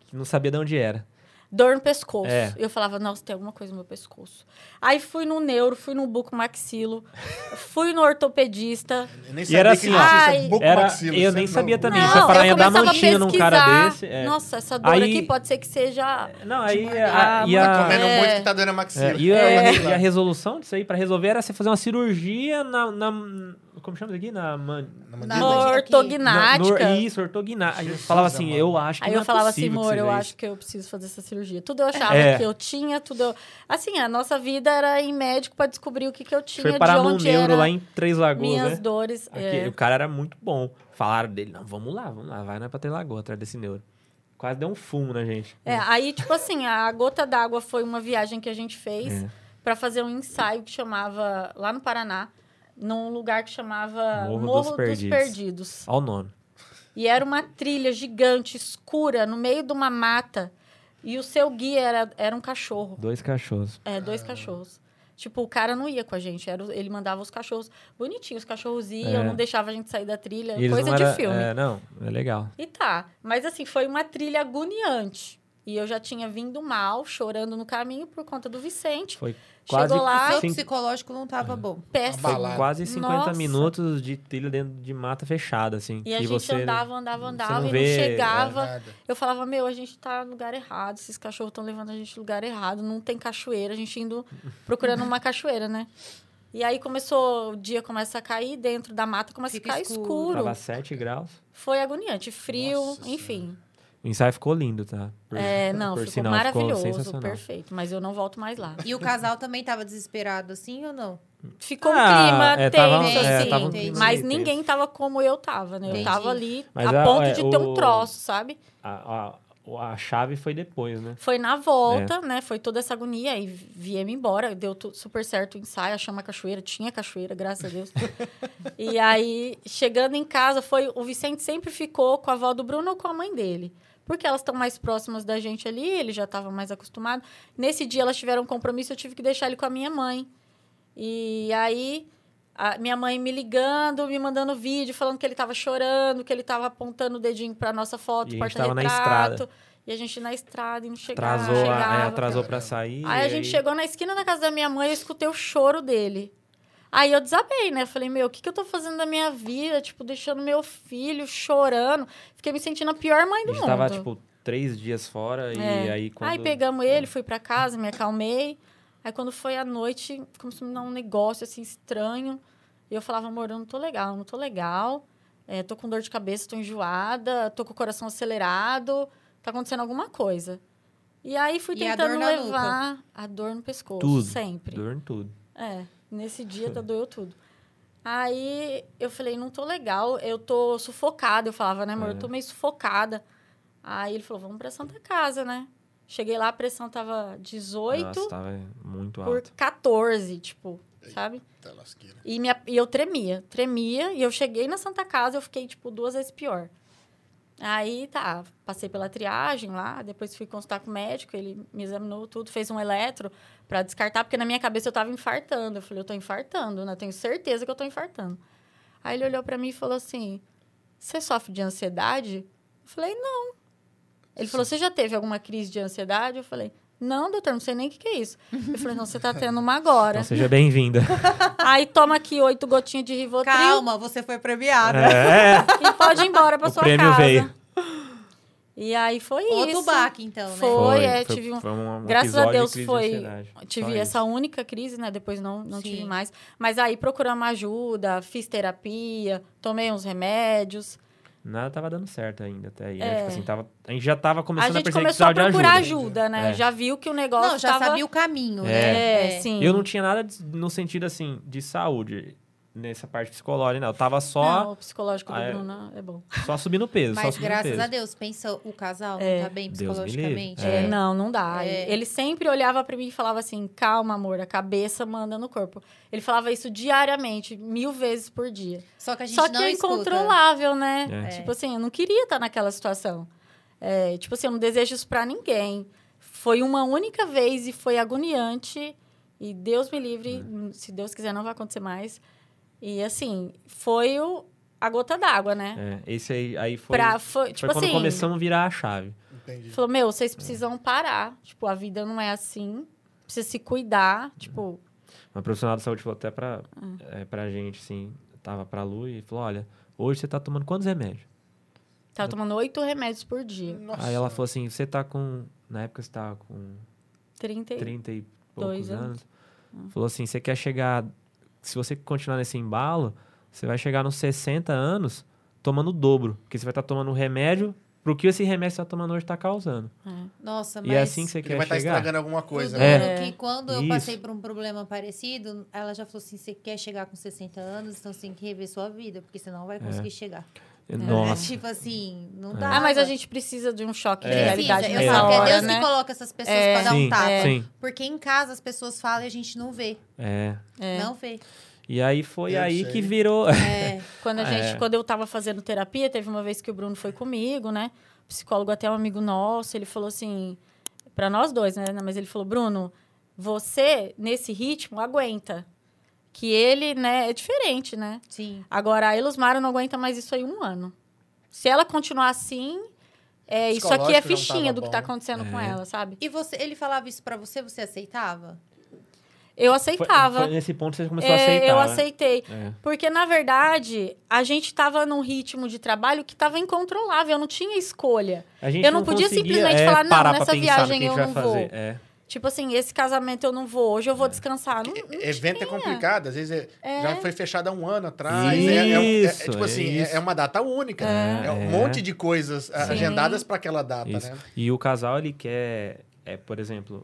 que não sabia de onde era. Dor no pescoço. É. Eu falava, nossa, tem alguma coisa no meu pescoço. Aí fui no neuro, fui no bucomaxilo, fui no ortopedista. Eu nem E era que assim, esse buco Era, maxilo, eu nem não- sabia também. Não, Você parar eu em dar num cara desse. é. Nossa, essa dor Aí- aqui pode ser que seja... Não, aí. a- e uma- a- Comendo É. muito que tá dando a maxila. É, e, a, É. e a resolução disso aí pra resolver era você fazer uma cirurgia na. na- como chama isso aqui? Na. man- Na Na. Ortognática. na- no- isso, ortognática. A gente falava assim, amado. eu acho que Aí não eu é falava assim, amor, eu acho isso. que eu preciso fazer essa cirurgia. Tudo eu achava É. que eu tinha, tudo eu... Assim, a nossa vida era ir médico pra descobrir o que, que eu tinha, Foi parar de no onde neuro era lá em Três Lagoas, minhas né? dores. Aqui, é. O cara era muito bom. Falaram dele, não, vamos lá, vamos lá, vai na pra Três Lagoas, atrás desse neuro. Quase deu um fumo na gente. É, aí, tipo assim, a Gota d'Água foi uma viagem que a gente fez É. pra fazer um ensaio que chamava, lá no Paraná, num lugar que chamava Morro Morro, dos dos, Perdidos. Perdidos. Olha o nome. E era uma trilha gigante, escura, no meio de uma mata. E o seu guia era, era um cachorro. Dois cachorros. É, dois cachorros. Tipo, o cara não ia com a gente, era, ele mandava os cachorros bonitinhos. Os cachorros iam, É. não deixava a gente sair da trilha. Coisa de era- filme. É, não, é legal. E tá. Mas assim, foi uma trilha agoniante. E eu já tinha vindo mal, chorando no caminho por conta do Vicente. Foi Chegou quase, lá- O psicológico não tava bom. Péssimo. foi quase 50 Nossa. minutos de trilha dentro de mata fechada, assim. E a gente você andava, andava, andava não e não vê, é, chegava. Nada. Eu falava, meu, a gente tá no lugar errado. Esses cachorros estão levando a gente no lugar errado. Não tem cachoeira. A gente indo procurando uma cachoeira, né? E aí começou, o dia começa a cair, dentro da mata começa Fica a ficar escuro. escuro. Tava 7 graus. Foi agoniante, frio, Nossa enfim. O ensaio ficou lindo, tá? Por- É, não, por ficou sinal, maravilhoso, sensacional. perfeito. Mas eu não volto mais lá. E o casal também tava desesperado assim ou não? Ficou um Ah, clima é, tenso, tava- é, assim. tava um clima mas meio ninguém tava como eu tava, né? Eu Entendi. tava ali Mas a a- ponto é, de ter um o- troço, sabe? A, a, a chave foi depois, né? Foi na volta, né? Foi toda essa agonia. Aí viemos embora, deu tudo super certo o ensaio, achamos a cachoeira, tinha cachoeira, graças a Deus. e aí, chegando em casa, foi. O Vicente sempre ficou com a avó do Bruno ou com a mãe dele. Porque elas estão mais próximas da gente ali, ele já estava mais acostumado. Nesse dia elas tiveram um compromisso, eu tive que deixar ele com a minha mãe. E aí, a minha mãe me ligando, me mandando vídeo, falando que ele estava chorando, que ele estava apontando o dedinho para nossa foto, porta-retrato. E a gente na estrada e não chegava. Atrasou, chegava. é, atrasou pra sair. Aí a gente chegou na esquina da casa da minha mãe e eu escutei o choro dele. Aí eu desabei, né? Falei, meu, o que, que eu tô fazendo da minha vida? Tipo, deixando meu filho chorando. Fiquei me sentindo a pior mãe A do gente mundo. tava, tipo, três dias fora e É. aí quando... Aí pegamos ele, fui pra casa, me acalmei. Aí quando foi à noite, começou a me dar um negócio assim estranho. E eu falava, amor, eu não tô legal, não tô legal. É, tô com dor de cabeça, tô enjoada, tô com o coração acelerado, tá acontecendo alguma coisa. E aí fui E a tentando na levar a dor no pescoço, Tudo. sempre. Dor em tudo. É, nesse dia tá, doeu tudo. Aí eu falei, não tô legal, eu tô sufocada. Eu falava, né, amor, É. eu tô meio sufocada. Aí ele falou, vamos pra Santa Casa, né? Cheguei lá, a pressão tava 18 Nossa, tava muito por alto. 14, tipo, sabe? Tá. E, minha, e eu tremia, tremia. E eu cheguei na Santa Casa, eu fiquei, tipo, duas vezes pior. Aí, tá, passei pela triagem lá, depois fui consultar com o médico, ele me examinou tudo, fez um eletro pra descartar, porque na minha cabeça eu tava infartando. Eu falei, eu tô infartando, né? Tenho certeza que eu tô infartando. Aí ele olhou pra mim e falou assim: Você sofre de ansiedade? Eu falei, não. Ele falou, você já teve alguma crise de ansiedade? Eu falei, Não, doutor, não sei nem o que, que é isso. Eu falei, não, você tá tendo uma agora. Então seja bem-vinda. Aí toma aqui oito gotinhas de Rivotril Calma, você foi premiada. É, e pode ir embora pra o sua prêmio casa. veio. E aí foi Outro isso. baque, então, né? Foi, é, tive um- foi um Graças a de Deus de foi. ansiedade. Tive Só essa isso. única crise, né? Depois não, não tive mais. Mas aí procuramos ajuda, fiz terapia, tomei uns remédios. Nada tava dando certo ainda até aí. né? É. Tipo assim, tava, a gente já tava A começando a, gente perceber que começou a precisava de procurar ajuda. ajuda, né? É. Já viu que o negócio Não, já tava... sabia o caminho, É. né? É, sim. Eu não tinha nada de- no sentido assim de saúde nessa parte psicológica, não. Eu tava só, Não, o psicológico do é. Bruno é bom. só subindo peso. Mas subindo graças peso. a Deus, pensa o casal É. não tá bem psicologicamente. É, É. não, não dá. É. Ele sempre olhava pra mim e falava assim: calma, amor, a cabeça manda no corpo. Ele falava isso diariamente, mil vezes por dia. Só que a gente Só que não é escuta. incontrolável, né? É. Tipo assim, eu não queria estar naquela situação. É, tipo assim, eu não desejo isso pra ninguém. Foi uma única vez e foi agoniante. E Deus me livre, se Deus quiser, não vai acontecer mais. E assim, foi o, a gota d'água, né? É, esse aí, aí foi, Pra, foi, foi tipo quando assim, começamos a virar a chave. Entendi. falou, meu, vocês precisam parar. Tipo, a vida não é assim. Precisa se cuidar. Tipo, Uma profissional de saúde falou até pra, Hum. é, pra gente, assim, tava pra Lu e falou, olha, hoje você tá tomando quantos remédios? tava tomando oito remédios por dia. Nossa. Aí ela falou assim, você tá com, na época você tava com 30 e... 30 e poucos Dois anos. anos. Falou assim, você quer chegar, se você continuar nesse embalo, você vai chegar nos 60 anos tomando o dobro, porque você vai estar tomando remédio pro que esse remédio que você tá tomando hoje tá causando. Nossa, mas E é assim que você quer vai estar chegar. estragando alguma coisa. o né? duro É. que quando eu Isso. passei por um problema parecido, ela já falou assim: você quer chegar com 60 anos, então você tem que rever sua vida, porque você não vai conseguir chegar. É, Nossa. tipo assim, não É. dá. Ah, mas a gente precisa de um choque de É. realidade Precisa. Eu nessa que é hora, Deus né? que coloca essas pessoas É. pra dar sim, um tapa. sim. Porque em casa as pessoas falam e a gente não vê. É. É. Não vê. E aí foi Eu aí sei. que virou. É. Quando a gente, É. quando eu tava fazendo terapia, teve uma vez que o Bruno foi comigo, né? O psicólogo até um amigo nosso, ele falou assim, pra nós dois, né? Mas ele falou, Bruno, você nesse ritmo aguenta. Que ele, né, é diferente, né? Sim. Agora a Elusmara não aguenta mais isso aí um ano. Se ela continuar assim, é, isso aqui é não fichinha tava do que tá acontecendo com É. ela, sabe? E você, ele falava isso pra você, você aceitava? Eu Foi, aceitava. foi nesse ponto você começou a É, aceitar. eu né? aceitei. É. Porque, na verdade, a gente estava num ritmo de trabalho que estava incontrolável, eu não tinha escolha. A gente Eu não podia conseguia, simplesmente é, falar, não, nessa viagem a eu não fazer. vou. É. Tipo assim, esse casamento eu não vou, hoje eu vou descansar. Não, não Evento é complicado, às vezes é- já foi fechado há um ano atrás. Isso, é, é- é- é- é tipo assim, é, isso. é uma data única. É, um É. monte de coisas Sim. agendadas para aquela data, Isso. né? E o casal, ele quer, é, por exemplo,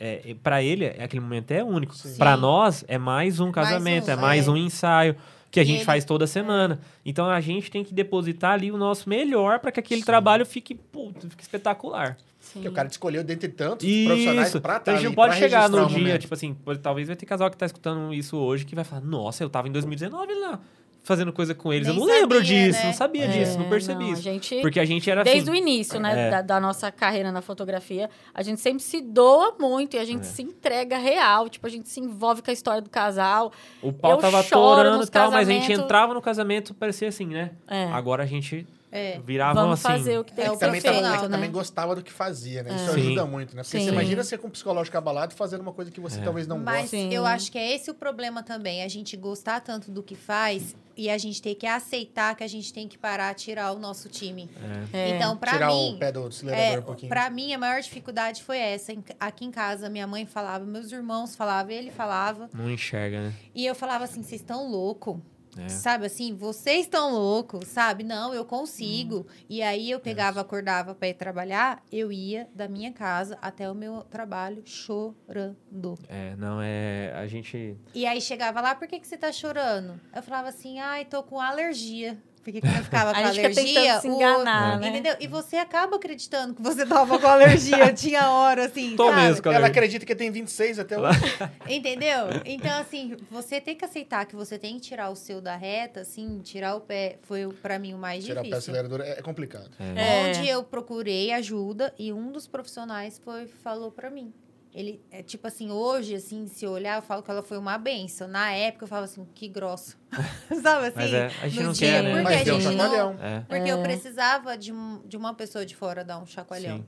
é, para ele, é- aquele momento é único. Sim. Para Sim. nós, é mais um casamento, um, é mais é. um ensaio que a E gente ele- faz toda semana. Então a gente tem que depositar ali o nosso melhor para que aquele trabalho fique, puto, fique espetacular. Sim. Porque o cara te escolheu dentre tantos profissionais Isso. pra Então estar a gente ali, não pode pra chegar no o dia, momento. tipo assim, talvez vai ter casal que tá escutando isso hoje que vai falar: "Nossa, eu tava em 2019 lá fazendo coisa com eles, Nem eu não lembro sabia, disso, né? não sabia É, disso, não percebi não, a isso". gente, Porque a gente era desde assim, o início, né, É. da, da nossa carreira na fotografia, a gente sempre se doa muito e a gente É. se entrega real. Tipo, a gente se envolve com a história do casal. O pau Eu tava choro atorando e tal, mas a gente entrava no casamento, parecia assim, né? É. Agora a gente É. virava Vamos assim. fazer o que tem É que o ser também, feito, tava, profissional, também né? gostava do que fazia, né? Isso É. Sim. ajuda muito, né? Porque Sim. você imagina ser com um psicológico abalado fazendo uma coisa que você É. talvez não Mas goste. Sim. eu acho que é esse o problema também. A gente gostar tanto do que faz e a gente ter que aceitar que a gente tem que parar, tirar o nosso time. É. É. Então, pra Tirar mim. o pé do acelerador É, um pouquinho. pra mim, a maior dificuldade foi essa. Aqui em casa, minha mãe falava, meus irmãos falavam, ele falava. Não enxerga, né? E eu falava assim: vocês estão loucos. É. Sabe assim, vocês estão loucos, sabe? Não, eu consigo. Hum. E aí eu pegava, acordava pra ir trabalhar, eu ia da minha casa até o meu trabalho chorando. É, não, é. A gente. E aí chegava lá, por que, que você tá chorando? Eu falava assim, ai, tô com alergia. Porque quando eu ficava com A alergia. tentando se o- enganar, né? Entendeu? E você acaba acreditando que você tava com alergia. Tinha hora, assim. Tô sabe? mesmo, Ela acredita que tem 26 até hoje. Entendeu? Então, assim, você tem que aceitar que você tem que tirar o seu da reta, assim, tirar o pé foi o- pra mim o mais Tirar o pé do difícil. acelerador é é complicado. É. É. Onde eu procurei ajuda e um dos profissionais foi falou pra mim. Ele é tipo assim, hoje assim, se eu olhar, eu falo que ela foi uma benção. Na época eu falava assim, que grossa. Sabe assim? Mas é, a gente no não dia, quer, né? porque Mas a deu um gente não- chacoalhão. É. Porque eu É. precisava de, de uma pessoa de fora dar um chacoalhão. Sim.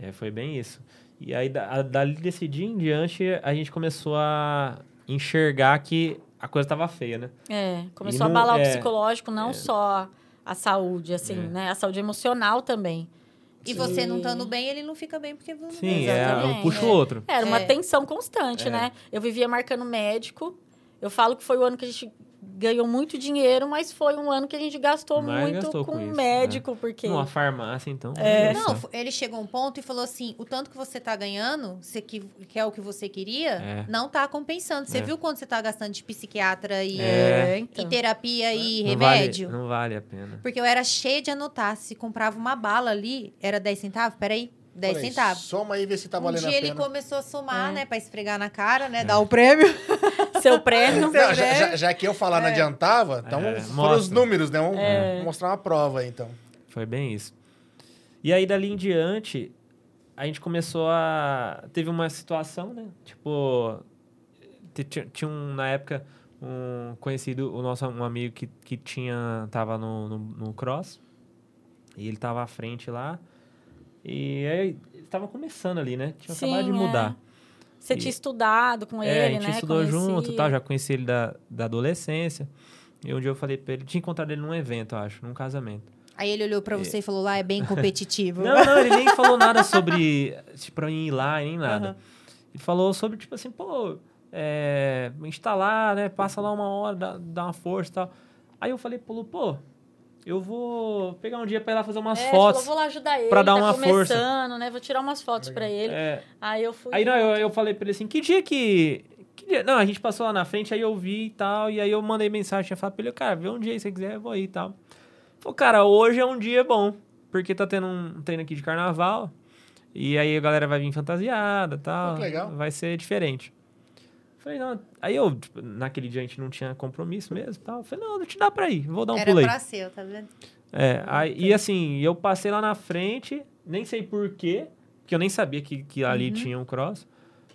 É, foi bem isso. E aí, da, a- dali desse dia em diante, a gente começou a enxergar que a coisa estava feia, né? É, começou E a não- abalar o é, psicológico, não só a saúde, assim, É. né? A saúde emocional também. E você não estando bem, ele não fica bem porque não Sim, é, um Exatamente. puxa o outro. Era uma É. tensão constante, É. né? Eu vivia marcando médico. Eu falo que foi o ano que a gente ganhou muito dinheiro, mas foi um ano que a gente gastou Mas muito gastou com com isso, médico, porque... Numa farmácia, então. É. olha Não, ele chegou a um ponto e falou assim: o tanto que você tá ganhando, você que, que é o que você queria, É. não tá compensando. Você É. viu quanto você tá gastando de psiquiatra e, É. e terapia e Não remédio? Vale, não vale a pena. Porque eu era cheia de anotar. Se comprava uma bala ali, era 10 centavos? Peraí, 10 Olha aí, centavos. Soma aí, vê se tá Um valendo dia a ele pena. começou a somar, É. né? Pra esfregar na cara, né? Dar o prêmio. Seu prêmio... Não, já, já- já que eu falar não adiantava, então É, foram os números, né? Vamos É. mostrar uma prova aí, então. Foi bem isso. E aí, dali em diante, a gente começou a. Teve uma situação, né? Tipo. tinha um, na época, um conhecido, o nosso um amigo que, que tinha. tava no, no, no cross. E ele tava à frente lá. E aí, ele tava começando ali, né? Tinha Sim, acabado de é. mudar. Você E- tinha estudado com é, ele, a gente né? estudou junto Conhecia. e tal, já conheci ele da, da adolescência. E um dia eu falei pra ele, tinha encontrado ele num evento, eu acho, num casamento. Aí ele olhou pra você e falou: lá é bem competitivo. Não, não, ele nem falou nada sobre tipo, pra ir lá, nem nada. Aham. Ele falou sobre, tipo assim, pô, é, gente tá né? Passa lá uma hora, dá, dá uma força e tal. Aí eu falei, pô, pô, eu vou pegar um dia pra ir lá fazer umas É, fotos. falou, vou lá ajudar ele, pra dar tá uma força. né? Vou tirar umas fotos pra ele. É, Aí eu fui... aí não, eu, eu falei pra ele assim, que dia que. que dia? Não, a gente passou lá na frente, aí eu vi e tal. E aí eu mandei mensagem, eu falei pra ele, cara, vê um dia aí se você quiser, eu vou aí e tal. Falei, cara, hoje é um dia bom, porque tá tendo um treino aqui de carnaval. E aí a galera vai vir fantasiada e tal. Pô, que legal. Vai ser diferente. Falei, não. Aí eu, tipo, naquele dia a gente não tinha compromisso mesmo e tal. Falei, não, não te dá pra ir, vou dar um Era pulo aí. pra ser, tá vendo? É, aí, e assim, eu passei lá na frente, nem sei porquê, porque eu nem sabia que, que ali tinha um cross.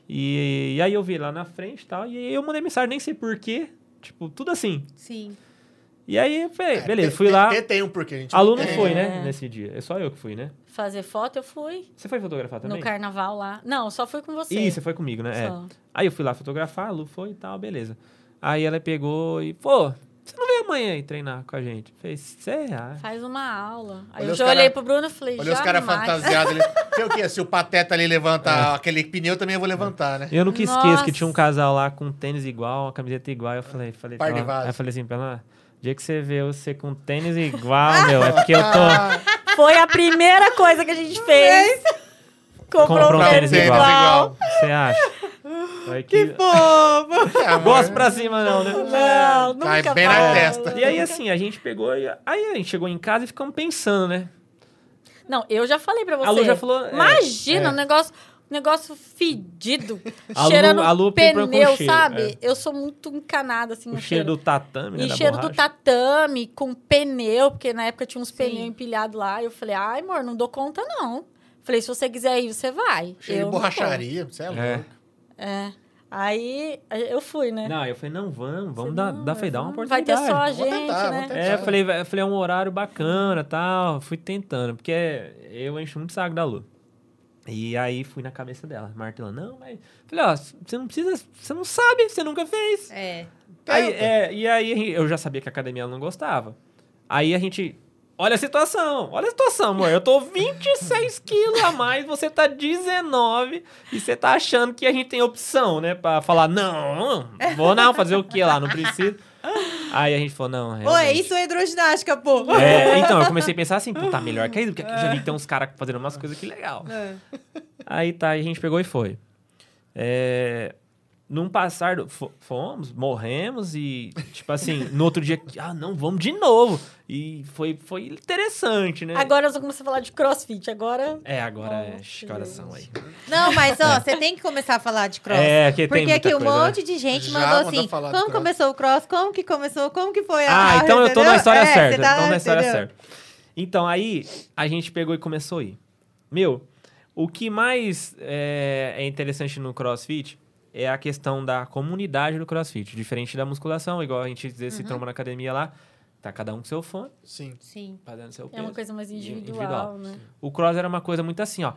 E, e aí eu vi lá na frente e tal, e aí eu mandei mensagem, nem sei porquê, tipo, tudo assim. Sim. E aí É, beleza, tem- fui tem- lá. Tem, tem um porquê, a gente A Lu não tem. foi, É. né, nesse dia. É só eu que fui, né? Fazer foto, eu fui. Você foi fotografar também? No carnaval lá. Não, só fui com você. Ih, você foi comigo, né? É. Aí eu fui lá fotografar, a Lu foi e tal, beleza. Aí ela pegou e, pô, você não vem amanhã aí treinar com a gente? Fez, será? Faz uma aula. Aí Olha eu já cara- olhei pro Bruno e falei, Olha os caras fantasiados ali. Sei o quê? Se o Pateta ali levanta aquele pneu, também eu vou levantar, né? Eu nunca esqueço Nossa. que tinha um casal lá com tênis igual, uma camiseta igual. Eu falei, falei, Par de vasos. aí eu falei assim pra ela, dia que você vê você com tênis igual, meu, é porque eu tô. Foi a primeira coisa que a gente fez. Comprou, Comprou um tênis tênis igual. igual. Você acha? Aí que. Bobo! É. Gosto pra cima, não, né? Não, nunca Cai bem na testa. E aí, assim, a gente pegou. e- Aí a gente chegou em casa e ficamos pensando, né? Não, eu já falei pra você. A Lu já falou, é, Imagina, é. um negócio, negócio fedido. A Lu- cheirando a Lu problema com pneu, cheiro, sabe? é. Eu sou muito encanada, assim, O no cheiro do tatame, né? E cheiro do borracha. tatame, com pneu, porque na época tinha uns Sim. pneus empilhados lá. Eu falei, ai, amor, não dou conta, não. Falei, se você quiser ir, você vai. Cheio Eu de borracharia, você é louco. É. É. Aí eu fui, né? Não, eu falei, não, vamos, vamos dar, não, dar, dar uma vamos- Vai oportunidade. ter só a Vou gente, tentar, né? tentar. É, eu falei, eu falei, é um horário bacana e tal. Fui tentando, porque eu encho muito saco da Lu. E aí fui na cabeça dela, martelando. Não, mas. Falei, ó, você não precisa. Você não sabe, você nunca fez. É. Aí, é, e aí eu já sabia que a academia ela não gostava. Aí a gente. Olha a situação, olha a situação, amor. Eu tô 26 quilos a mais, você tá 19 e você tá achando que a gente tem opção, né? Pra falar, não, vou não, fazer o que lá, não preciso. Aí a gente falou, não, realmente. isso é hidroginástica, pô. É, então, eu comecei a pensar assim, pô, tá melhor que isso, porque aqui já vi que tem uns caras fazendo umas coisas que legal. É. Aí tá, aí a gente pegou e foi. É, num passar, do, fo- fomos, morremos e, tipo assim, no outro dia, ah, não, vamos de novo. E foi, foi interessante, né? Agora nós vamos começar a falar de crossfit. Agora. É, agora é, que horas são aí? Não, mas ó, você tem que começar a falar de cross. É, que tem Porque muita aqui um coisa, né? monte de gente Já mandou assim: como cross. começou o cross? Como que começou? Como que foi a. Ah, então eu tô na história É, certa. tá- tô na história entendeu? certa. Então, aí a gente pegou e começou a ir. Meu, o que mais é, é interessante no CrossFit é a questão da comunidade do CrossFit. Diferente da musculação, igual a gente às vezes se tromba na academia lá, tá cada um com seu fone, Sim. Sim. fazendo seu É peso. uma coisa mais individual. individual, né? O cross era uma coisa muito assim, ó.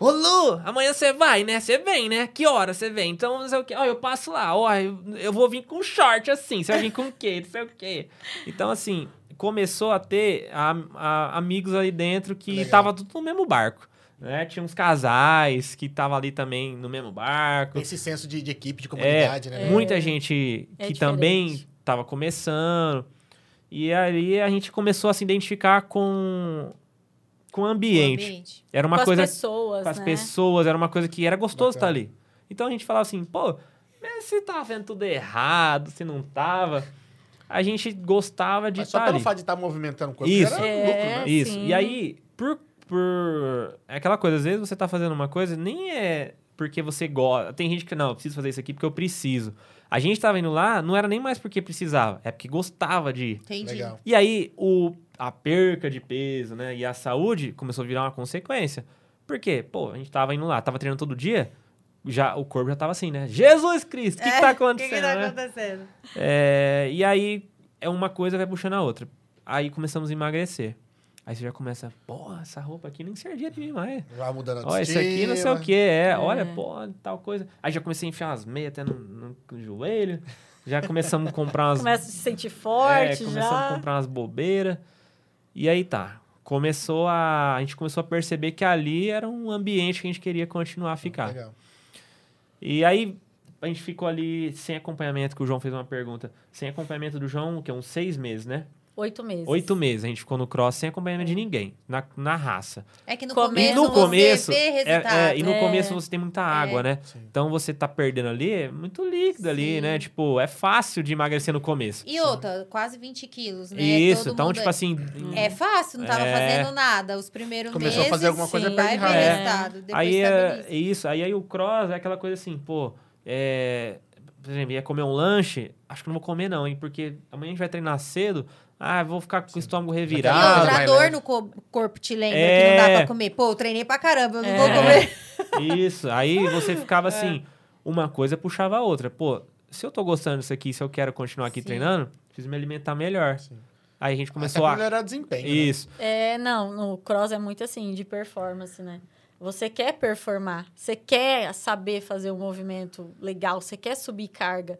Ô Lu, amanhã você vai, né? Você vem, né? Que hora você vem? Então, não sei o quê. Ó, eu passo lá. Ó, eu, eu vou vir com short assim. Você vai vir com o quê? Não sei o quê. Então, assim, começou a ter a- a- amigos ali dentro que Legal. tava tudo no mesmo barco. Né? Tinha uns casais que estavam ali também no mesmo barco. Esse senso de, de equipe, de É, comunidade, né? muita gente É que também estava começando. E aí a gente começou a se identificar com, com o O ambiente. ambiente. Era uma com coisa as pessoas, com as né? pessoas, era uma coisa que era gostoso estar ali. Então a gente falava assim, pô, mas se tava vendo tudo errado, se não tava. A gente gostava de Mas só estar pelo ali. fato de estar movimentando o corpo, Isso. era É. lucro, né? Isso. sim. E aí, por, por. É aquela coisa, às vezes você tá fazendo uma coisa, nem é porque você gosta. Tem gente que, não, eu preciso fazer isso aqui porque eu preciso. A gente tava indo lá, não era nem mais porque precisava, é porque gostava de ir. Entendi. Legal. E aí, o, a perca de peso, né, e a saúde começou a virar uma consequência. Por quê? Pô, a gente tava indo lá, tava treinando todo dia, já, o corpo já tava assim, né? Jesus Cristo, o que, que tá É, O que, acontecendo, que tá né? acontecendo? É, e aí, é uma coisa vai puxando a outra. Aí começamos a emagrecer. Aí você já começa, pô, essa roupa aqui nem servia de mim mais. Já mudando a Ó, isso aqui não sei o que, é, olha, pô, tal coisa. Aí já comecei a enfiar umas meias até no, no- no joelho. Já começamos a comprar umas. Começa a se sentir é, forte começamos a já. comprar umas bobeiras. E aí tá. Começou a. A gente começou a perceber que ali era um ambiente que a gente queria continuar a ficar. Legal. E aí a gente ficou ali sem acompanhamento, que o João fez uma pergunta. Sem acompanhamento do João, que é uns seis meses, né? Oito meses. Oito meses. A gente ficou no cross sem acompanhamento de ninguém, na, na raça. É que no Come- começo E no você começo. vê é- resultado. é, e no É. começo você tem muita água, né? Sim. Então você tá perdendo ali, é muito líquido ali, Sim. né? Tipo, é fácil de emagrecer no começo. E outra, quase 20 quilos, né? Isso, Todo então, mundo tipo assim. É fácil, não tava É. fazendo nada. Os primeiros Começou a meses, fazer alguma coisa. É. resultado. Depois aí é, é isso, aí, aí o cross é aquela coisa assim, pô, é, por exemplo, ia comer um lanche, acho que não vou comer não, hein, porque amanhã a gente vai treinar cedo, ah, vou ficar com o estômago revirado. outra, a vai dor no co- corpo te lembra É. que não dá pra comer. Pô, eu treinei pra caramba, eu não vou É. comer. Isso, aí você ficava assim, uma coisa puxava a outra. Pô, se eu tô gostando disso aqui, se eu quero continuar aqui Sim. treinando, preciso me alimentar melhor. Sim. Aí a gente Até começou pra a... melhorar o desempenho. né? Isso. É, não, no cross é muito assim, de performance, né? Você quer performar, você quer saber fazer um movimento legal, você quer subir carga.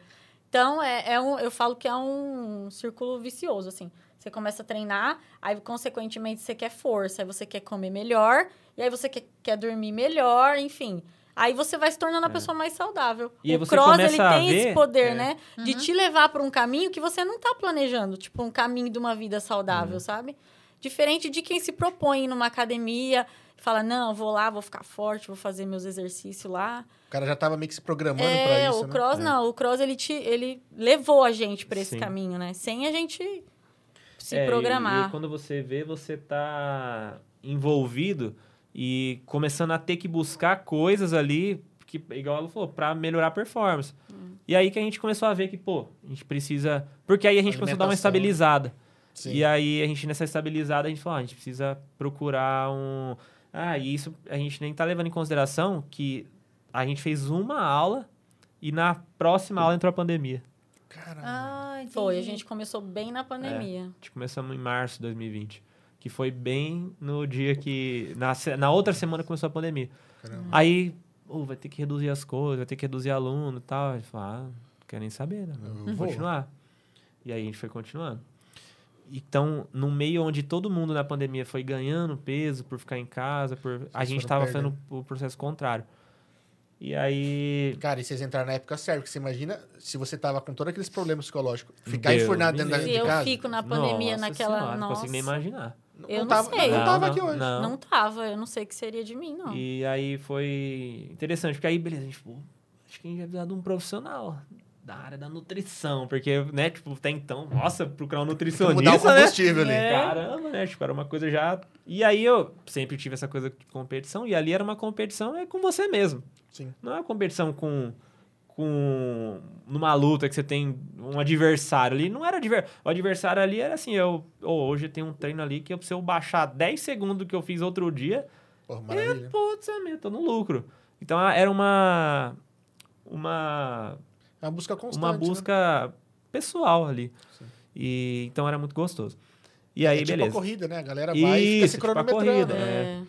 Então, é, é um, eu falo que é um círculo vicioso, assim. Você começa a treinar, aí, consequentemente, você quer força, aí você quer comer melhor, e aí você quer, quer dormir melhor, enfim. Aí você vai se tornando a pessoa mais saudável. É. E aí o você cross, ele a tem ver- esse poder, é. né? De te levar para um caminho que você não tá planejando. Tipo, um caminho de uma vida Uhum. saudável, sabe? Diferente de quem se propõe numa academia, fala, não, vou lá, vou ficar forte, vou fazer meus exercícios lá. O cara já tava meio que se programando pra É, isso, o né? cross É. não, o cross ele, te, ele levou a gente para esse Sim. caminho, né? Sem a gente se É, e- programar. E, quando você vê, você tá envolvido e começando a ter que buscar coisas ali, que, igual ela falou, pra melhorar a performance. Hum. E aí que a gente começou a ver que, pô, a gente precisa. Porque aí a gente começou a dar uma estabilizada. Sim. E aí a gente, nessa estabilizada, a gente falou, ah, a gente precisa procurar um. Ah, e isso a gente nem tá levando em consideração que a gente fez uma aula e na próxima aula entrou a pandemia. Caramba. Ah. Foi, a gente começou bem na pandemia. A gente começamos em março de 2020. Que foi bem no dia que. Na, na outra semana começou a pandemia. Caramba. Aí, "Ô, vai ter que reduzir as coisas, vai ter que reduzir aluno e tal. A gente falou, ah, não quero nem saber, né? Eu Vamos vou. continuar. E aí a gente foi continuando. Então, no meio onde todo mundo na pandemia foi ganhando peso por ficar em casa, por a Vocês gente foram estava fazendo o processo contrário. E aí. Cara, e vocês entraram na época certa, porque você imagina se você tava com todos aqueles problemas psicológicos, ficar Deus enfurnado dentro da de eu casa. fico na pandemia Nossa naquela. Senhora, não consigo nem imaginar. Eu não tava, sei. Não, Não, tava não, aqui hoje. não. não tava, eu não sei o que seria de mim, não. E aí foi interessante, porque aí, beleza, a gente, pô, acho que a gente vai precisar de um profissional da área da nutrição, porque, né, tipo, até então, nossa, procurar um Mudar o nutricionista, né? combustível ali. É. Caramba, né? Tipo, era uma coisa já. E aí eu sempre tive essa coisa de competição, e ali era uma competição é com você mesmo. Sim. Não é uma competição com. com numa luta que você tem um adversário ali. Não era adversário. O adversário ali era assim, eu. "Ô, hoje tem um treino ali que eu, eu baixar 10 segundos do que eu fiz outro dia, Porra, é, maravilha. putz, eu tô no lucro. Então era uma. Uma. É uma busca constante. Uma né? busca pessoal ali. Sim. E, então era muito gostoso. E aí, é tipo beleza. a corrida, né? A galera vai e fica Isso, se tipo a cronometrando. corrida, né? é. É.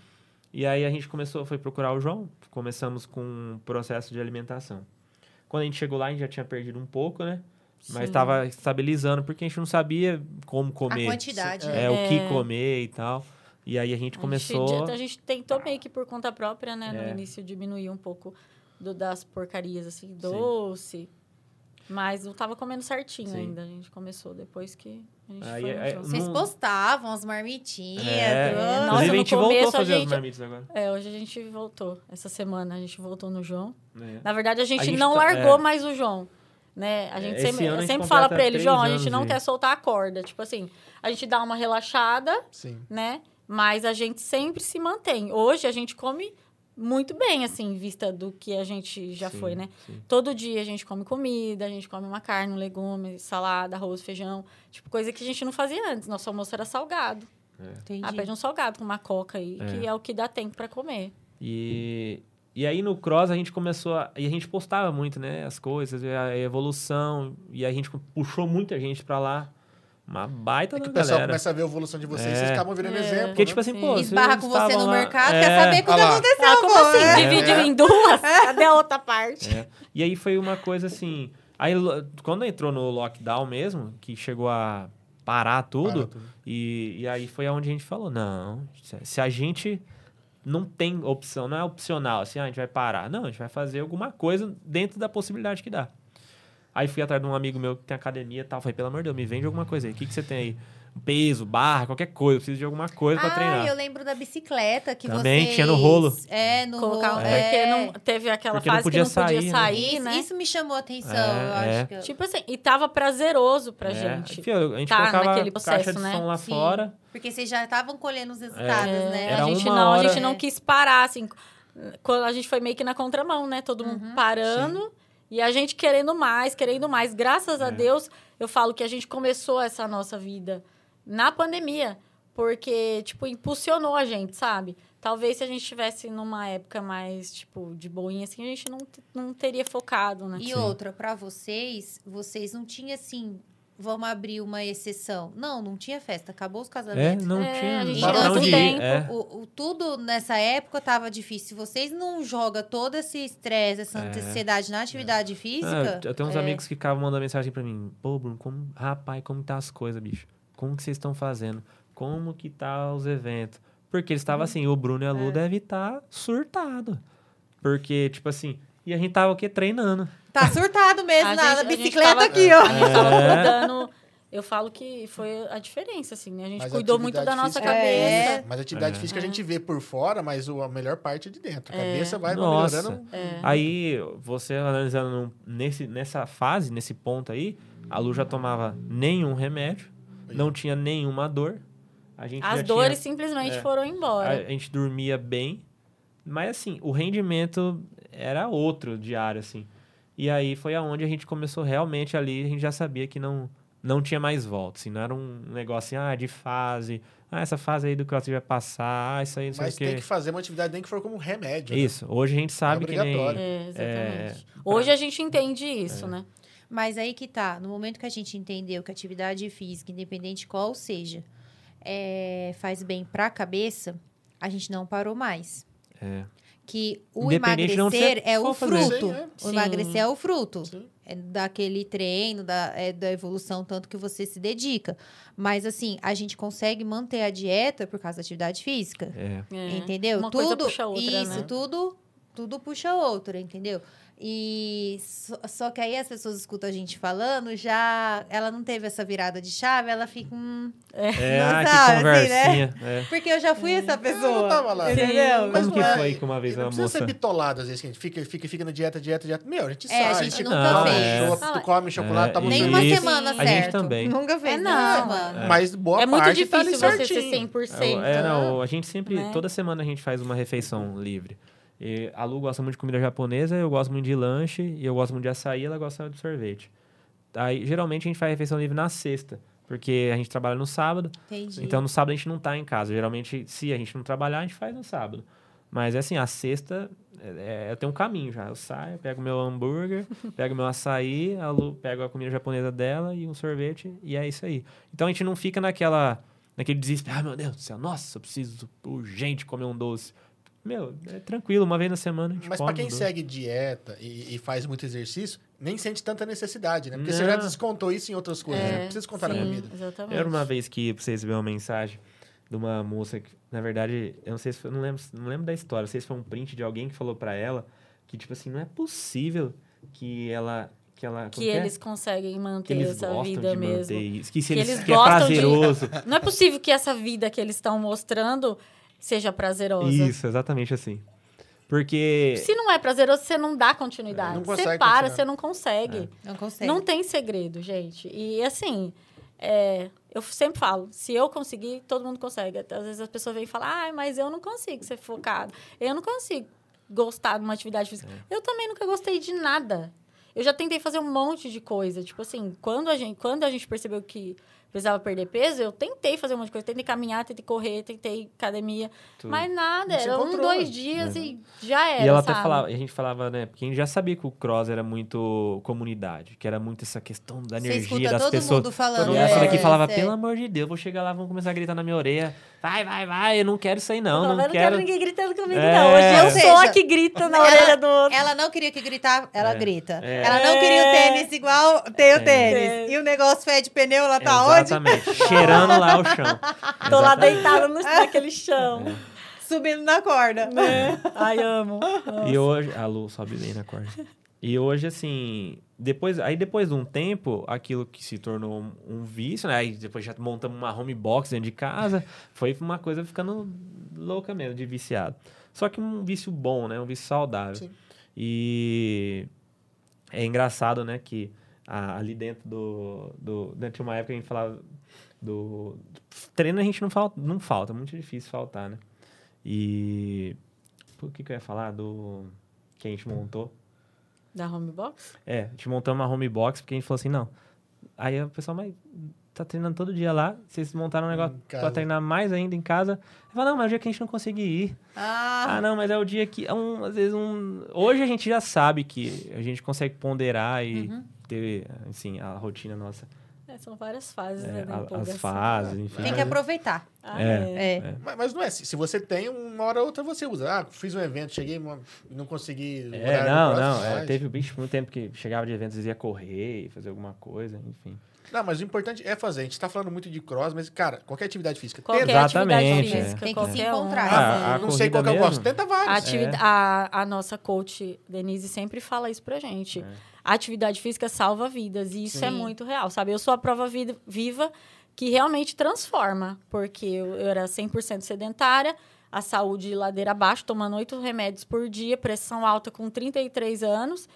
E aí a gente começou, foi procurar o João, começamos com um processo de alimentação. Quando a gente chegou lá, a gente já tinha perdido um pouco, né? Mas Sim. estava estabilizando, porque a gente não sabia como A comer. quantidade, É, né? o que É. comer e tal. E aí a gente começou. A gente, a gente tentou meio que por conta própria, né? No É. início, diminuir um pouco do- das porcarias, assim, doce. Mas não tava comendo certinho Sim. ainda. A gente começou depois que a gente Aí, foi no aí, João. Vocês Não- postavam as marmitinhas. É. Nossa, Inclusive, a no gente voltou a começo, a fazer as gente- marmitas agora. É, hoje a gente voltou. Essa semana a gente voltou no João. É. Na verdade, a gente, gente não tá- largou é. mais o João. Né? A gente Esse sempre, a gente sempre fala pra ele, João, a gente não de- quer soltar a corda. Tipo assim, a gente dá uma relaxada, Sim. né? Mas a gente sempre se mantém. Hoje a gente come muito bem, assim, em vista do que a gente já Sim, foi, né? sim. Todo dia a gente come comida, a gente come uma carne, um legume, salada, arroz, feijão. Tipo, coisa que a gente não fazia antes. Nosso almoço era salgado. Entendi. Ah, pede um salgado com uma coca aí, É. que é o que dá tempo pra comer. E, e aí no Cross a gente começou a, e a gente postava muito, né, as coisas, a evolução, e a gente puxou muita gente pra lá. Uma baita É que da o pessoal galera. começa a ver a evolução de vocês, É. vocês acabam virando É. exemplo. Porque, né? tipo assim, Sim. pô, Esbarra com você no lá- mercado, É. quer saber o que aconteceu, Ah, como assim? É. Dividiu em duas? Cadê a outra parte? É. E aí foi uma coisa assim. Aí quando entrou no lockdown mesmo, que chegou a parar tudo. E, e aí foi aonde a gente falou: não, se- se a gente não tem opção, não é opcional, assim, ah, a gente vai parar. Não, a gente vai fazer alguma coisa dentro da possibilidade que dá. Aí fui atrás de um amigo meu que tem academia e tal. Falei, pelo amor de Deus, me vende alguma coisa aí. O que, que você tem aí? Peso, barra, qualquer coisa. Eu preciso de alguma coisa pra Ah, treinar. eu lembro da bicicleta que Também vocês... tinha no rolo. É, no Colocar um, rolo. porque é. não, teve aquela Porque não fase podia que não podia sair, né? sair, Isso, né? isso me chamou a atenção, É, eu é. acho que... eu- Tipo assim, e tava prazeroso pra É, gente. fio, a gente tá colocava naquele caixa processo, de né? som lá Sim, fora. Porque vocês já estavam colhendo os resultados, É, né? Era a gente uma não, a hora- gente não É. quis parar, assim. Quando a gente foi meio que na contramão, né? Todo mundo Uhum. parando e a gente querendo mais, querendo mais. Graças a É. Deus, eu falo que a gente começou essa nossa vida na pandemia, porque, tipo, impulsionou a gente, sabe? Talvez se a gente estivesse numa época mais, tipo, de boinha, assim, a gente não, não teria focado, né? E Sim. outra, pra vocês, vocês não tinham assim, vamos abrir uma exceção. Não, não tinha festa, acabou os É, casamentos. não É, tinha a gente tempo. É. O, o- tudo nessa época tava difícil. Se vocês não jogam todo esse estresse, essa É. ansiedade na atividade Ah, física. eu tenho uns é, amigos que ficavam mandando mensagem pra mim. Pô, Bruno, como... rapaz, como tá as coisas, bicho? Como que vocês estão fazendo? Como que tá os eventos? Porque eles estavam assim, o Bruno e a É. Lu devem estar surtado. Porque, tipo assim, e a gente tava o quê? Treinando. Tá surtado mesmo A na, gente- a bicicleta tava- aqui, ó. A gente tava É. Eu falo que foi a diferença, assim, né? A gente Mas a cuidou muito da nossa física- cabeça. É. Mas a atividade É. física a gente vê por fora, mas o- a melhor parte é de dentro. A É. cabeça vai Nossa. melhorando. É. Aí, você analisando nesse, nessa fase, nesse ponto aí, a Lu já tomava nenhum remédio, não tinha nenhuma dor. A gente As já dores tinha, simplesmente é. foram a, embora. a gente dormia bem, mas assim, o rendimento era outro diário, assim. E aí foi aonde a gente começou realmente ali, a gente já sabia que não, não tinha mais volta, assim, não era um negócio assim, ah, de fase, ah, essa fase aí do crossfit vai passar, ah, isso aí não sei Mas o quê. tem que fazer uma atividade nem que for como remédio. né? Isso, hoje a gente sabe que nem... obrigatório. É, exatamente. É, Hoje a gente entende isso, né? Mas aí que tá, no momento que a gente entendeu que a atividade física, independente qual seja, é, faz bem pra cabeça, a gente não parou mais. É. Que o emagrecer é o fruto. Sim, é. O Sim. emagrecer é o fruto. Sim. É daquele treino, da, é da evolução, tanto que você se dedica. Mas, assim, a gente consegue manter a dieta por causa da atividade física. É. É. Entendeu? Uma tudo, coisa puxa a outra, Isso, né? tudo, tudo puxa a outra, entendeu? E só, só que aí as pessoas escutam a gente falando, já ela não teve essa virada de chave, ela fica. Hum, É, Não ah, sabe, que assim, conversinha. é. porque eu já fui essa pessoa. eu tava lá. Entendeu? Mas Como que não é- foi que uma vez não uma precisa moça... ser bitolado, às vezes, que a gente fica, fica, fica na dieta, dieta, dieta. Meu, a gente É, a gente tu nunca come fez. tu come chocolate, É, toma Nem Nenhuma Isso. semana A gente certo. também. Nunca fez É, não. semana. Mas boa É muito parte tá ali difícil você ser certinho. 100%. É, não, a gente sempre, né? toda semana a gente faz uma refeição livre. E a Lu gosta muito de comida japonesa, eu gosto muito de lanche, e eu gosto muito de açaí, ela gosta de sorvete. Aí, geralmente a gente faz refeição livre na sexta, porque a gente trabalha no sábado, Entendi. então no sábado a gente não tá em casa. Geralmente, se a gente não trabalhar, a gente faz no sábado. Mas assim, a sexta, é, é, eu tenho um caminho já. Eu saio, pego meu hambúrguer, pego meu açaí, a Lu pega a comida japonesa dela e um sorvete, e é isso aí. Então a gente não fica naquela, naquele desespero, ai meu Deus do céu, nossa, eu preciso urgente comer um doce. Meu, é tranquilo, uma vez na semana a gente Mas come pra quem doce. segue dieta e, e faz muito exercício, nem sente tanta necessidade, né? Porque você Não. já descontou isso em outras coisas, É, né? Não precisa descontar na sim, comida. Exatamente. Era uma vez que pra vocês verem uma mensagem de uma moça que, na verdade, eu não sei se foi, não lembro, não lembro da história, não sei se foi um print de alguém que falou pra ela que, tipo assim, não é possível que ela. Que, ela, Que como é? eles conseguem que manter eles essa vida de mesmo. manter isso. Que, se Que eles, eles que é gostam de- prazeroso. Não é possível que essa vida que eles estão mostrando seja prazerosa. Isso, exatamente assim. Porque. Se não é prazeroso, você não dá continuidade. Não você para, continuar. você não consegue. Não consegue. Não tem segredo, gente. E assim, é, eu sempre falo, se eu conseguir, todo mundo consegue. Às vezes as pessoas vêm e falam, ah, mas eu não consigo ser focado. Eu não consigo gostar de uma atividade física. É. Eu também nunca gostei de nada. Eu já tentei fazer um monte de coisa. Tipo assim, quando a gente, quando a gente percebeu que precisava perder peso, eu tentei fazer um monte de coisa. Tentei caminhar, tentei correr, tentei academia. Tudo. Mas nada, Não era um, dois dias e já era, E ela sabe? até falava, a gente falava, né? Porque a gente já sabia que o cross era muito comunidade, que era muito essa questão da Você energia escuta das todo pessoas. mundo falando. E essa daqui é, falava, é. pelo amor de Deus, vou chegar lá, vão começar a gritar na minha orelha. Vai, vai, vai, eu não quero isso aí não, Eu não, falava, quero. ninguém gritando comigo, É. não. Hoje eu Ou sou seja, a que grita na ela- orelha do outro. Ela não queria que gritar, ela É, grita. é. Ela não queria o tênis igual tem o É. tênis. E o negócio fede pneu, ela tá onde? Exatamente, cheirando lá o chão. Tô lá Exatamente. deitada no, naquele chão. Subindo na corda. Né? Ai, amo. E hoje, a Lu sobe bem na corda. E hoje, assim, depois, aí depois de um tempo, aquilo que se tornou um, um vício, né? Aí depois já montamos uma home box dentro de casa, foi uma coisa ficando louca mesmo, de viciado. Só que um vício bom, né? Um vício saudável. Sim. E é engraçado, né, que ali dentro do, do... Dentro de uma época a gente falava do... Treino a gente não falta, não falta, é muito difícil faltar, né? E... Por que que eu ia falar? Do... Que a gente montou. Da home box? É, a gente montou uma home box porque a gente falou assim, não. Aí o pessoal, mas tá treinando todo dia lá, vocês montaram um negócio pra treinar mais ainda em casa. Eu falo, não, mas é o dia que a gente não consegue ir. Ah, Ah, não, mas é o dia que. É um, às vezes um. Hoje a gente já sabe que a gente consegue ponderar e Uhum. ter, assim, a rotina nossa. É, são várias fases, é, né? da a- as fases, enfim. tem que aproveitar. Ah, É. é. É. Mas, mas não é. Se se você tem, uma hora ou outra você usa. Ah, fiz um evento, cheguei e não consegui. É, não, no não. próximo, é, teve bicho muito tempo que chegava de eventos e ia correr, fazer alguma coisa, enfim. Não, mas o importante é fazer. A gente tá falando muito de cross, mas, cara, qualquer atividade física. Qualquer Tenta. Exatamente, atividade é. física, Tem que se um. encontrar. Ah, a não sei qual que eu gosto. Tenta A, vários. atividade, a, a nossa coach, Denise, sempre fala isso pra gente. É. A atividade física salva vidas. E isso é Sim. muito real, sabe? Eu sou a prova vida- viva que realmente transforma. Porque eu, eu era 100% sedentária, a saúde ladeira abaixo, tomando oito remédios por dia, pressão alta com 33 anos.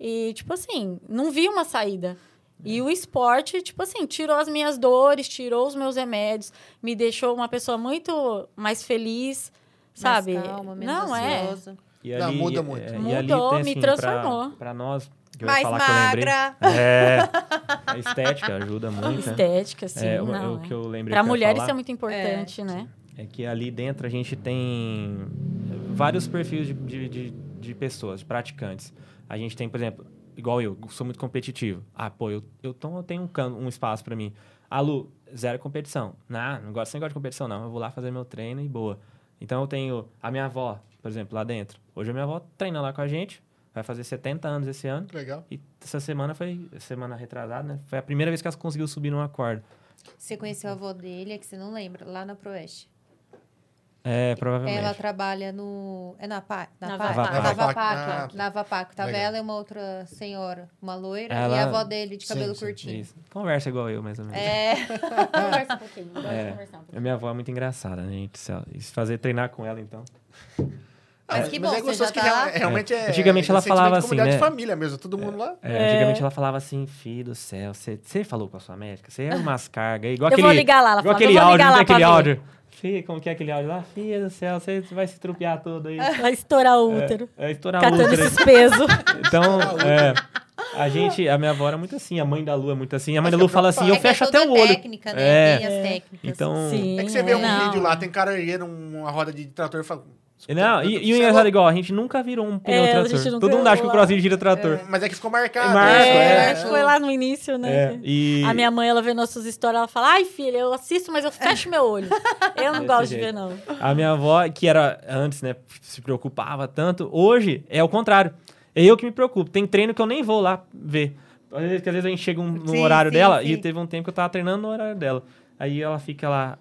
E, tipo assim, não vi uma saída. E o esporte, tipo assim, tirou as minhas dores, tirou os meus remédios, me deixou uma pessoa muito mais feliz, sabe? Mais calma, menos não é. ansiosa. E Não, ali, muda muito. é, e Mudou, ali tem, me assim, transformou. Pra nós, que eu ia Mais falar que eu lembrei. magra. É, a estética ajuda muito. né? Estética, sim. É, o, não, o que eu lembrei Pra que eu ia mulher falar isso é muito importante, né? é que ali dentro a gente tem vários perfis de, de, de, de pessoas, de praticantes. A gente tem, por exemplo, igual eu, sou muito competitivo. Ah, pô, eu, eu, tô, eu tenho um, can- um espaço pra mim. Ah, Lu, zero competição. Não, não gosto, nem gosto de competição, não. Eu vou lá fazer meu treino e boa. Então eu tenho a minha avó, por exemplo, lá dentro. Hoje a minha avó treina lá com a gente, vai fazer 70 anos esse ano. Legal. E essa semana foi, semana retrasada, né? Foi a primeira vez que ela conseguiu subir numa corda. Você conheceu a avó dele, é que você não lembra, lá na Proeste. É, provavelmente. Ela trabalha no. É na PAC? Na PAC? Vapac. Na Vapac. Vapac. Ah, Na Vapac. Tava ela e uma outra senhora, uma loira, Ela- e a avó dele de cabelo sim, curtinho. Isso. Conversa igual eu, mais ou menos. É. Conversa um pouquinho. É. conversar um pouquinho. A minha avó é muito engraçada, né, e fazer treinar com ela, então. Mas que bom, é você gostoso que tá realmente é. Antigamente ela é falava de assim, né? de família mesmo, todo mundo lá. É, É. Antigamente ela falava assim, filho do céu, você falou com a sua médica? Você é umas cargas. Igual Eu aquele, vou ligar lá, ela igual fala, aquele eu vou áudio, lá aquele áudio. Como que é aquele áudio lá? Filha do céu, você vai se trupear todo aí. Vai estourar o útero. É, é estourar Catando útero. esses pesos. Então, é, a gente, a minha avó era muito assim, a mãe da Lu é muito assim. A mãe da Lu fala assim, eu É é fecho até o olho. técnica, né? É. Tem as técnicas. Então, Sim. É que você vê um não. vídeo lá, tem cara aí numa roda de trator e fala. Não, e, e o engraçado é igual, a gente nunca virou um pneu É, trator. Todo mundo acha que o crossfit gira trator. Mas é que ficou marcado. Marco, né? É, é. acho que foi lá no início, né? É, e... A minha mãe, ela vê nossas histórias, ela fala, ai, filha, eu assisto, mas eu fecho meu olho. Eu não gosto de jeito. ver, não. A minha avó, que era antes, né, se preocupava tanto, hoje é o contrário. É eu que me preocupo. Tem treino que eu nem vou lá ver. Às vezes, que às vezes a gente chega um- no Sim, horário sim, dela sim. e teve um tempo que eu tava treinando no horário dela. Aí ela fica lá,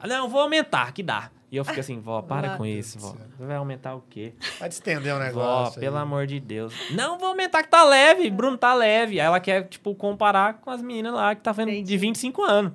"Ah, não, vou aumentar, que dá. E eu fico assim, vó, para Ah, com isso, vó. vai aumentar o quê? Vai estender o Vó, negócio. aí. pelo amor de Deus. Não vou aumentar que tá leve, Bruno tá leve. Aí ela quer, tipo, comparar com as meninas lá que tá vendo de Entendi. 25 anos.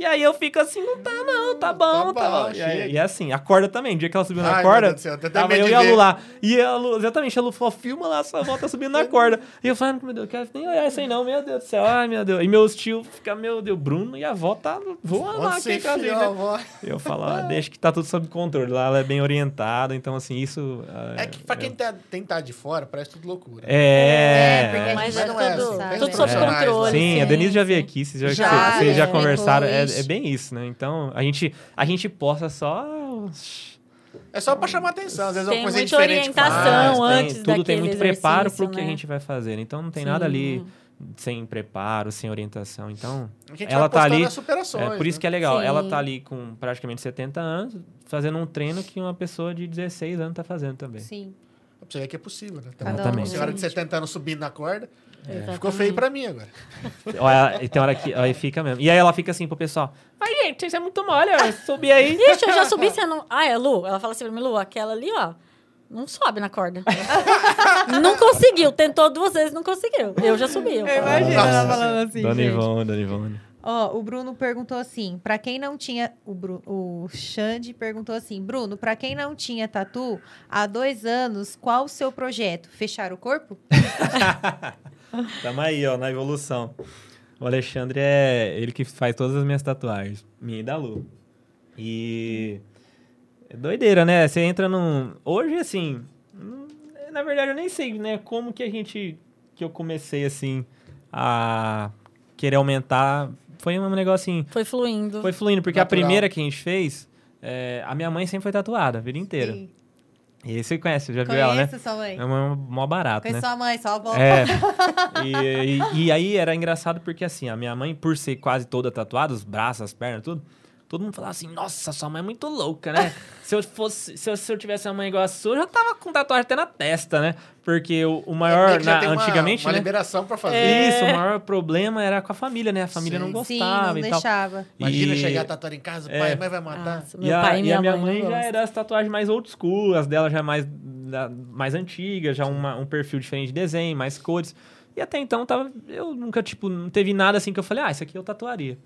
E aí eu fico assim, não tá não, tá bom, tá, bom, bom. E, aí- e é assim, a corda também. O dia que ela subiu na Ai, meu corda, céu, tava eu e a Lu lá. E a Lu, exatamente, a Lu falou, filma lá, sua avó tá subindo na corda. E eu falando, meu Deus, eu quero nem olhar isso aí não, meu Deus do céu. Ai, meu Deus. E meus tios ficam, meu Deus, Bruno e a avó tá voando lá. Aqui com a gente, enfiou né? Eu falo, ah, deixa que tá tudo sob controle. Lá ela é bem orientada, então assim, isso... É que pra quem tá, tem tá de fora, parece tudo loucura. É, É, porque a Mas gente é não tudo, é assim, tudo sob Profissionais, controle. Sim, a Denise já veio aqui, vocês já, Já, vocês já já, conversaram. É, explicou, é bem isso, né? Então, a gente, a gente posta só. É só pra chamar atenção. Às vezes é Tem uma coisa muita diferente que faz. orientação tem- antes tudo tem muito preparo pro exercício, que a né? gente vai fazer. Então, não tem Sim. nada ali sem preparo, sem orientação. Então, A gente ela vai tá ali. É, por isso né? que é legal. Sim. Ela tá ali com praticamente 70 anos, fazendo um treino que uma pessoa de 16 anos tá fazendo também. Sim. Pra você ver que é possível, né? Um Exatamente. Uma senhora de Gente. 70 anos subindo na corda. Exatamente. Ficou feio pra mim agora. Olha, e tem hora que aí fica mesmo. E aí ela fica assim pro pessoal: Ai, gente, isso é muito mole, ó, subir aí. Ixi, eu já subi, você não... Ah, é, Lu? Ela fala assim pra mim, Lu, aquela ali, ó, não sobe na corda. não conseguiu, tentou duas vezes, não conseguiu. Eu já subi. Eu imagino ela falando assim, Dona gente. Ivone, Dona Ivone. Ó, o Bruno perguntou assim, pra quem não tinha... O, Bru, o Xande perguntou assim, Bruno, pra quem não tinha tatu, há dois anos, qual o seu projeto? Fechar o corpo? Tamo aí, ó, na evolução. O Alexandre é ele que faz todas as minhas tatuagens, minha e da Lu. E é doideira, né? Você entra num hoje assim, hum, na verdade eu nem sei, né, como que a gente que eu comecei assim a querer aumentar, foi um negócio assim, Foi fluindo. foi fluindo, porque a Natural. primeira que a gente fez, é, a minha mãe sempre foi tatuada a vida inteira. Sim. E aí você conhece, já viu ela, né? Conheço sua mãe. É uma mó barato, Conheço né? sua mãe, sua avó. É. E, e- e aí era engraçado porque assim, a minha mãe, por ser quase toda tatuada, os braços, as pernas, tudo, todo mundo falava assim, nossa, sua mãe é muito louca, né? se eu fosse, se eu, se eu tivesse uma mãe igual a sua, eu já tava com tatuagem até na testa, né? Porque o, o É maior, já na- tem uma- antigamente, uma né? liberação pra fazer. Isso, o maior problema era com a família, né? A família Sim. não Sim, gostava não e tal. deixava. Imagina E- chegar tatuado em casa, É. pai, mãe vai matar. Nossa, E meu a, pai e minha, a minha mãe, mãe, já era as tatuagens mais old school, as dela já mais, da- mais antigas, já uma- um perfil diferente de desenho, mais cores. E até então tava, eu nunca, tipo, não teve nada assim que eu falei, ah, isso aqui eu tatuaria.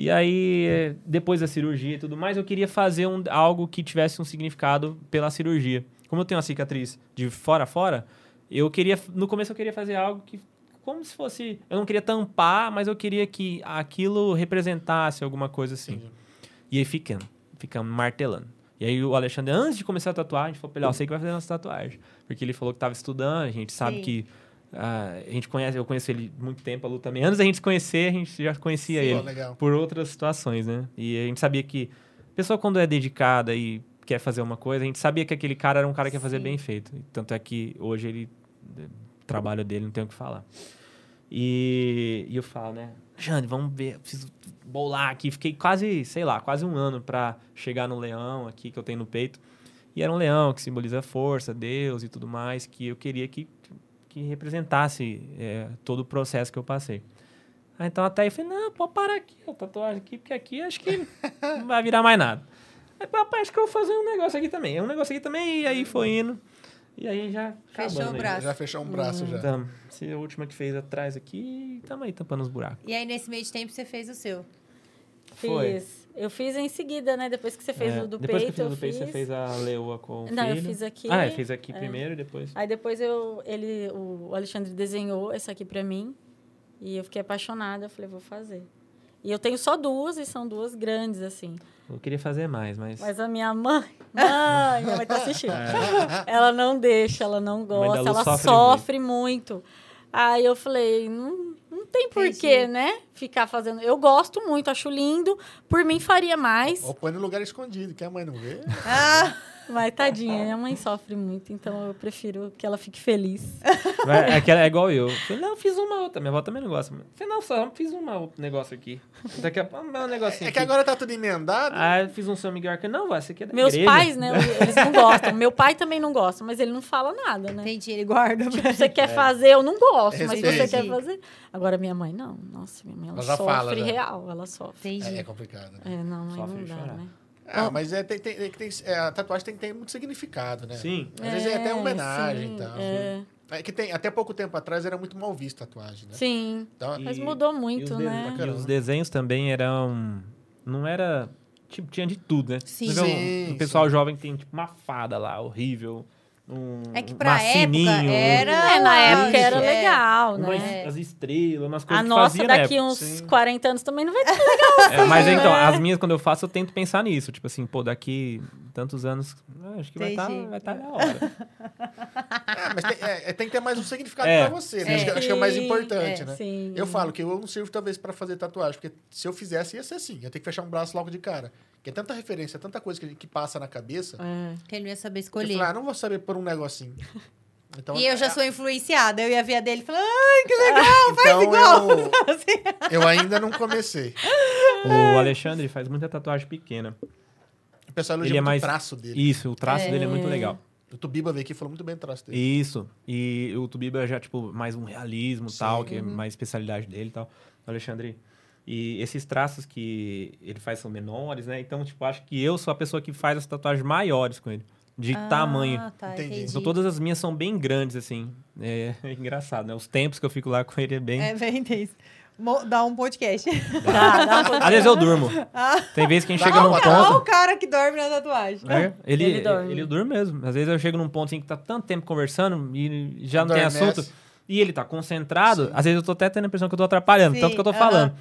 E aí, depois da cirurgia e tudo mais, eu queria fazer um- algo que tivesse um significado pela cirurgia. Como eu tenho uma cicatriz de fora a fora, eu queria, no começo eu queria fazer algo que, como se fosse, eu não queria tampar, mas eu queria que aquilo representasse alguma coisa assim. Entendi. E aí ficando, ficamos martelando. E aí o Alexandre, antes de começar a tatuar, a gente falou pra ele, ó, sei que vai fazer nossa tatuagem. Porque ele falou que tava estudando, a gente sabe Sim. que... ah, a gente conhece, eu conheço ele muito tempo, a Lu também. Antes da gente se conhecer, a gente já conhecia Sim, ele legal. por outras situações, né? E a gente sabia que a pessoa quando é dedicada e quer fazer uma coisa, a gente sabia que aquele cara era um cara que ia fazer Sim. bem feito. Tanto é que hoje ele o trabalho dele não tem o que falar. E, e eu falo, né? Jane, vamos ver, preciso bolar aqui. Fiquei quase, sei lá, quase um ano pra chegar no leão aqui que eu tenho no peito. E era um leão que simboliza força, Deus e tudo mais, que eu queria que, que representasse é, todo o processo que eu passei. Aí, então até aí eu falei, não, pode parar aqui, a tatuagem aqui, porque aqui acho que não vai virar mais nada. Aí, papai, acho que eu vou fazer um negócio aqui também. É um negócio aqui também, e aí foi indo. E aí já. Fechou acabando o aí. braço. Já fechou um braço já. Tamo. Essa é a última que fez atrás aqui, tamo aí tampando os buracos. E aí, nesse meio de tempo, você fez o seu. Foi. Fiz. Eu fiz em seguida, né? Depois que você fez É, o do depois peito, que eu fiz o eu do peito, fiz. você fez a leoa com o Não, eu filho. fiz aqui. Ah, eu fiz aqui É. primeiro e depois... Aí depois eu, ele, o Alexandre desenhou essa aqui pra mim. E eu fiquei apaixonada. Eu falei, vou fazer. E eu tenho só duas, e são duas grandes, assim. Eu queria fazer mais, mas... Mas a minha mãe... Mãe, minha mãe tá assistindo. É. Ela não deixa, ela não gosta, ela sofre sofre, muito. Aí eu falei, não tem porquê, né? Ficar fazendo... Eu gosto muito, acho lindo. Por mim, faria mais. Ou põe no lugar escondido, que a mãe não vê. Ah, Mas tadinha, minha mãe sofre muito, então eu prefiro que ela fique feliz. Vai- É, que ela é igual eu. Eu não, fiz uma outra. Minha avó também não gosta. Eu não, só fiz uma outro negócio aqui. Daqui a pouco, um negocinho É que aqui. agora tá tudo emendado. Ah, eu fiz um São Miguel Arcanjo. Não, vai, esse aqui é da Meus igreja. pais, né, eles não gostam. Meu pai também não gosta, mas ele não fala nada, né? Entendi, ele guarda. Tipo, você quer fazer, eu não gosto, mas se você Respeite. quer fazer. Agora, minha mãe, não. Nossa, minha mãe, ela, Ela sofre fala, real, ela sofre. Entendi. É, é complicado, né? É, não, Sofre não dá, chorar. né? Ah, mas é, tem, tem, tem, tem- é, a tatuagem tem que ter muito significado, né? Sim. Às vezes é até homenagem sim, e tal. É, É que tem, até pouco tempo atrás era muito mal visto tatuagem, né? sim. Então, E- Mas mudou muito, os, né? e os desenhos também eram. Não era. Tipo, tinha de tudo, né? Sim. Você um- Sim, um, pessoal jovem que tem tipo uma fada lá, horrível. Um, É que pra época sininho, era- É, na época era É. legal, umas, né? as estrelas, umas coisas A que nossa fazia na daqui época. uns sim. 40 anos também não vai ter. É, mas né? então, as minhas, quando eu faço, eu tento pensar nisso. Tipo assim, pô, daqui tantos anos, ah, acho que vai estar Entendi. vai tá da hora. É, mas tem, é, é, tem que ter mais um significado É. pra você, né? É. Acho, que, acho que é o mais importante, é, né? Sim. Eu falo que eu não sirvo talvez pra fazer tatuagem, porque se eu fizesse ia ser assim, ia ter que fechar um braço logo de cara. Porque é tanta referência, tanta coisa que, que passa na cabeça. É. Que ele não ia saber Eu escolher. falei, ah, não vou saber por um negocinho. Então, E eu já é, sou influenciada. Eu ia ver a dele e falar, ai, que legal, faz então igual. eu, Assim. eu ainda não comecei. O Alexandre faz muita tatuagem pequena. O pessoal Ele elogia é muito mais- o traço dele. Isso, o traço É. dele é muito legal. O Tubiba veio aqui e falou muito bem do traço dele. Isso. E o Tubiba já, tipo, mais um realismo e Sim. tal, que é mais especialidade dele e tal. O Alexandre. E esses traços que ele faz são menores, né? Então, tipo, acho que eu sou a pessoa que faz as tatuagens maiores com ele. De tamanho. Ah, tá, Entendi. entendi. Então, todas as minhas são bem grandes, assim. É, engraçado, né? Os tempos que eu fico lá com ele é bem. É bem intenso. Mo- Dá um podcast. Dá, dá um. Às vezes eu durmo. Ah. Tem vezes que a gente Dá chega num uma- Olha o ponto. cara que dorme na tatuagem. É, ele, Ele dorme. ele dorme mesmo. Às vezes eu chego num ponto assim que tá tanto tempo conversando e já não tem assunto. E ele tá concentrado. Sim. Às vezes eu tô até tendo a impressão que eu tô atrapalhando, Sim, tanto que eu tô falando.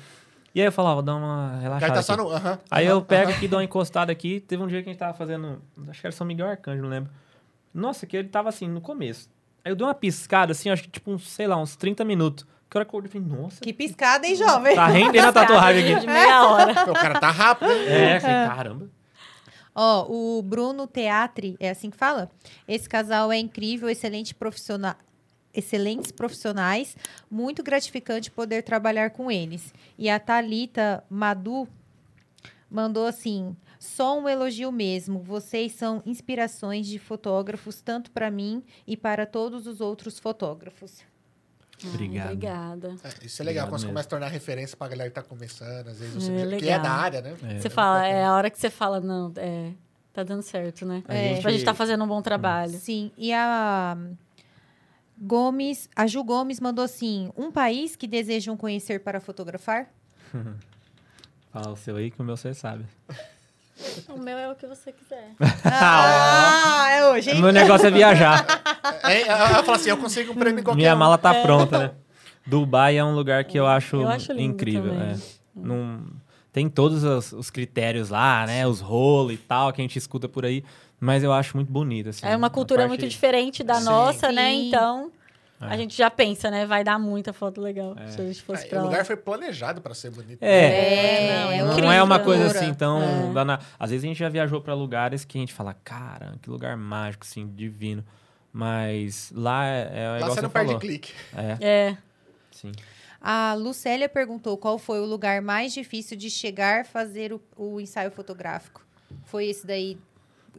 E aí eu falo, ó, vou dar uma cara relaxada. tá só no. Aí eu pego aqui, dou uma encostada aqui. Teve um dia que a gente tava fazendo. Acho que era São Miguel Arcanjo, não lembro. Nossa, que ele tava assim, no começo. Aí eu dei uma piscada, assim, acho que tipo, uns, sei lá, uns 30 minutos. Que hora que eu falei, nossa, Que piscada, hein, jovem? tá rendendo a tatuagem De aqui. meia hora. O cara tá rápido, né? É, falei, caramba. Ó, o Bruno Teatri, é assim que fala? Esse casal é incrível, excelente profissional. Excelentes profissionais, muito gratificante poder trabalhar com eles. E a Thalita Madu mandou assim: só um elogio mesmo. Vocês são inspirações de fotógrafos, tanto para mim e para todos os outros fotógrafos. Obrigado. Ah, Obrigada. É, isso é legal, Obrigado quando você mesmo. começa a tornar referência pra galera que tá começando, às vezes você É que é da área, né? É. Você fala, é a hora que você fala, não, é, tá dando certo, né? A. Tipo, a gente tá fazendo um bom trabalho. Sim, e a Gomes, a Ju Gomes mandou assim: um país que desejam conhecer para fotografar? Fala o seu aí que o meu você sabe. O meu é o que você quiser. Ah, é hoje, hein? Meu negócio é viajar. É, ela fala assim, eu consigo um prêmio qualquer Minha mala tá pronta, né? Dubai é um lugar que eu acho, Eu acho lindo incrível. é. Não, tem todos os, os critérios lá, né? Os rolos e tal, que a gente escuta por aí. Mas eu acho muito bonito, assim. É uma cultura parte- muito diferente da Sim. nossa, né? Sim. Então, É. a gente já pensa, né? Vai dar muita foto legal É. se a gente fosse Ah, pra o lá. lugar foi planejado pra ser bonito. É. É, não, é é Não incrível. é uma coisa Cultura. assim tão. É. dana- Às vezes a gente já viajou pra lugares que a gente fala, cara, que lugar mágico, assim, divino. Mas lá é, é Lá igual você não perde falou. clique. É, É. sim. A Lucélia perguntou qual foi o lugar mais difícil de chegar a fazer o, o ensaio fotográfico. Foi esse daí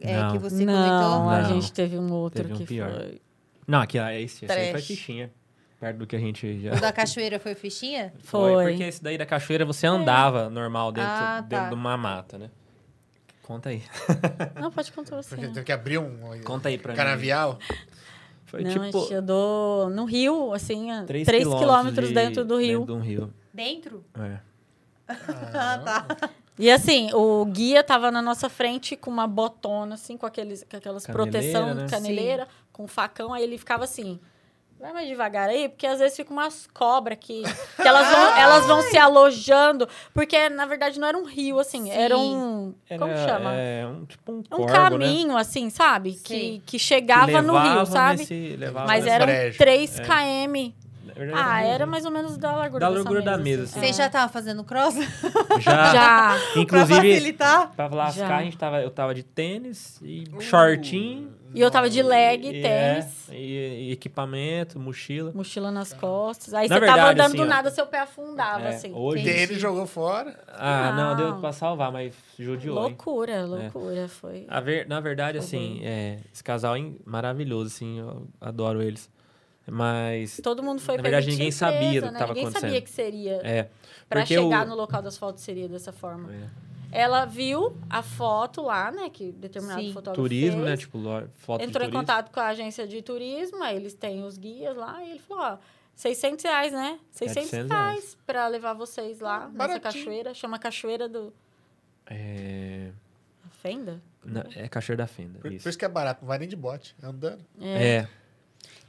é, Não. que você não, comentou? a Não. gente teve um outro Teve um que pior. foi. Não, aqui é esse, esse aí foi fichinha. Perto do que a gente já. O da cachoeira foi fichinha? Foi. Porque esse daí da cachoeira você andava normal dentro, Ah, tá. dentro de uma mata, né? Conta aí. Não, pode contar você. Porque tem que abrir um Conta aí pra mim. canavial. Foi não, tipo a gente andou no rio, assim, a 3 3 quilômetros, quilômetros de- dentro do rio. Dentro de um rio. Dentro? É. Ah, tá. E assim, o guia tava na nossa frente com uma botona, assim, com, aqueles, com aquelas Caneleira, proteção né? caneleira, com facão, aí ele ficava assim. Vai mais devagar aí, porque às vezes fica umas cobras que, que elas, vão, elas vão se alojando. Porque, na verdade, não era um rio, assim, Sim. era um. como Era, chama? É, um, tipo um, um né? caminho, assim, sabe? Sim. Que, que Que chegava no rio, sabe? nesse- Mas eram brejo. 3 É. km verdade, Ah, era mais ou menos da largura Da dessa largura da mesa, assim. assim. Você já tava fazendo cross? Já. Já. pra Inclusive, facilitar? pra lascar, Já. a gente tava, eu tava de tênis e shortinho. E eu tava de leg, e, tênis, é, e, e equipamento, mochila. mochila nas costas. Aí Na você tava verdade, andando assim, do ó, nada, seu pé afundava, É, assim. hoje-. Tênis jogou fora. Ah, não, Não. deu pra salvar, mas judiou, hein? Loucura, loucura. Foi. A ver, na verdade, Foi assim, é, esse casal é maravilhoso, assim, eu adoro eles. Mas, Todo mundo foi Na verdade, de ninguém surpresa, sabia do que né? tava Ninguém sabia acontecendo. que seria. é... Pra porque chegar o- no local das fotos seria dessa forma. é, Ela viu a foto lá, né? Que determinado Sim. fotógrafo turismo, fez. né? Tipo, foto Entrou de em contato com a agência de turismo, aí eles têm os guias lá, e ele falou, ó, 600 reais, né? 600 700 reais pra levar vocês lá nessa baratinho. cachoeira. Chama Cachoeira do... É... Fenda? na- é Cachoeira da Fenda, Por, isso. por isso que é barato, não vai nem de bote, é andando. É.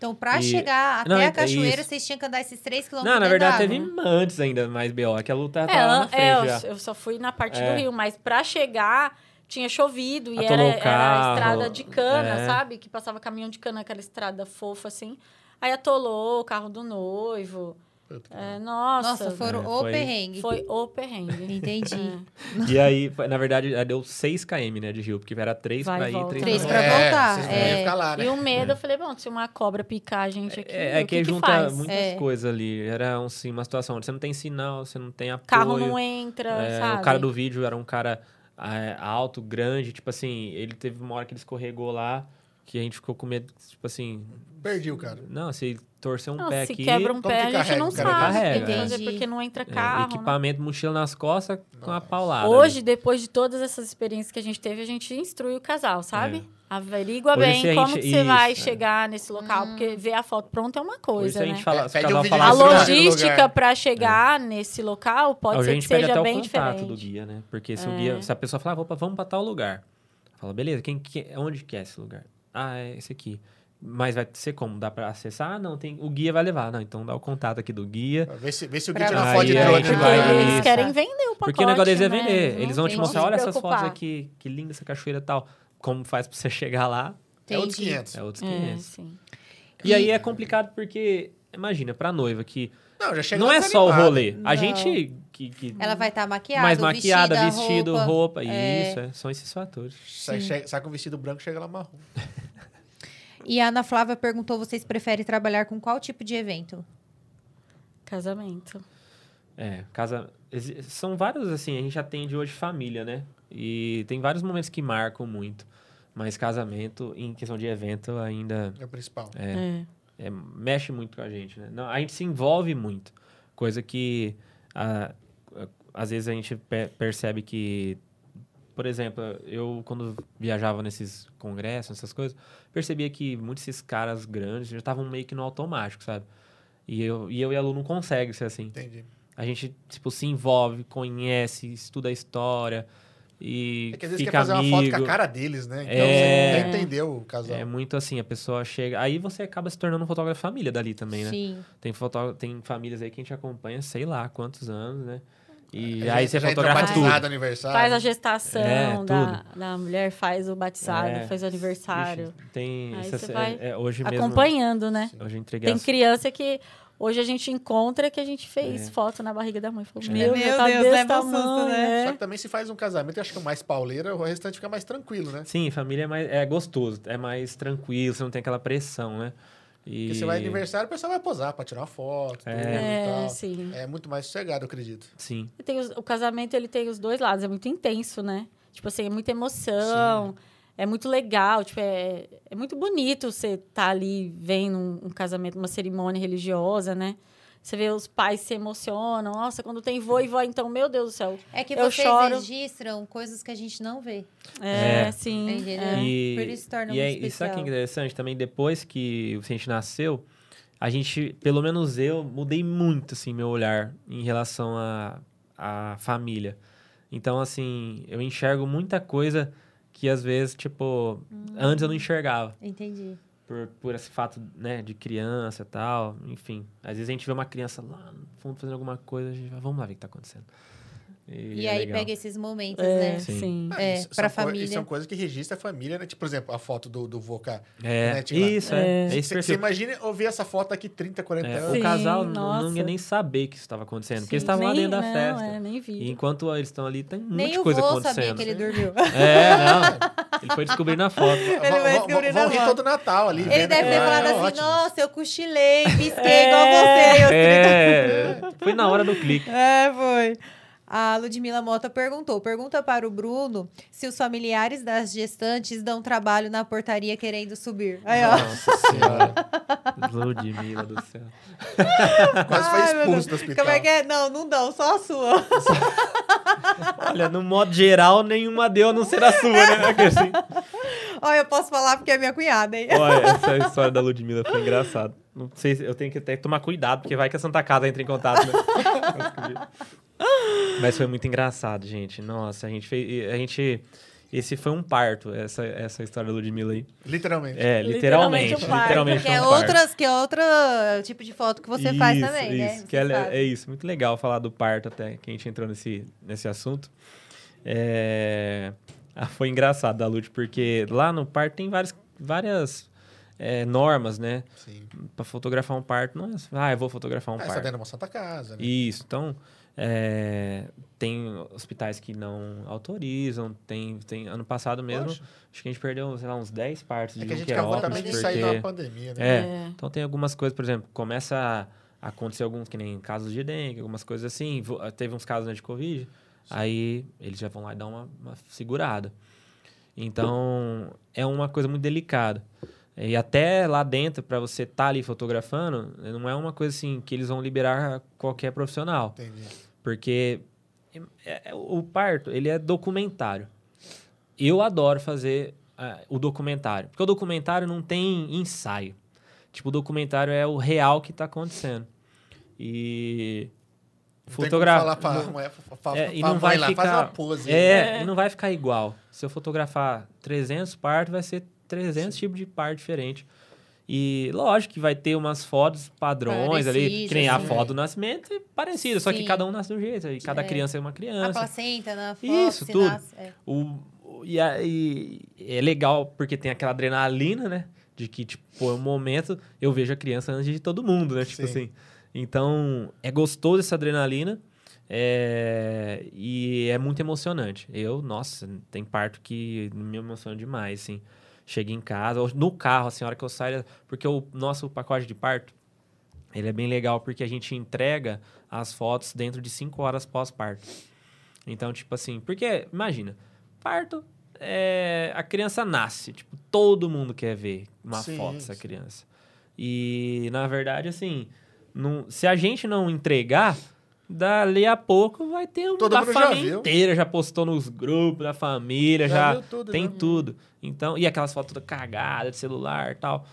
Então, pra E- chegar Não, até é- a cachoeira, isso. vocês tinham que andar esses 3 km Não, na verdade, teve antes ainda mais B.O., que a luta É, tava lá na frente é, eu, já. eu só fui na parte É. do Rio, mas pra chegar tinha chovido e era, era carro, estrada de cana, é. sabe? Que passava caminhão de cana, aquela estrada fofa assim. Aí atolou o carro do noivo. Puta É, nossa, Nossa, foram É, o foi- perrengue. foi o perrengue. Entendi. É. E aí, foi- na verdade, deu 6 km, né, de rio, porque era 3 Vai pra e ir, volta. 3 Três pra pra voltar. é. ficar lá, né? E o medo, eu falei, bom, se uma cobra picar a gente aqui, É, é o que, que, que junta faz? muitas É. coisas ali. Era um, assim, uma situação onde você não tem sinal, você não tem apoio. Carro não entra, É, sabe? o cara do vídeo era um cara é, alto, grande, tipo assim, ele teve uma hora que ele escorregou lá, que a gente ficou com medo, tipo assim, Perdi o cara. não, ele torcer um Não, pé se aqui, quebra um como pé, que a gente não O sabe o que carrega, tem que é. fazer, porque não entra é, carro, né? equipamento, mochila nas costas com a paulada. Hoje, ali. depois de todas essas experiências que a gente teve, a gente instrui o casal, sabe? Averigua Hoje, bem se a como gente- que você vai isso, é. chegar nesse local, porque ver a foto pronta é uma coisa, se a né? gente fala, É, se o pede um A Nossa, assim, lugar. logística para chegar nesse local pode Hoje ser a que gente pede seja até o bem contato diferente. do guia, né? Porque se, o É. guia, se a pessoa falar, "Ah, vamos pra tal lugar. Fala, beleza, quem, que, onde que é esse lugar? Ah, é esse aqui. Mas vai ser como? Dá pra acessar? Ah, não, tem, o guia vai levar. Não, então dá o contato aqui do guia. Vê se, vê se o guia tira você. uma foto de Aí a drone. né? eles Isso. querem vender o pacote, Porque o negócio deles é né? vender. Não Eles vão te mostrar, olha essas fotos aqui, que linda essa cachoeira e tal. Como faz pra você chegar lá, É outros Entendi. 500. é outros É, 500. sim. E aí é complicado porque, imagina, pra noiva que Não, já chega não é só o rolê. A Não. gente que, que Ela vai estar maquiada, mais maquiada, vestida, vestido, roupa. roupa. É. Isso, é, são esses fatores. Sai, chega- sai com vestido branco, chega lá marrom. E a Ana Flávia perguntou: vocês preferem trabalhar com qual tipo de evento? Casamento. É, casa. São vários, assim, a gente atende hoje família, né? E tem vários momentos que marcam muito. Mas casamento, em questão de evento, ainda É o principal. é, É. é, mexe muito com a gente, né? Não, a gente se envolve muito. Coisa que, ah, ah, às vezes, a gente pe- percebe que... Por exemplo, eu, quando viajava nesses congressos, essas coisas, percebia que muitos desses caras grandes já estavam meio que no automático, sabe? E eu, e eu e a Lu não consegue ser assim. Entendi. A gente, tipo, se envolve, conhece, estuda a história e É que às vezes fica quer fazer amigo. uma foto com a cara deles, né? Então É. você já entendeu o casal. É muito assim, a pessoa chega... Aí você acaba se tornando um fotógrafo família dali também, né? Sim. Tem, fotó... tem famílias aí que a gente acompanha, sei lá, quantos anos, né? E Já- aí você já entrou fotografa batizado, tudo. aniversário. Faz a gestação É, da, da mulher, faz o batizado, É. faz o aniversário. Ixi, tem... Aí essa- você vai é, hoje mesmo... Acompanhando, né? Hoje entreguei Tem as... criança que hoje a gente encontra que a gente fez É. foto na barriga da mãe. Falou, É. meu, Meu tá Deus, desse leva um susto, tamanho, né? é. Só que também se faz um casamento, eu acho que é mais pauleira, o restante fica mais tranquilo, né? Sim, família é, mais, é gostoso, é mais tranquilo, você não tem aquela pressão, né? E... Porque você vai aniversário, o pessoal vai posar pra tirar uma foto, tudo É. e É, tal. sim. É muito mais sossegado, eu acredito. Sim. E tem os- o casamento, ele tem os dois lados. É muito intenso, né? Tipo assim, é muita emoção. É muito legal. Tipo, é, é muito bonito você estar ali vendo um, um casamento, uma cerimônia religiosa, né? Você vê os pais se emocionam. Nossa, quando tem vô e vó, então, meu Deus do céu. É que Eu vocês choro. registram coisas que a gente não vê. É, É. sim. É. E, Por isso torna e é, muito e sabe o que é especial. interessante? Também depois que o Vicente nasceu, a gente, pelo menos eu, mudei muito, assim, meu olhar em relação à à família. Então, assim, eu enxergo muita coisa que às vezes, tipo, antes eu não enxergava. Entendi. Por, por esse fato, né, de criança e tal, enfim. Às vezes a gente vê uma criança lá no fundo fazendo alguma coisa, a gente vai, vamos lá ver o que tá acontecendo. E, é aí legal. pega esses momentos, É, né? Sim. sim. É, isso pra família. São coisas que registra a família, né? Tipo, por exemplo, a foto do, do Voca. É, né, tipo, isso, é. é Você perfil. imagina ouvir essa foto daqui 30, 40 É, anos. o Sim, casal não- não nossa. ia nem saber que isso estava acontecendo, porque eles Sim, estavam lá nem- dentro da não, festa. É, nem E vi. enquanto eles estão ali, tem muita Nem o coisa vô acontecendo. sabia que ele dormiu. É, não. Ele foi descobrir na foto. Vão- vai descobrir na foto. todo Natal ali. Ele deve ter falado é assim, nossa, eu cochilei, pisquei É. igual você. É, foi na hora do clique. É, foi. A Ludmila Mota perguntou: pergunta para o Bruno se os familiares das gestantes dão trabalho na portaria querendo subir. Aí, ó. Nossa senhora. Ludmilla do céu. Quase foi expulso do hospital. Como é que é? Não, não dão, só a sua. Olha, no modo geral, nenhuma deu a não ser a sua, né? Assim. Ó, eu posso falar porque é minha cunhada, hein? Olha, essa história da Ludmilla foi engraçada. Não sei se eu tenho que até tomar cuidado, porque vai que a Santa Casa entra em contato, né? Mas foi muito engraçado, gente. Nossa, a gente fez. A gente. Esse foi um parto, essa, essa história da Ludmilla aí. Literalmente. É, Literalmente literalmente. um parto. Literalmente Que é, um parto. outras, que é outro tipo de foto que você faz Isso, também, né? isso, Você que sabe. é isso, muito legal falar do parto até, que a gente entrou nesse, nesse assunto. É, ah, foi engraçado da Lute, porque lá no parto tem várias, várias é, normas, né? Sim. Pra fotografar um parto, não é assim, ah, eu vou fotografar um Ah, você tá parto. dentro de uma Santa Casa, né? Isso, então é, tem hospitais que não autorizam, tem, tem ano passado mesmo, Poxa. acho que a gente perdeu, sei lá, uns 10 partos É de que a gente acabou também de porque- sair da pandemia, né? É, É. então tem algumas coisas, por exemplo, começa a acontecer alguns, que nem casos de dengue, algumas coisas assim. vo- Teve uns casos né, de Covid, aí eles já vão lá e dar uma, uma segurada. Então, é uma coisa muito delicada. E até lá dentro, para você estar ali fotografando, não é uma coisa assim que eles vão liberar qualquer profissional. Entendi. Porque é- é- o parto, ele é documentário. Eu adoro fazer ah, o documentário. Porque o documentário não tem ensaio. Tipo, o documentário é o real que está acontecendo. E... Não tem como Fotogra- falar pra, não- mulher, fa- fa- é, e não vai lá, ficar... faz uma pose. É, É. e não vai ficar igual. Se eu fotografar 300 partos, vai ser 300 tipos de parto diferente. E lógico que vai ter umas fotos padrões ali, Parecidas, que nem a né? foto do nascimento é parecida, só que cada um nasce de um jeito, e cada É. criança é uma A criança. placenta na foto, Isso, tudo. nasce, é. O, e, a- e é legal porque tem aquela adrenalina, né? De que, tipo, pô, é um momento, eu vejo a criança antes de todo mundo, né? Tipo Sim. assim. Então, é gostoso essa adrenalina. é, e é muito emocionante. Eu, nossa, tem parto que me emociona demais, assim. Chega em casa, ou no carro, assim, a hora que eu saio. Porque o nosso pacote de parto, ele é bem legal porque a gente entrega as fotos dentro de 5 horas pós-parto. Então, tipo assim, porque, imagina, parto, é, a criança nasce, tipo, todo mundo quer ver uma Sim, foto dessa criança. E, na verdade, assim, não, se a gente não entregar, dali a pouco vai ter um Todo da já família viu. inteira, já postou nos grupos da família, Já já, tudo, tem né? tudo. Então, e aquelas fotos toda cagada de celular e tal.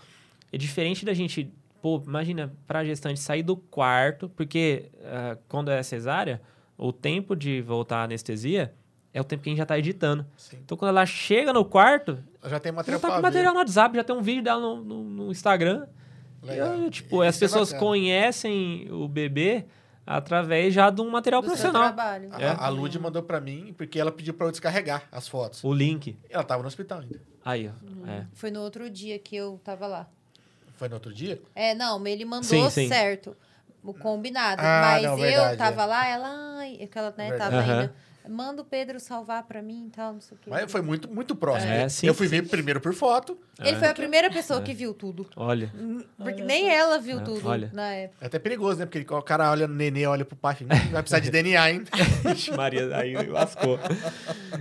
É diferente da gente, pô, imagina, pra gestante sair do quarto, porque ah, quando é cesárea, o tempo de voltar à anestesia é o tempo que a gente já tá editando. Sim. Então, quando ela chega no quarto, Já tem já material tá pra com material no WhatsApp, já tem um vídeo dela no, no- no Instagram. Legal. E, tipo, Isso as é pessoas bacana. conhecem o bebê através já de um material Do seu profissional. trabalho. A, É. a Lud mandou pra mim porque ela pediu pra eu descarregar as fotos. O link. Ela tava no hospital ainda. Aí, ó. É. Foi no outro dia que eu tava lá. Foi no outro dia? É, não, ele mandou Sim, sim. certo. O combinado. Ah, mas não, eu verdade, tava é. lá, ela, ai, é que ela né, tava Verdade. ainda. Manda o Pedro salvar pra mim e tal, não sei o quê. Mas foi muito, muito próximo. É, Eu- sim, eu fui ver primeiro por foto. Ele É. foi a primeira pessoa que viu tudo. Olha. Porque nem ela viu É, tudo olha. na época. É até perigoso, né? Porque o cara olha no nenê, olha pro pai, "Hum, vai precisar de DNA, hein? Ixi, Maria, aí lascou.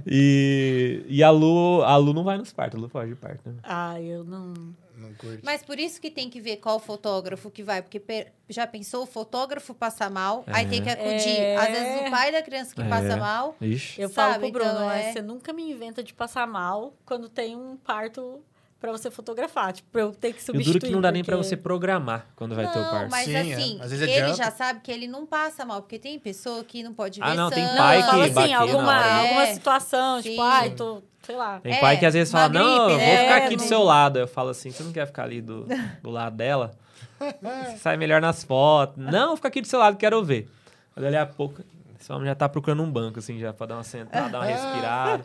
E, e a, Lu, a Lu não vai nos partos, a Lu foge de parto. Né? Ah, eu não. Não curte. Mas por isso que tem que ver qual fotógrafo que vai. Porque pe- já pensou o fotógrafo passar mal, aí tem que acudir. É. Às vezes o pai da criança que É. passa mal. Ixi. Eu Sabe, falo pro Bruno, então, é, é- você nunca me inventa de passar mal quando tem um parto pra você fotografar. Tipo, eu ter que E o substituir. duro que não dá nem pra porque- você programar quando vai ter o parto. mas Sim, é. assim, Às vezes ele adianta. já sabe que ele não passa mal, porque tem pessoa que não pode ver Ah, não, tem sangue. pai Não, eu que assim, bater na alguma, hora. alguma É. situação, Sim. tipo, ai, tô, sei lá. Tem É, pai que às vezes uma fala, não, gripe, eu vou né? ficar É, aqui do não- seu lado. Eu falo assim, você não quer ficar ali do, do lado dela? Você sai melhor nas fotos. Não, fica aqui do seu lado, quero ver. Mas dali a pouco, Esse homem já tá procurando um banco, assim, já pra dar uma sentada, dar uma respirada.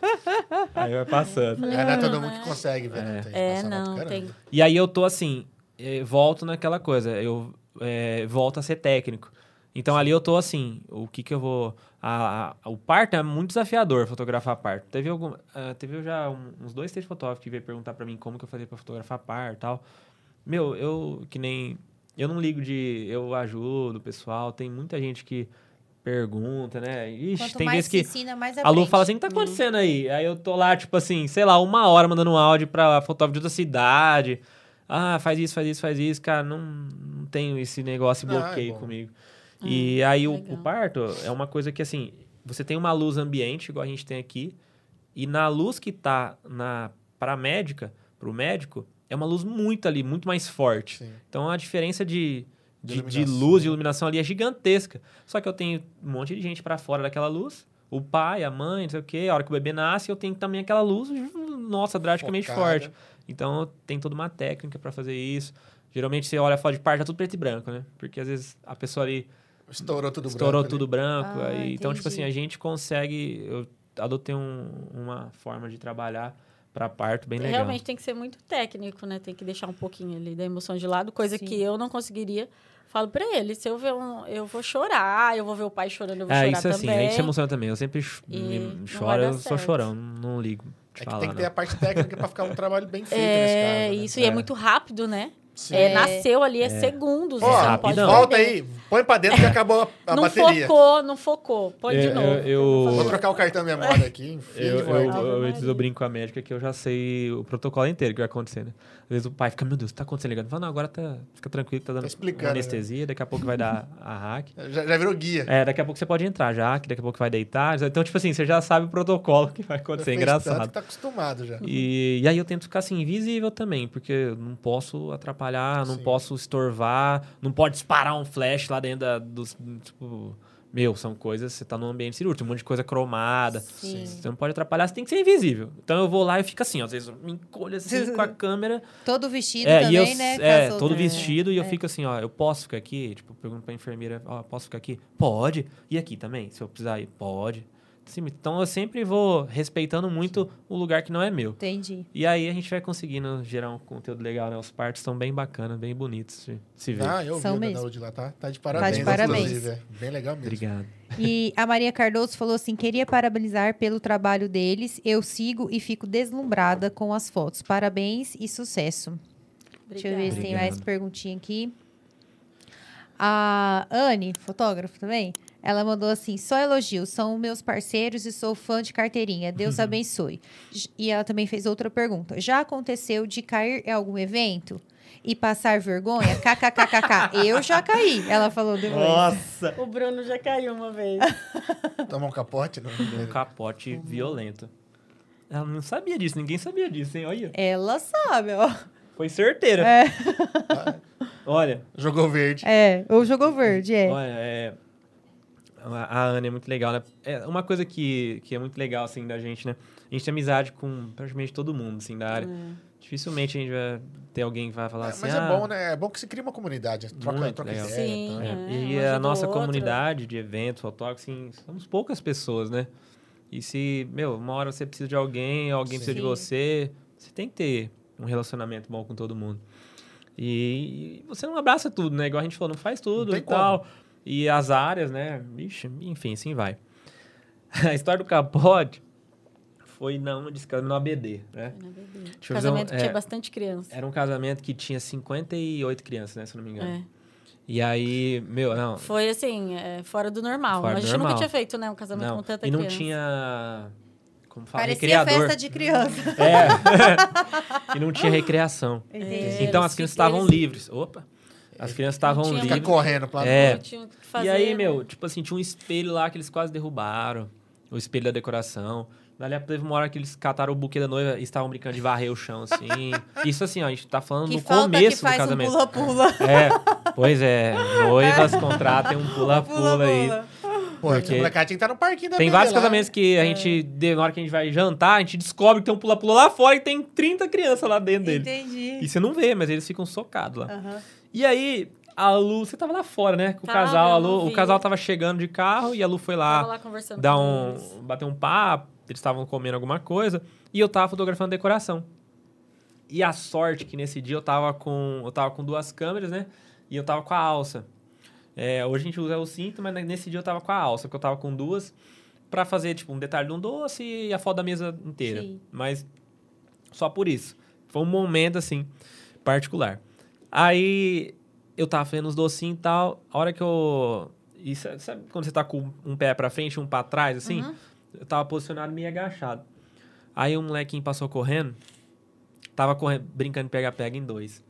aí vai passando. É, não é todo mundo que consegue, velho. É. É, pra não, caramba. tem. E aí eu tô assim, eh, volto naquela coisa, eu eh, volto a ser técnico. Então ali eu tô assim, o que que eu vou... a- a- o parto é muito desafiador, fotografar parto. Teve, algum, ah, teve já um- uns dois, três fotógrafos que veio perguntar pra mim como que eu fazia pra fotografar parto e tal. Meu, eu que nem... Eu não ligo de... Eu ajudo o pessoal, tem muita gente que pergunta, né? Ixi, Quanto tem vezes que... ensina, mais A Lu fala assim, o que tá acontecendo aí? Aí eu tô lá, tipo assim, sei lá, uma hora mandando um áudio pra fotógrafo de outra cidade. Ah, faz isso, faz isso, faz isso. Cara, não, não tenho esse negócio, é bloqueio bom. comigo. E aí o, o parto é uma coisa que, assim, você tem uma luz ambiente, igual a gente tem aqui, e na luz que tá na, pra médica, pro médico, é uma luz muito ali, muito mais forte. Sim. Então a diferença de, De de, luz, de iluminação ali é gigantesca. Só que eu tenho um monte de gente pra fora daquela luz. O pai, a mãe, não sei o quê. A hora que o bebê nasce, eu tenho também aquela luz, nossa, drasticamente Focada. forte. Então tem toda uma técnica pra fazer isso. Geralmente você olha a foto de parto, tá tudo preto e branco, né? Porque às vezes a pessoa ali Estourou tudo estourou branco. tudo branco. Ah, aí, então, tipo assim, a gente consegue. Eu adotei um- uma forma de trabalhar pra parto bem legal. Realmente tem que ser muito técnico, né? Tem que deixar um pouquinho ali da emoção de lado, coisa Sim. que eu não conseguiria. Falo pra ele, se eu ver um, eu vou chorar, eu vou ver o pai chorando, eu vou É, chorar isso assim, também. a gente se emociona também. Eu sempre E choro, eu sou certo. chorão, não ligo. É que falar, tem que ter a parte técnica pra ficar um trabalho bem feito nesse É, caso. né? isso, e é. É. muito rápido, né? É, nasceu ali, é, segundos. Ó, você não pode volta aí, põe pra dentro que acabou a, não bateria. focou, não focou. Põe de Eu- novo. eu- eu- vou Vou trocar o cartão memória aqui, enfia Eu, de eu, eu, eu, eu brinco com a médica que eu já sei o protocolo inteiro que vai acontecer, né? Às vezes o pai fica, meu Deus, tá acontecendo ligado? Fala, não, agora tá, fica tranquilo, tá dando Tá explicando, anestesia, daqui a pouco vai dar a hack. Já, já virou guia. É, daqui a pouco você pode entrar já, que daqui a pouco vai deitar. Então, tipo assim, você já sabe o protocolo que vai acontecer. fez Engraçado. tanto que tá acostumado já. E, e aí eu tento ficar assim, invisível também, porque eu não posso atrapalhar, não Sim. posso estorvar, não pode disparar um flash lá dentro da, dos. Tipo, meu, são coisas, você tá num ambiente cirúrgico, um monte de coisa cromada. Sim. Você não pode atrapalhar, você tem que ser invisível. Então eu vou lá e fico assim, ó, às vezes eu me encolho assim com a câmera. Todo vestido É, também, eu, né? é, todo outras- vestido, e eu É. fico assim, ó, eu posso ficar aqui? Tipo, pergunto pra enfermeira, ó, posso ficar aqui? Pode. E aqui também, se eu precisar ir? Pode. Sim, então eu sempre vou respeitando muito o lugar que não é meu. Entendi. E aí a gente vai conseguindo gerar um conteúdo legal, né? Os partos são bem bacanas, bem bonitos de se ver. Ah, eu vi São o da mesmo. Daúde lá, tá? Tá de parabéns, parabéns. inclusive. é. Bem legal mesmo. Obrigado. E a Maria Cardoso falou assim: queria parabenizar pelo trabalho deles. Eu sigo e fico deslumbrada com as fotos. Parabéns e sucesso. Deixa eu ver se tem mais perguntinha aqui. A Anne, fotógrafa também, ela mandou assim: só elogios, são meus parceiros e sou fã de carteirinha. Deus abençoe. J- E ela também fez outra pergunta: já aconteceu de cair em algum evento e passar vergonha? KKKKK. Eu já caí, ela falou depois. Nossa! O Bruno já caiu uma vez. Tomar um capote? Não, Um capote violento. Ela não sabia disso, ninguém sabia disso, hein? Olha. Ela sabe, ó. Foi certeira. É. Olha, Jogou verde. É, ou jogou verde, é. Olha, é... A Ana é muito legal, né? É uma coisa que, que é muito legal, assim, da gente, né? A gente tem amizade com praticamente todo mundo, assim, da área. Dificilmente a gente vai ter alguém que vai falar É, assim, mas ah, é bom, né? É bom que se cria uma comunidade. Troca, Muito troca legal. ideia. Sim? É, É, e a nossa outro. comunidade de eventos, fotógrafos, assim, somos poucas pessoas, né? E se, meu, uma hora você precisa de alguém, alguém precisa de Sim. você, você tem que ter um relacionamento bom com todo mundo. E, e você não abraça tudo, né? Igual a gente falou, não faz tudo Não e tal. E as áreas, né? Ixi, enfim, assim vai. A história do capote foi não de no ABD, né? Deixa eu fazer um- Casamento que tinha é, bastante criança. Era um casamento que tinha 58 crianças, né? Se eu não me engano. É. E aí, meu, não, Foi assim, é, fora do normal. Fora a gente normal. nunca tinha feito, né? Um casamento Não, com tanta e não criança. tinha. Como fala? Parecia recreador. festa de criança. É. e não tinha recreação. Entendi. então eles as crianças estavam eles- livres. Opa! As crianças estavam tinha- Fica livres. correndo pra. É. Não tinha o que fazer, e aí, né? meu, tipo assim, tinha um espelho lá que eles quase derrubaram. O espelho da decoração. Dali teve uma hora que eles cataram o buquê da noiva e estavam brincando de varrer o chão, assim. Isso assim, ó, a gente tá falando Que no falta que começo do faz um casamento. pula-pula. É, pois é. Noivas contratem um pula-pula aí. Pô, Porque- esse molecada tinha que estar no parquinho da Tem vários lá. casamentos que a É. gente, na hora que a gente vai jantar, a gente descobre que tem um pula-pula lá fora e tem 30 crianças lá dentro dele. Entendi. E você não vê, mas eles ficam socados lá. Aham. E aí, a Lu, você tava lá fora, né? Com o casal, a Lu, o casal tava chegando de carro e a Lu foi lá lá conversando dar um, eles. bater um papo, eles estavam comendo alguma coisa e eu tava fotografando decoração. E a sorte que nesse dia eu tava com, eu tava com duas câmeras, né? E eu tava com a alça. É, hoje a gente usa o cinto, mas nesse dia eu tava com a alça, porque eu tava com duas pra fazer tipo um detalhe de um doce e a foto da mesa inteira. Sim. Mas só por isso. Foi um momento assim particular. Aí eu tava fazendo os docinhos e tal. A hora que eu. E sa- sabe quando você tá com um pé pra frente e um pra trás, assim? Uhum. Eu tava posicionado meio agachado. Aí um molequinho passou correndo. Tava correndo, brincando de pega-pega em dois.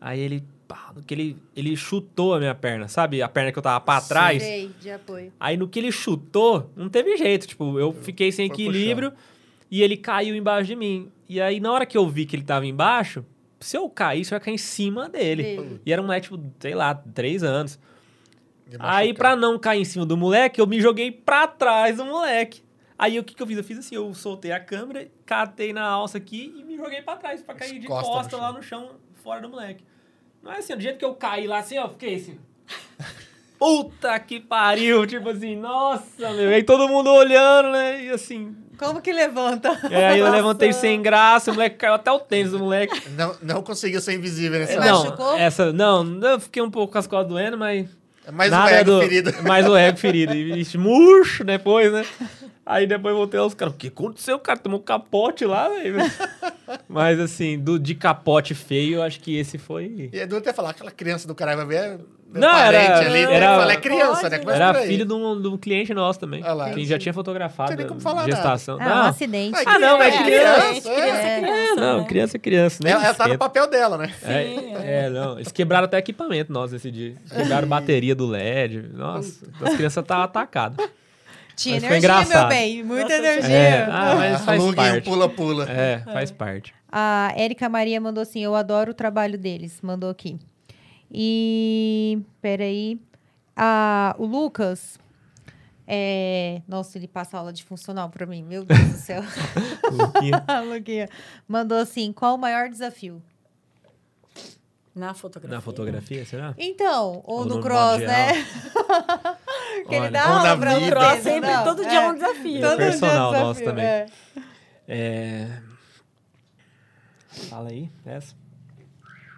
Aí ele. Pá, no que ele, ele chutou a minha perna, sabe? A perna que eu tava pra trás. Sei, de apoio. Aí no que ele chutou, não teve jeito. Tipo, eu fiquei sem equilíbrio e ele caiu embaixo de mim. E aí, na hora que eu vi que ele tava embaixo, se eu caísse, eu ia cair em cima dele. Dele. E era um moleque, tipo, sei lá, três anos. Aí, pra não cair em cima do moleque, eu me joguei pra trás do moleque. Aí, o que, que eu fiz? Eu fiz assim, eu soltei a câmera, catei na alça aqui e me joguei pra trás, pra cair de Costa no costa chão. lá no chão, fora do moleque. Não é assim, do jeito que eu caí lá assim, ó, fiquei assim... Puta que pariu! Tipo assim, nossa, meu. Aí todo mundo olhando, né? E assim... Como que levanta? É, aí eu Nossa. levantei sem graça, o moleque caiu até o tênis do moleque. Não, não conseguiu ser invisível nessa não, machucou? essa... Não, eu fiquei um pouco com as costas doendo, mas... É Mais Nada ego do- ferido. Mais o ego ferido. E murcho depois, né? Aí depois voltei aos caras. O que aconteceu, cara? Tomou um capote lá, velho. Mas assim, do, de capote feio, eu acho que esse foi. E Edu até falar, aquela criança do caralho vai ver. é Não, parente era- ali. era- Era, fala, é criança, Pode, né? Começa Era filho de um, de um cliente nosso também. Olha lá. que já tinha fotografado. Não tem nem como falar gestação. Ah, um Não. acidente. Ai, Ah, não, é criança, criança. Gente, criança é É. criança. É, não, né? criança é criança, né? Ela, ela tá no papel dela, né? É, é, não. Eles quebraram até equipamento nós nesse dia. Quebraram bateria do LED. Nossa, as crianças estavam atacadas. Tinha Mas foi energia, meu engraçado. bem. Muita Nossa, energia. É, ah, mas faz parte. pula-pula. É, faz parte. A Érica Maria mandou assim: Eu adoro o trabalho deles. Mandou aqui. E. Peraí. Ah, o Lucas. É... Nossa, ele passa aula de funcional pra mim. Meu Deus do céu. Luquinha. Luquinha. Mandou assim: Qual o maior desafio? Na fotografia. Na fotografia, será? Então, ou, Ou no no cross, né? que ele Olha, dá ou aula pra vida. Cross sempre, não, todo dia é. é um desafio. Todo dia é Personal desafio, nosso também. é. É... Fala aí, essa.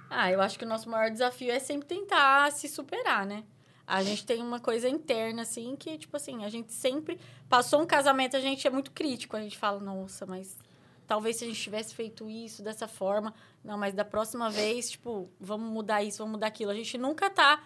Ah, eu acho que o nosso maior desafio é sempre tentar se superar, né? A gente tem uma coisa interna, assim, que, tipo assim, a gente sempre... Passou um casamento, a gente é muito crítico. A gente fala, nossa, mas talvez se a gente tivesse feito isso dessa forma... Não, mas da próxima vez, tipo, vamos mudar isso, vamos mudar aquilo. A gente nunca tá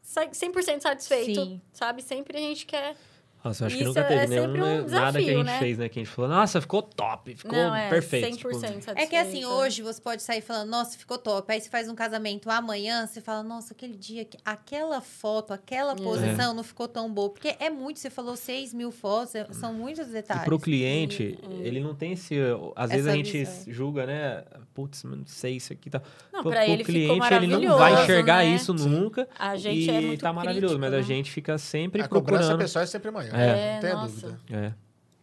sa- 100% satisfeito, Sim. sabe? Sempre a gente quer... Nossa, eu acho que Isso nunca é teve sempre nenhum, um nada que a desafio, gente né? fez, né? Que a gente falou, nossa, ficou top, ficou não, é perfeito. 100% tipo, satisfeito. É que assim, hoje você pode sair falando, nossa, ficou top. Aí você faz um casamento amanhã, você fala, nossa, aquele dia, que- aquela foto, aquela É. posição não ficou tão boa. Porque é muito, você falou 6 mil fotos, é- são muitos E detalhes. pro cliente, Sim, ele não tem esse. Às vezes a Essa gente visão. julga, né? Putz, mano, não sei isso aqui tá. Não, Pro- pra pro ele ficou cliente, ele não vai enxergar né? isso nunca. A gente e é muito tá maravilhoso, crítico, mas né? a gente fica sempre A cobrança procurando. pessoal é sempre maior. É. Não tenha nossa. dúvida. É.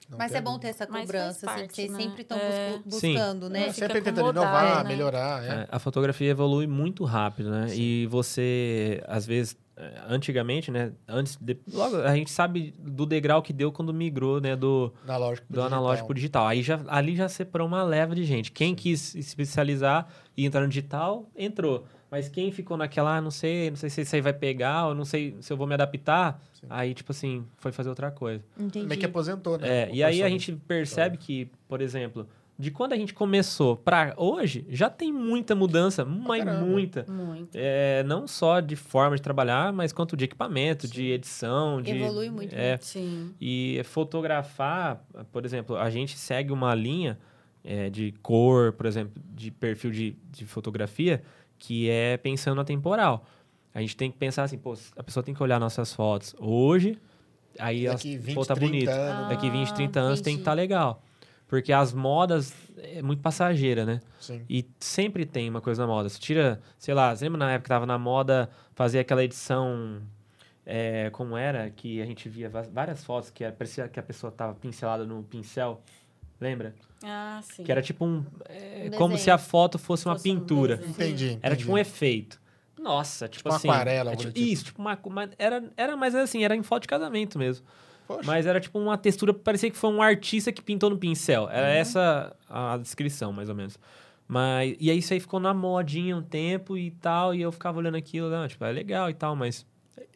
Não Mas é bom ter essa cobrança, assim, parte, vocês né? sempre estão É. buscando, né? É, Fica sempre tentando inovar, né? melhorar. É. É, a fotografia evolui muito rápido, né? E você, às vezes, é, antigamente, né? Antes, de, logo a gente sabe do degrau que deu quando migrou, né? Do, Analógico pro do analógico pro digital. Aí já, ali já separou uma leva de gente. Quem quis se especializar e entrar no digital, entrou. Mas quem ficou naquela, ah, não sei, não sei se isso aí vai pegar, ou não sei se eu vou me adaptar, Sim. aí, tipo assim, foi fazer outra coisa. Entendi. Meio que aposentou, né? É, e aí a gente percebe que, por exemplo, de quando a gente começou pra hoje, já tem muita mudança, mas caramba. muita. Muito. É, não só de forma de trabalhar, mas quanto de equipamento, de edição, de... Evolui muito, É, Sim. e fotografar, por exemplo, a gente segue uma linha é, de cor, por exemplo, de perfil de, de fotografia, que é pensando na temporal. A gente tem que pensar assim, pô, a pessoa tem que olhar nossas fotos hoje, aí elas, Daqui 20, pô, tá 30 bonito. anos. Daqui 20, Ah, 30 anos tem que entendi. estar legal. Porque as modas é muito passageira, né? Sim. E sempre tem uma coisa na moda. Você tira, sei lá, você lembra na época que tava na moda fazer aquela edição. é, como era? Que a gente via várias fotos que era- parecia que a pessoa tava pincelada no pincel. Lembra? Ah, sim. Que era tipo um. é, Um como desenho. se a foto fosse uma Fosse um pintura. desenho. Entendi. Era tipo um entendi. efeito. Nossa, tipo, Tipo uma assim. aquarela, é tipo- tipo. Isso, tipo uma, uma- era, era mais assim, era em foto de casamento mesmo. Poxa. Mas era tipo uma textura, parecia que foi um artista que pintou no pincel. Era Uhum. essa a descrição, mais ou menos. Mas, e aí isso aí ficou na modinha um tempo e tal, e eu ficava olhando aquilo, não, tipo, é legal e tal, mas...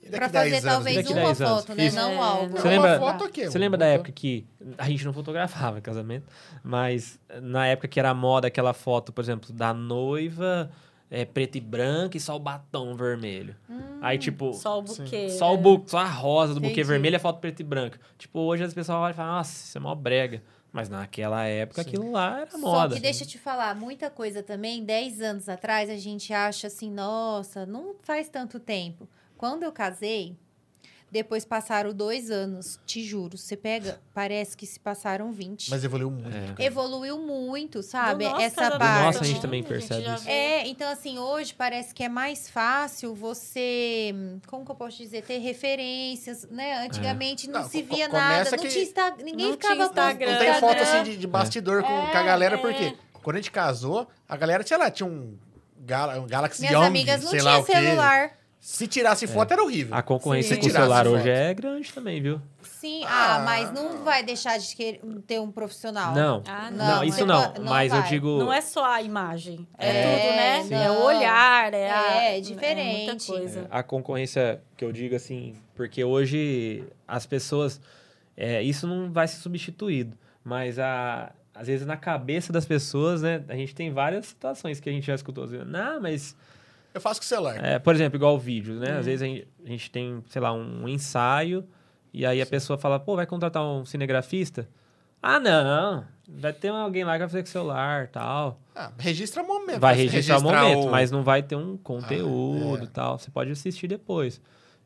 10 fazer anos, talvez daqui uma 10 anos. foto, né? Isso. Não É, algo. Você Uma lembra- foto aqui, Você lembra da época que a gente não fotografava casamento, mas na época que era moda aquela foto, por exemplo, da noiva é, preta e branca e só o batom vermelho. Aí, tipo, Só o buquê. só o né? bu só a rosa do buquê Entendi. vermelho e a foto preta e branca. Tipo, hoje as pessoas olham e falam, nossa, isso é mó brega. Mas naquela época Sim. aquilo lá era Só moda. que deixa eu te falar, muita coisa também, 10 anos atrás, a gente acha assim, nossa, não faz tanto tempo. Quando eu casei, depois passaram dois anos, te juro, você pega, parece que se passaram 20. Mas evoluiu muito. É. Evoluiu muito, sabe? Essa parte. Nossa, a gente também percebe já isso. É, então assim, hoje parece que é mais fácil você, como que eu posso dizer, ter referências, né? Antigamente não, Não, se via nada, não que tinha Insta- ninguém não ficava tinha Instagram. Não tem foto assim de, de bastidor com, É, com a galera, é. porque quando a gente casou, a galera, sei lá, tinha um, Gala, um Galaxy Minhas Young, amigas não sei lá tinham o quê. Se tirasse foto, era horrível. A concorrência Sim. com o Tirasse celular foto. hoje é grande também, viu? Sim, ah, Ah. mas não vai deixar de querer ter um profissional. Não. Ah, não, não, isso você não. não mas eu vai. digo. Não é só a imagem. É, É, tudo, né? sim. É o olhar, é, a, É, diferente. É muita coisa. A concorrência que eu digo assim, porque hoje as pessoas. é, isso não vai ser substituído, mas a, às vezes na cabeça das pessoas, né? A gente tem várias situações que a gente já escutou assim, não, mas. Eu faço com o celular. é, por exemplo, igual o vídeo, né? É. Às vezes a gente, a gente tem, sei lá, um ensaio e aí a pessoa fala, pô, vai contratar um cinegrafista? Ah, não. Vai ter alguém lá que vai fazer com o celular tal. Ah, registra o momento. Vai né? registrar o momento, o- mas não vai ter um conteúdo Ah, é. e tal. Você pode assistir depois.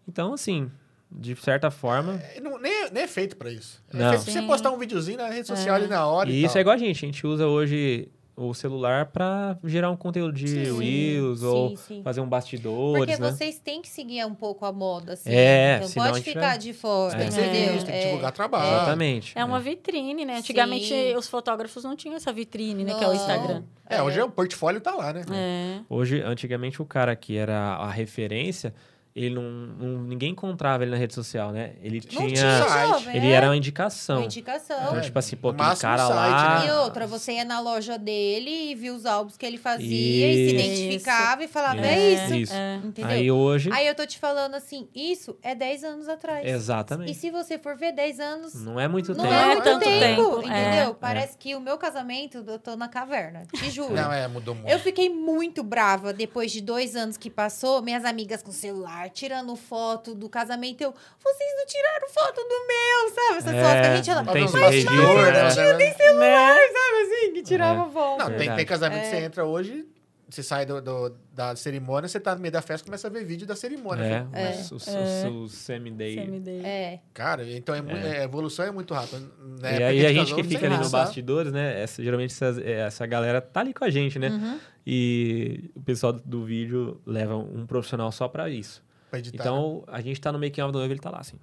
Então, assim, de certa forma. É, não- nem, é- nem é feito pra isso. É Não. feito pra você postar um videozinho na rede social É. ali na hora. E E, isso tal. é igual a gente. A gente usa hoje o celular pra gerar um conteúdo de Sim, Reels sim, ou sim. fazer um Porque bastidores, né? vocês têm que seguir um pouco a moda, assim. É, Não senão a pode gente ficar vai- de fora, Tem que ser entendeu? tem que É. divulgar trabalho. Exatamente. É uma vitrine, né? Antigamente Sim. os fotógrafos não tinham essa vitrine, né? Que é o Não. Instagram. É, hoje o portfólio tá lá, né? É. Hoje, antigamente, o cara que era a referência, ele não, não- ninguém encontrava ele na rede social, né? Ele Não tinha. Ele é. era uma indicação. Uma indicação. Então, É, tipo assim, pô, aquele cara site, lá. né? E outra, você ia na loja dele e via os álbuns que ele fazia e se Isso. identificava e falava, é, É, isso. isso. É. Entendeu? Aí hoje. Aí eu tô te falando assim, isso é 10 anos atrás. E Exatamente. se você for ver 10 anos, Não é muito não tempo. é é muito tanto tempo, tempo, entendeu? é. Parece que o meu casamento, eu tô na caverna, te juro. Não, é, mudou muito. Eu fiquei muito brava depois de dois anos que passou, minhas amigas com celular, tirando foto do casamento. Eu, vocês não tiraram foto do meu, sabe? Essas É, fotos que a gente ela, não tem Mas esse não, registro, não, né? né? celular, sabe assim, que tirava foto. Não, tem, tem casamento que É. você entra hoje, você sai do, do- da cerimônia, você tá no meio da festa começa a ver vídeo da cerimônia. É, Fala, os, os, É. os, os semi-day. CMD. É. Cara, então é, É. a evolução é muito rápida. Na E aí a gente que fica ali no lançar. bastidores, né? Essa, geralmente é, essa galera tá ali com a gente, né? Uhum. E o pessoal do- do vídeo leva um profissional só pra isso. Pra editar. Então, a gente tá no making of do noivo, ele tá lá, assim.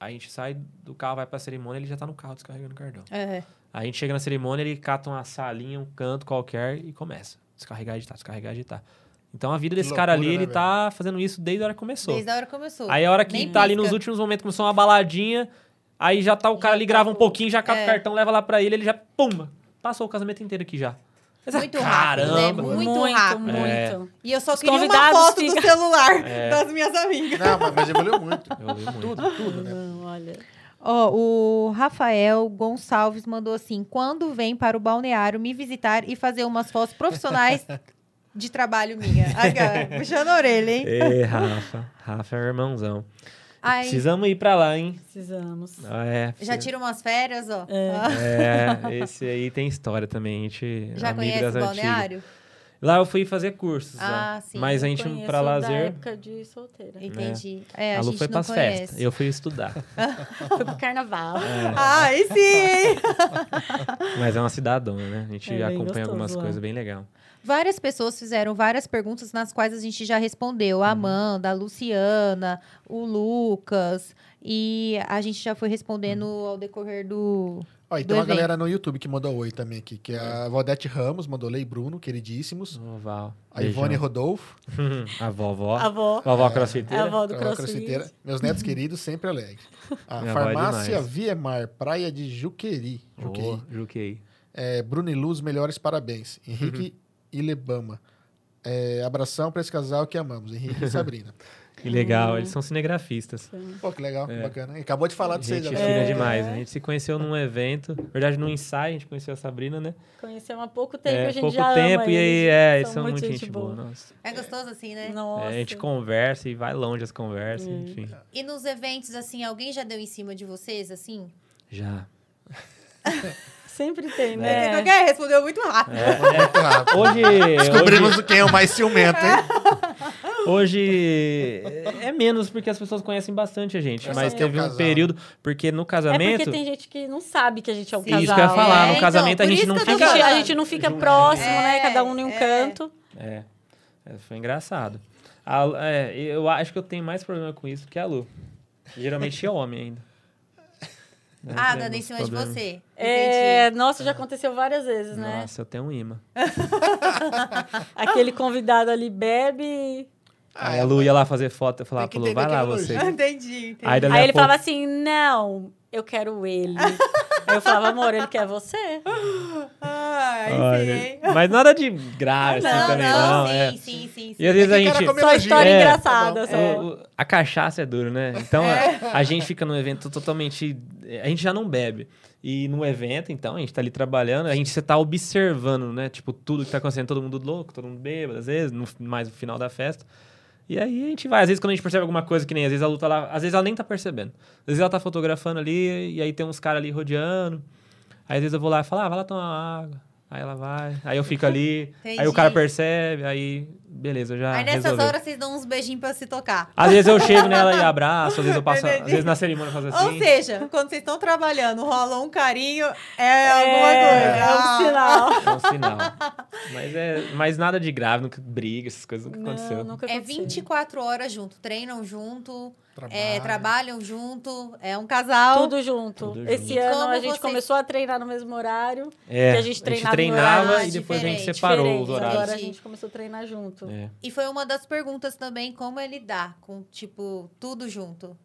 A gente sai do carro, vai pra cerimônia, ele já tá no carro descarregando o cartão. É. A gente chega na cerimônia, ele cata uma salinha, um canto qualquer e começa. Descarregar, editar, descarregar, editar. Então a vida desse cara ali, loucura, ele né, tá fazendo isso desde a hora que começou. Desde a hora que começou. Aí a hora que Nem tá ali nos últimos momentos, começou uma baladinha, aí já tá o cara Já ali, tá grava um com- pouquinho, já cata é. o cartão, leva lá pra ele, ele já, pum, passou o casamento inteiro aqui já. Muito rápido, né? caramba. Muito rápido. muito. É. E eu só Os queria uma foto do ficam- celular É. das minhas amigas. Não, mas, mas evoluiu muito. Muito. tudo, tudo, né? Não, olha. Ó, o Rafael Gonçalves mandou assim: quando vem para o balneário me visitar e fazer umas fotos profissionais de trabalho minha. Puxando a orelha, hein? Ê, Rafa. Rafa é irmãozão. Ai, Precisamos ir pra lá, hein? Precisamos. Ah, é, já precisa- tira umas férias, ó. É. É, esse aí tem história também. A gente já conhece das o balneário? Lá eu fui fazer cursos. lá. Ah, sim. Mas a gente, Conheço pra Da lazer, época de solteira. Entendi. É, a, a Lu foi conhece. festas. Eu fui estudar. Foi pro carnaval. Ah, aí sim! Mas é uma cidadona, né? A gente É acompanha gostoso algumas lá. coisas bem legal. Várias pessoas fizeram várias perguntas nas quais a gente já respondeu. Uhum. A Amanda, a Luciana, o Lucas. E a gente já foi respondendo Uhum. ao decorrer do, Ó, e do tem uma evento. galera no YouTube que mandou oi também aqui, que é a Valdete Ramos, mandou Lei Bruno, queridíssimos. Ô, Val. A Ivone beijão. Rodolfo, a vovó. A avó. Vovó É crossfiteira. a avó do a crossfit. crossfiteira. Meus netos queridos, sempre alegres. A Minha é Farmácia demais. Viemar, Praia de Juqueri. Juqueri. Ô, Juquei. É, Bruno e Luz, melhores parabéns. Henrique e Lebama. É, abração pra esse casal que amamos, Henrique e Sabrina. Que legal, eles são cinegrafistas. Pô, que legal, É. bacana. E acabou de falar de vocês agora. fina É. demais. A gente se conheceu num evento. Na verdade, num ensaio, a gente conheceu a Sabrina, né? Conhecemos há pouco tempo, é, a gente pouco já tempo, ama e aí, eles. é, eles são muito gente gente boa. Nossa. É gostoso assim, né? Nossa. É, a gente conversa e vai longe as conversas, Hum. enfim. E nos eventos, assim, alguém já deu em cima de vocês, assim? Já. Sempre tem, É. né? Qualquer respondeu muito rápido. Muito rápido. Hoje, Descobrimos quem é o mais ciumento, hein? hoje, hoje é menos porque as pessoas conhecem bastante a gente. É mas o teve um período, porque no É casamento. porque tem gente que não sabe que a gente é um casal. Isso que eu ia falar, É, no então, casamento a gente não fica. gente, a falando. gente não fica Junto. próximo, É, né? Cada um em um é. canto. É, é, foi engraçado. A- é, eu acho que eu tenho mais problema com isso que a Lu. Geralmente é homem ainda. Né, Ah, tem dando em cima de você. É, nossa, já aconteceu várias vezes, né? Nossa, eu tenho um imã. Aquele convidado ali bebe. Ah, Aí a Lu ia lá fazer foto, eu falava, Tem Lu, vai lá você. é Entendi, entendi. Aí, Aí ele pouco- falava assim: não, eu quero ele. Aí eu falava, amor, ele quer você. Ai, Olha, sim, hein? Mas nada de grave, assim, Não, também, não, não. sim, é. sim, sim, sim. E às vezes a É cara gente. Só história É, engraçada. tá só. A cachaça é duro, né? Então a, a gente fica num evento totalmente. A gente já não bebe. E no evento, então, a gente tá ali trabalhando, a gente você tá observando, né? Tipo, tudo que tá acontecendo, todo mundo louco, todo mundo bêbado, às vezes, no, mais no final da festa. E aí a gente vai. Às vezes, quando a gente percebe alguma coisa que nem, às vezes a luta lá, às vezes ela nem tá percebendo. Às vezes ela tá fotografando ali, e aí tem uns caras ali rodeando. Aí às vezes eu vou lá e falo, ah, vai lá tomar água. Aí ela vai, aí eu fico ali, aí o cara percebe, aí beleza, eu já Aí nessas resolveu. horas vocês dão uns beijinhos pra se tocar. Às vezes eu chego nela e abraço, às vezes eu passo, Entendi. às vezes na cerimônia eu faço assim. Ou seja, quando vocês estão trabalhando, rola um carinho, é alguma É, coisa. é um sinal. É um sinal. Mas, é, mas nada de grave, nunca briga, essas coisas nunca aconteceu. Não, nunca É aconteceu. 24 horas junto, treinam junto, é, trabalham junto, é um casal. Tudo junto. Tudo junto. Esse E ano a gente vocês- começou a treinar no mesmo horário. É, que a gente treinava em treinava horários e depois a gente separou os horários. Agora a gente começou a treinar junto. É. E foi uma das perguntas também, como é lidar com, tipo, tudo junto.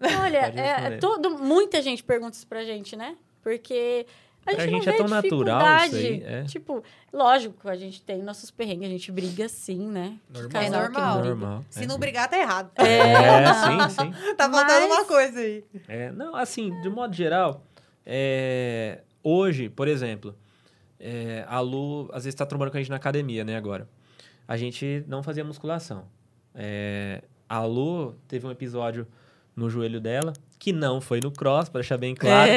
Olha, é, todo, muita gente pergunta isso pra gente, né? Porque a gente, gente não é vê tão natural isso aí, é. Tipo, lógico, a gente tem nossos perrengues, a gente briga sim, né? Que Normal. É normal. briga. Normal. Se é. não brigar, tá errado. É, não. sim, sim. Tá faltando Mas- uma coisa aí. É, não, assim, de modo geral, é, hoje, por exemplo, é, a Lu às vezes está trabalhando com a gente na academia, né, agora. A gente não fazia musculação. É, a Lu teve um episódio no joelho dela, que não foi no cross, para deixar bem claro,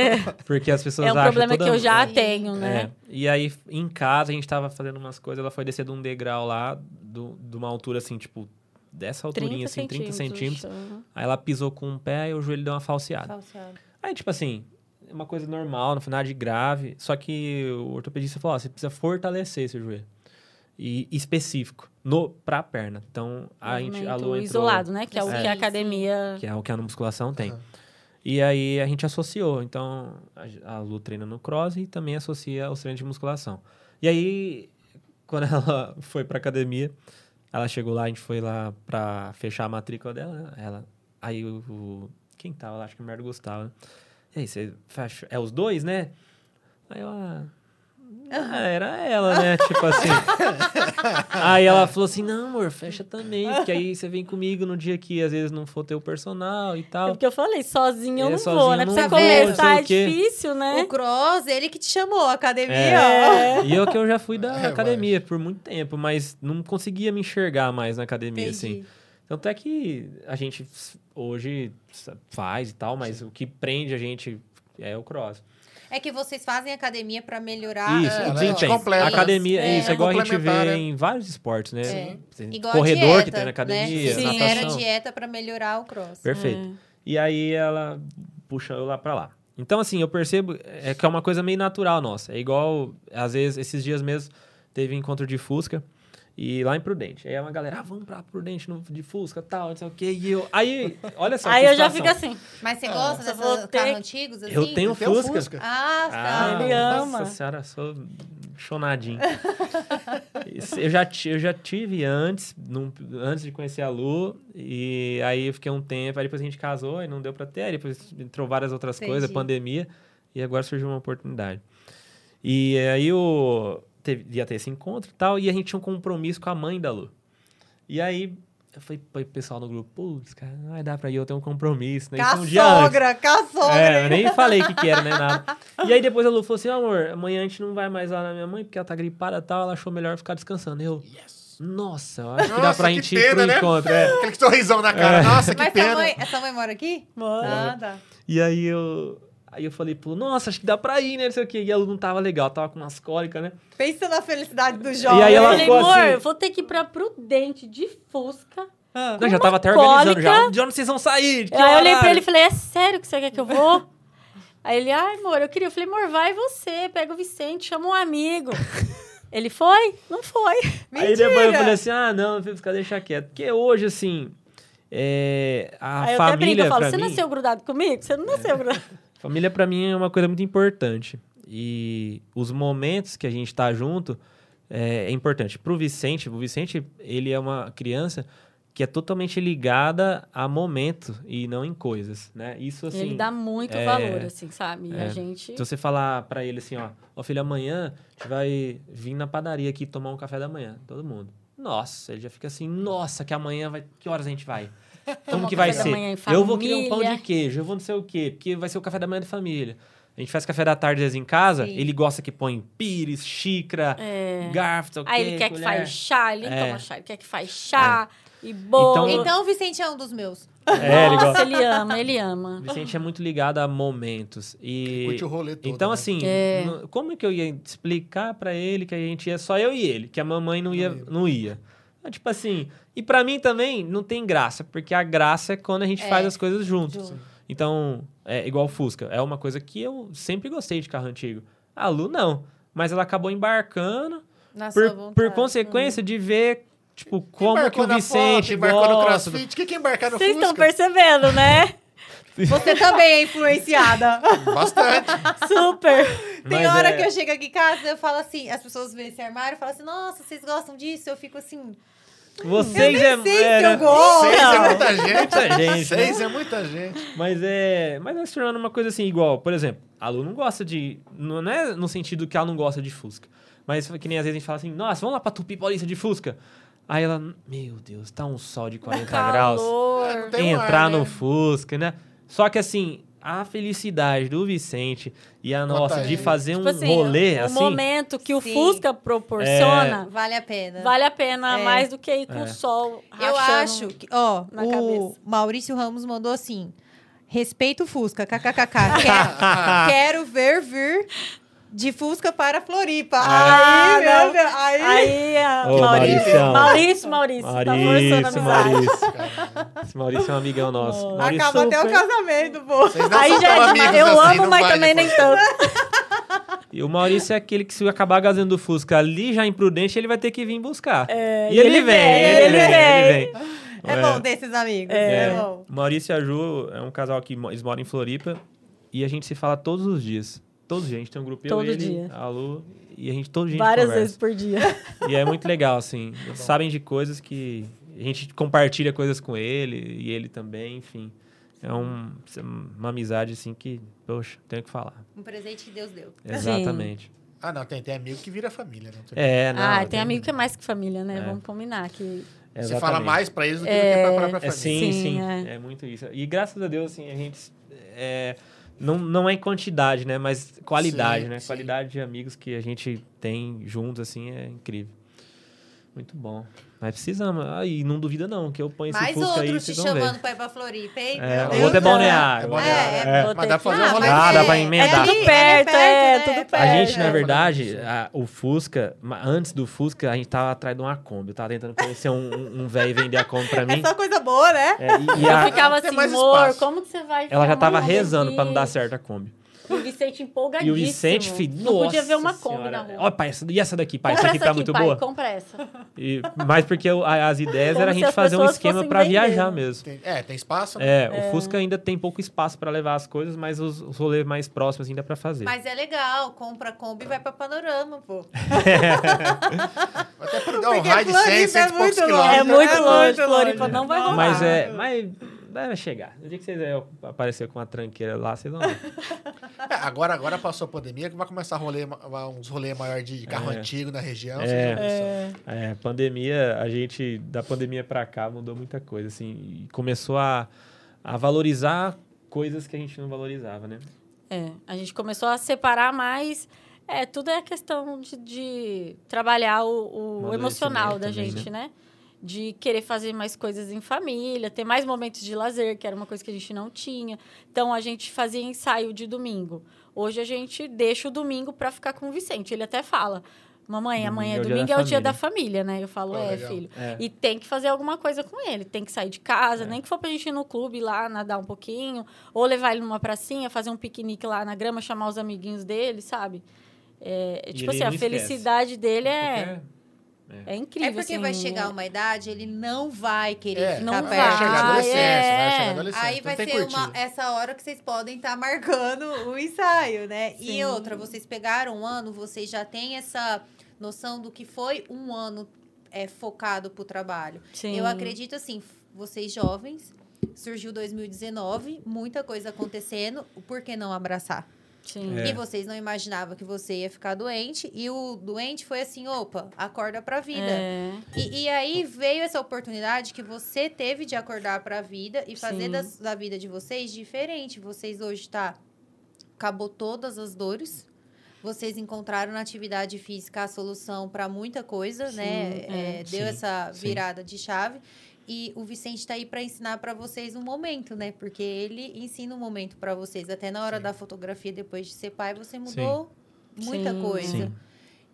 porque as pessoas É um acham problema toda... que eu já Sim. tenho, né? É, e aí, em casa, a gente tava fazendo umas coisas, ela foi descer de um degrau lá, do, de uma altura assim, tipo, dessa alturinha, assim, 30 centímetros. Uhum. Aí ela pisou com um pé e o joelho deu uma falseada. Falseado. Aí, tipo assim, é uma coisa normal, não foi nada de grave. Só que o ortopedista falou: ó, você precisa fortalecer esse joelho. E específico, no, pra perna. Então, a, gente, a Lu entrou, isolado, né? Que é o É. que a academia. que é o que a musculação tem. Aham. E aí a gente associou. Então, a, a Lu treina no cross e também associa os treinos de musculação. E aí, quando ela foi pra academia, ela chegou lá, a gente foi lá pra fechar a matrícula dela, né? Ela, aí o, o- Quem tava lá? Acho que o merda Gustavo, né? E aí, você fecha. É os dois, né? Aí eu. Ah, ah, era ela, né? tipo assim. aí ela falou assim: não, amor, fecha também. Porque aí você vem comigo no dia que às vezes não for ter o personal e É tal. porque eu falei, sozinho eu É, não sozinho vou, né? Pra você começar é difícil, né? O cross, ele que te chamou, a academia, É. E eu que eu já fui da É, academia por muito tempo, mas não conseguia me enxergar mais na academia, assim. Entendi. Tanto é que a gente hoje faz e tal, mas o que prende a gente é o cross. É que vocês fazem academia pra melhorar isso, é, o desempenho. completa. academia, É. isso, é igual a gente vê né? em vários esportes, né? É. Igual Corredor dieta, que tem na academia, né? Sim. Era natação. dieta pra melhorar o cross. Perfeito. É. E aí ela puxa eu lá pra lá. Então, assim, eu percebo é que é uma coisa meio natural nossa. É igual, às vezes, esses dias mesmo, teve encontro de Fusca. E lá em Prudente. Aí uma galera, ah, vamos pra Prudente no, de Fusca tal, não sei o quê. E eu. Aí, olha só. Aí eu já fico assim. Mas você gosta só desses ter- carros antigos, assim? Eu tenho Fusca. Fusca. Ah, tá. ele ama. Nossa senhora, sou chonadinho. Eu, já, eu já tive antes, num- antes de conhecer a Lu, e aí eu fiquei um tempo, aí depois a gente casou e não deu pra ter, aí depois entrou várias outras Entendi. coisas, pandemia, e agora surgiu uma oportunidade. E aí o, teve, ia ter esse encontro e tal, e a gente tinha um compromisso com a mãe da Lu. E aí eu falei pro pessoal no grupo, putz, cara, não vai dar pra ir, eu tenho um compromisso, né? Com Isso a um dia antes. sogra, com a sogra. É, eu nem falei o que, que era, nem nada. E aí depois a Lu falou assim, amor, amanhã a gente não vai mais lá na minha mãe, porque ela tá gripada e tal, ela achou melhor ficar descansando. Eu, Yes. nossa, eu acho que dá Nossa, pra que gente ir pena, pro né? encontro. é. Aquele sorrisão na cara. Nossa, que Mas pena. mãe, essa mãe mora aqui? Mora. Ah, tá. E aí eu... Aí eu falei, pô, nossa, acho que dá pra ir, né, não sei o quê. E a Lu não tava legal, tava com umas cólicas, né? Pensa na felicidade do jovem. E aí Eu ela falei, ficou amor, assim- eu vou ter que ir pra Prudente de Fusca. Ah. Não, já tava até cólica. organizando já. De onde vocês vão sair? Aí eu olhei pra horário? ele e falei, é sério que você quer que eu vou? Aí ele, ai, amor, eu queria. Eu falei, amor, vai você, pega o Vicente, chama um amigo. ele foi? Não foi. Aí depois eu falei assim, ah, não, fica deixar quieto. Porque hoje, assim, é, a Aí eu até brinco, família eu falo, você mim... nasceu grudado comigo? Você não nasceu grudado. Família pra mim é uma coisa muito importante. E os momentos que a gente tá junto é, é importante. Pro Vicente, o Vicente, ele é uma criança que é totalmente ligada a momento e não em coisas, né? Isso assim. ele dá muito é, valor, assim, sabe? E é. a gente... Se você falar pra ele assim, ó, ó filho, amanhã a gente vai vir na padaria aqui tomar um café da manhã, todo mundo. Nossa, ele já fica assim, nossa, que amanhã vai, que horas a gente vai? Como que vai ser? Eu vou querer um pão de queijo, eu vou não sei o quê, porque vai ser o café da manhã da família. A gente faz café da tarde às vezes em casa, Sim. ele gosta que põe pires, xícara, É. garfo, sei o Aí ele quer que colher. faz chá, ele É. toma chá, ele quer que faz chá e bolo. Então- Então o Vicente é um dos meus. É, ele Nossa, gosta. ele ama, ele ama. Vicente é muito ligado a momentos. E Curte o rolê todo. Então, né? assim, É. como que eu ia explicar pra ele que a gente ia só eu e ele, que a mamãe não ia? Não ia. Não ia. Ah, Tipo assim, e pra mim também não tem graça, porque a graça é quando a gente É. faz as coisas juntos. Junto. Então, é igual o Fusca, é uma coisa que eu sempre gostei de carro antigo. A Lu não, mas ela acabou embarcando Na sua por, vontade. por consequência de ver, tipo, como que o Vicente foto, embarcou no gosta. do- crossfit. O que que embarcar no Vocês estão Fusca? percebendo, né? Você também é influenciada. Bastante. Super. Tem Mas hora é- que eu chego aqui em casa eu falo assim, as pessoas veem esse armário e falam assim, nossa, vocês gostam disso? Eu fico assim, Vocês eu é, era- eu gosto. Seis é muita gente. Muita gente, Seis né? é muita gente. Mas é. Mas vai se tornando uma coisa assim, igual, por exemplo, a Lu não gosta de. Não é no sentido que ela não gosta de Fusca. Mas que nem às vezes a gente fala assim, nossa, vamos lá pra Tupi Paulista de Fusca. Aí ela, meu Deus, tá um sol de 40 graus. Calor. Tem um entrar ar, no né? Fusca, né? Só que assim, a felicidade do Vicente e a nossa Quanta de gente. fazer Tipo um assim, rolê o assim. momento que o Sim. Fusca proporciona Vale a pena. vale a pena É. mais do que ir com É. o sol Eu acho que, ó, na o cabeça. Maurício Ramos mandou assim: respeito o Fusca, kkkk. Quer- quero ver vir de Fusca para Floripa. Ah, aí, não. meu Deus, aí, Aí, Ô, Maurício, Mauricião. Maurício, Maurício, tá forçando a Maurício. Maurício. Esse Maurício é um amigão nosso. Nossa. Maurício acaba até o casamento, pô. Aí é demais. Eu assim, amo, mas também nem tanto. E o Maurício é aquele que se acabar gazando do Fusca ali já imprudente, ele vai ter que vir buscar. É, e ele, vem, ele, vem, ele vem. É bom ter esses amigos. É, É. bom. O Maurício e a Ju é um casal que eles moram em Floripa e a gente se fala todos os dias. Todos os dias. A gente tem um grupo eu, Todo ele, dia. a Lu e a gente todo dia a gente Várias conversa. vezes por dia. E é muito legal, assim. Eles sabem de coisas que a gente compartilha coisas com ele e ele também, enfim. É um, uma amizade, assim, que, poxa, tenho que falar. Um presente que Deus deu. Exatamente. Ah, não, tem, tem amigo que vira família, né? É, não. ah, tem amigo que é mais que família, né? É. Vamos combinar que... Você fala exatamente. mais pra eles do que, É, do que pra própria É, família. sim, Sim, sim. é. É. muito isso. E graças a Deus, assim, a gente. Não, não é em quantidade, né? Mas qualidade, Sim, né? sim. Qualidade de amigos que a gente tem juntos, assim, é incrível. Muito bom. Mas precisamos. Ah, e não duvida, não, que eu ponho esse Mais Fusca aí, outro te vocês vão ver. chamando pra ir pra Floripa, hein? É, o outro é balneário. É balneário. É, É. Vou Mas dá pra fazer um Ah, rolê. mas Dá, é- pra emendar. é Tudo ali, perto, é, tudo né? A perto. gente, na É. verdade, a- o Fusca, antes do Fusca, a gente tava atrás de uma Kombi. Eu tava tentando conhecer um, um, um velho e vender a Kombi pra mim. É só coisa boa, né? É, e, e Eu a- ficava assim, mais amor, espaço. como que você vai... ela já tava uma rezando pra não dar vez?" certo a Kombi. E o Vicente E empolgadíssimo. o Vicente, filho, Não podia nossa ver uma Kombi senhora. na rua. Ó, pai, essa, e essa daqui, pai? Compra Essa aqui tá muito pai, boa. Compra essa. E, mas porque a- as ideias Como era a gente fazer um esquema vender, viajar mesmo. Tem- é, tem espaço, né? É, o Fusca ainda tem pouco espaço pra levar as coisas, mas os, os rolês mais próximos ainda pra fazer. Mas é legal, compra a Kombi e vai pra Panorama, pô. Até por dar um Porque raio de 100, Floripa 100 é e poucos muito quilômetros. longe. É muito É longe, muito Floripa não vai rolar. Mas é. Mas vai chegar. No dia que vocês é, aparecer com uma tranqueira lá, vocês vão ver. É, agora, agora passou a pandemia, que vai começar a rolê, uns rolês maiores de carro É. antigo na região. É. É, É, pandemia, a gente, da pandemia pra cá, mudou muita coisa, assim. E começou a, a valorizar coisas que a gente não valorizava, né? é, a gente começou a separar mais. É, tudo é questão de, de trabalhar o, o emocional da Amadurecimento gente, também, né? De querer fazer mais coisas em família, ter mais momentos de lazer, que era uma coisa que a gente não tinha. Então, a gente fazia ensaio de domingo. Hoje, a gente deixa o domingo para ficar com o Vicente. Ele até fala, mamãe, Domingo amanhã é domingo é o dia família." da família, né? Eu falo, Pô, é, legal. filho. É. E tem que fazer alguma coisa com ele. Tem que sair de casa, É. nem que for pra gente ir no clube lá, nadar um pouquinho. Ou levar ele numa pracinha, fazer um piquenique lá na grama, chamar os amiguinhos dele, sabe? É, E tipo assim, a esquece. felicidade dele é, Porque- é incrível. É porque assim, vai chegar uma idade, ele não vai querer É, ficar Não vai perto. chegar vai, vai é. chegar adolescência. Aí vai ser uma, essa hora que vocês podem estar marcando o ensaio, né? E Sim. outra, vocês pegaram um ano, vocês já têm essa noção do que foi um ano é, focado pro trabalho. Sim. Eu acredito assim, vocês jovens, surgiu 2019, muita coisa acontecendo, por que não abraçar? Sim. É. E vocês não imaginavam que você ia ficar doente, e o doente foi assim, opa, acorda pra vida. É. E, e aí veio essa oportunidade que você teve de acordar para a vida e fazer Sim. das- da vida de vocês diferente. Vocês hoje tá acabou todas as dores. Vocês encontraram na atividade física a solução para muita coisa, Sim, né? é. É, deu Sim, essa sim. virada de chave. E o Vicente está aí para ensinar para vocês um momento, né? Porque ele ensina um momento para vocês. Até na hora Sim. da fotografia, depois de ser pai, você mudou muita Sim. coisa. Sim.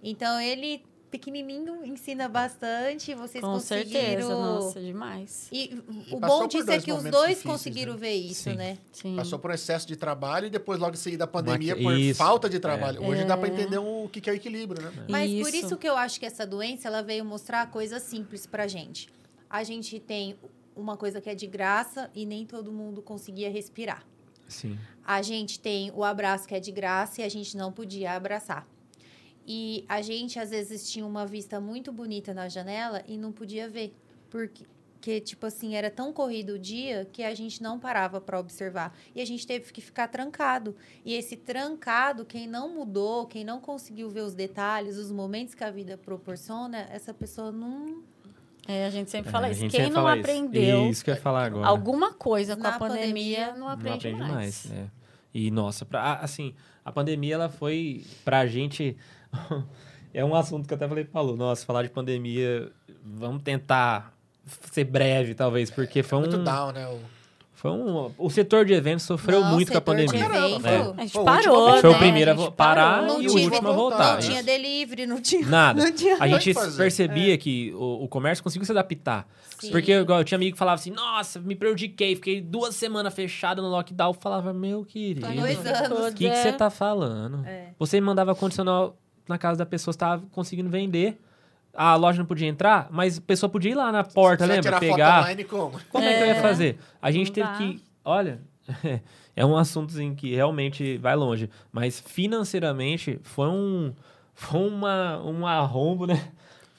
Então ele pequenininho ensina bastante, vocês Com conseguiram. certeza, nossa, demais. E E o bom por disso é que os dois difíceis, conseguiram né? ver isso, Sim. né? Sim. Passou por excesso de trabalho e depois logo em seguida a pandemia por isso. falta de trabalho. Hoje dá pra É. entender o que é o equilíbrio, né? Mas por Isso. isso que eu acho que essa doença ela veio mostrar coisas simples pra gente. A gente tem uma coisa que é de graça e nem todo mundo conseguia respirar. Sim. A gente tem o abraço que é de graça e a gente não podia abraçar. E a gente, às vezes, tinha uma vista muito bonita na janela e não podia ver. Porque, que, tipo assim, era tão corrido o dia que a gente não parava para observar. E a gente teve que ficar trancado. E esse trancado, quem não mudou, quem não conseguiu ver os detalhes, os momentos que a vida proporciona, essa pessoa não. É, a gente sempre É, fala isso. Quem não isso. aprendeu Isso que eu ia falar agora. alguma coisa com Na a pandemia, pandemia, não não aprende, aprende mais. mais. é. E, nossa, pra, assim, a pandemia, ela foi, pra gente... é um assunto que eu até falei pro Paulo. Nossa, falar de pandemia, vamos tentar ser breve, talvez, porque foi um... Muito down, né? O... Foi um... O setor de eventos sofreu Não, muito com a pandemia. evento- É. A gente Foi o parou, último a Foi o né? primeiro a vo- parar. Não e o último a voltar. Não tinha delivery, não tinha. Nada. Não tinha A gente percebia que o, o comércio conseguiu se adaptar. Sim. Porque igual, eu tinha amigo que falava assim, nossa, me prejudiquei, fiquei duas semanas fechado no lockdown. Eu falava, meu querido, o dois anos. que, que você tá falando? É. Você mandava condicional na casa da pessoa, você tava conseguindo vender. A loja não podia entrar, mas a pessoa podia ir lá na porta, lembra? tirar foto Pegar. online como? Como é que eu ia É. fazer? A gente Não teve dá. que. Olha, é um assuntozinho que realmente vai longe. Mas financeiramente foi um. Foi uma, um arrombo, né?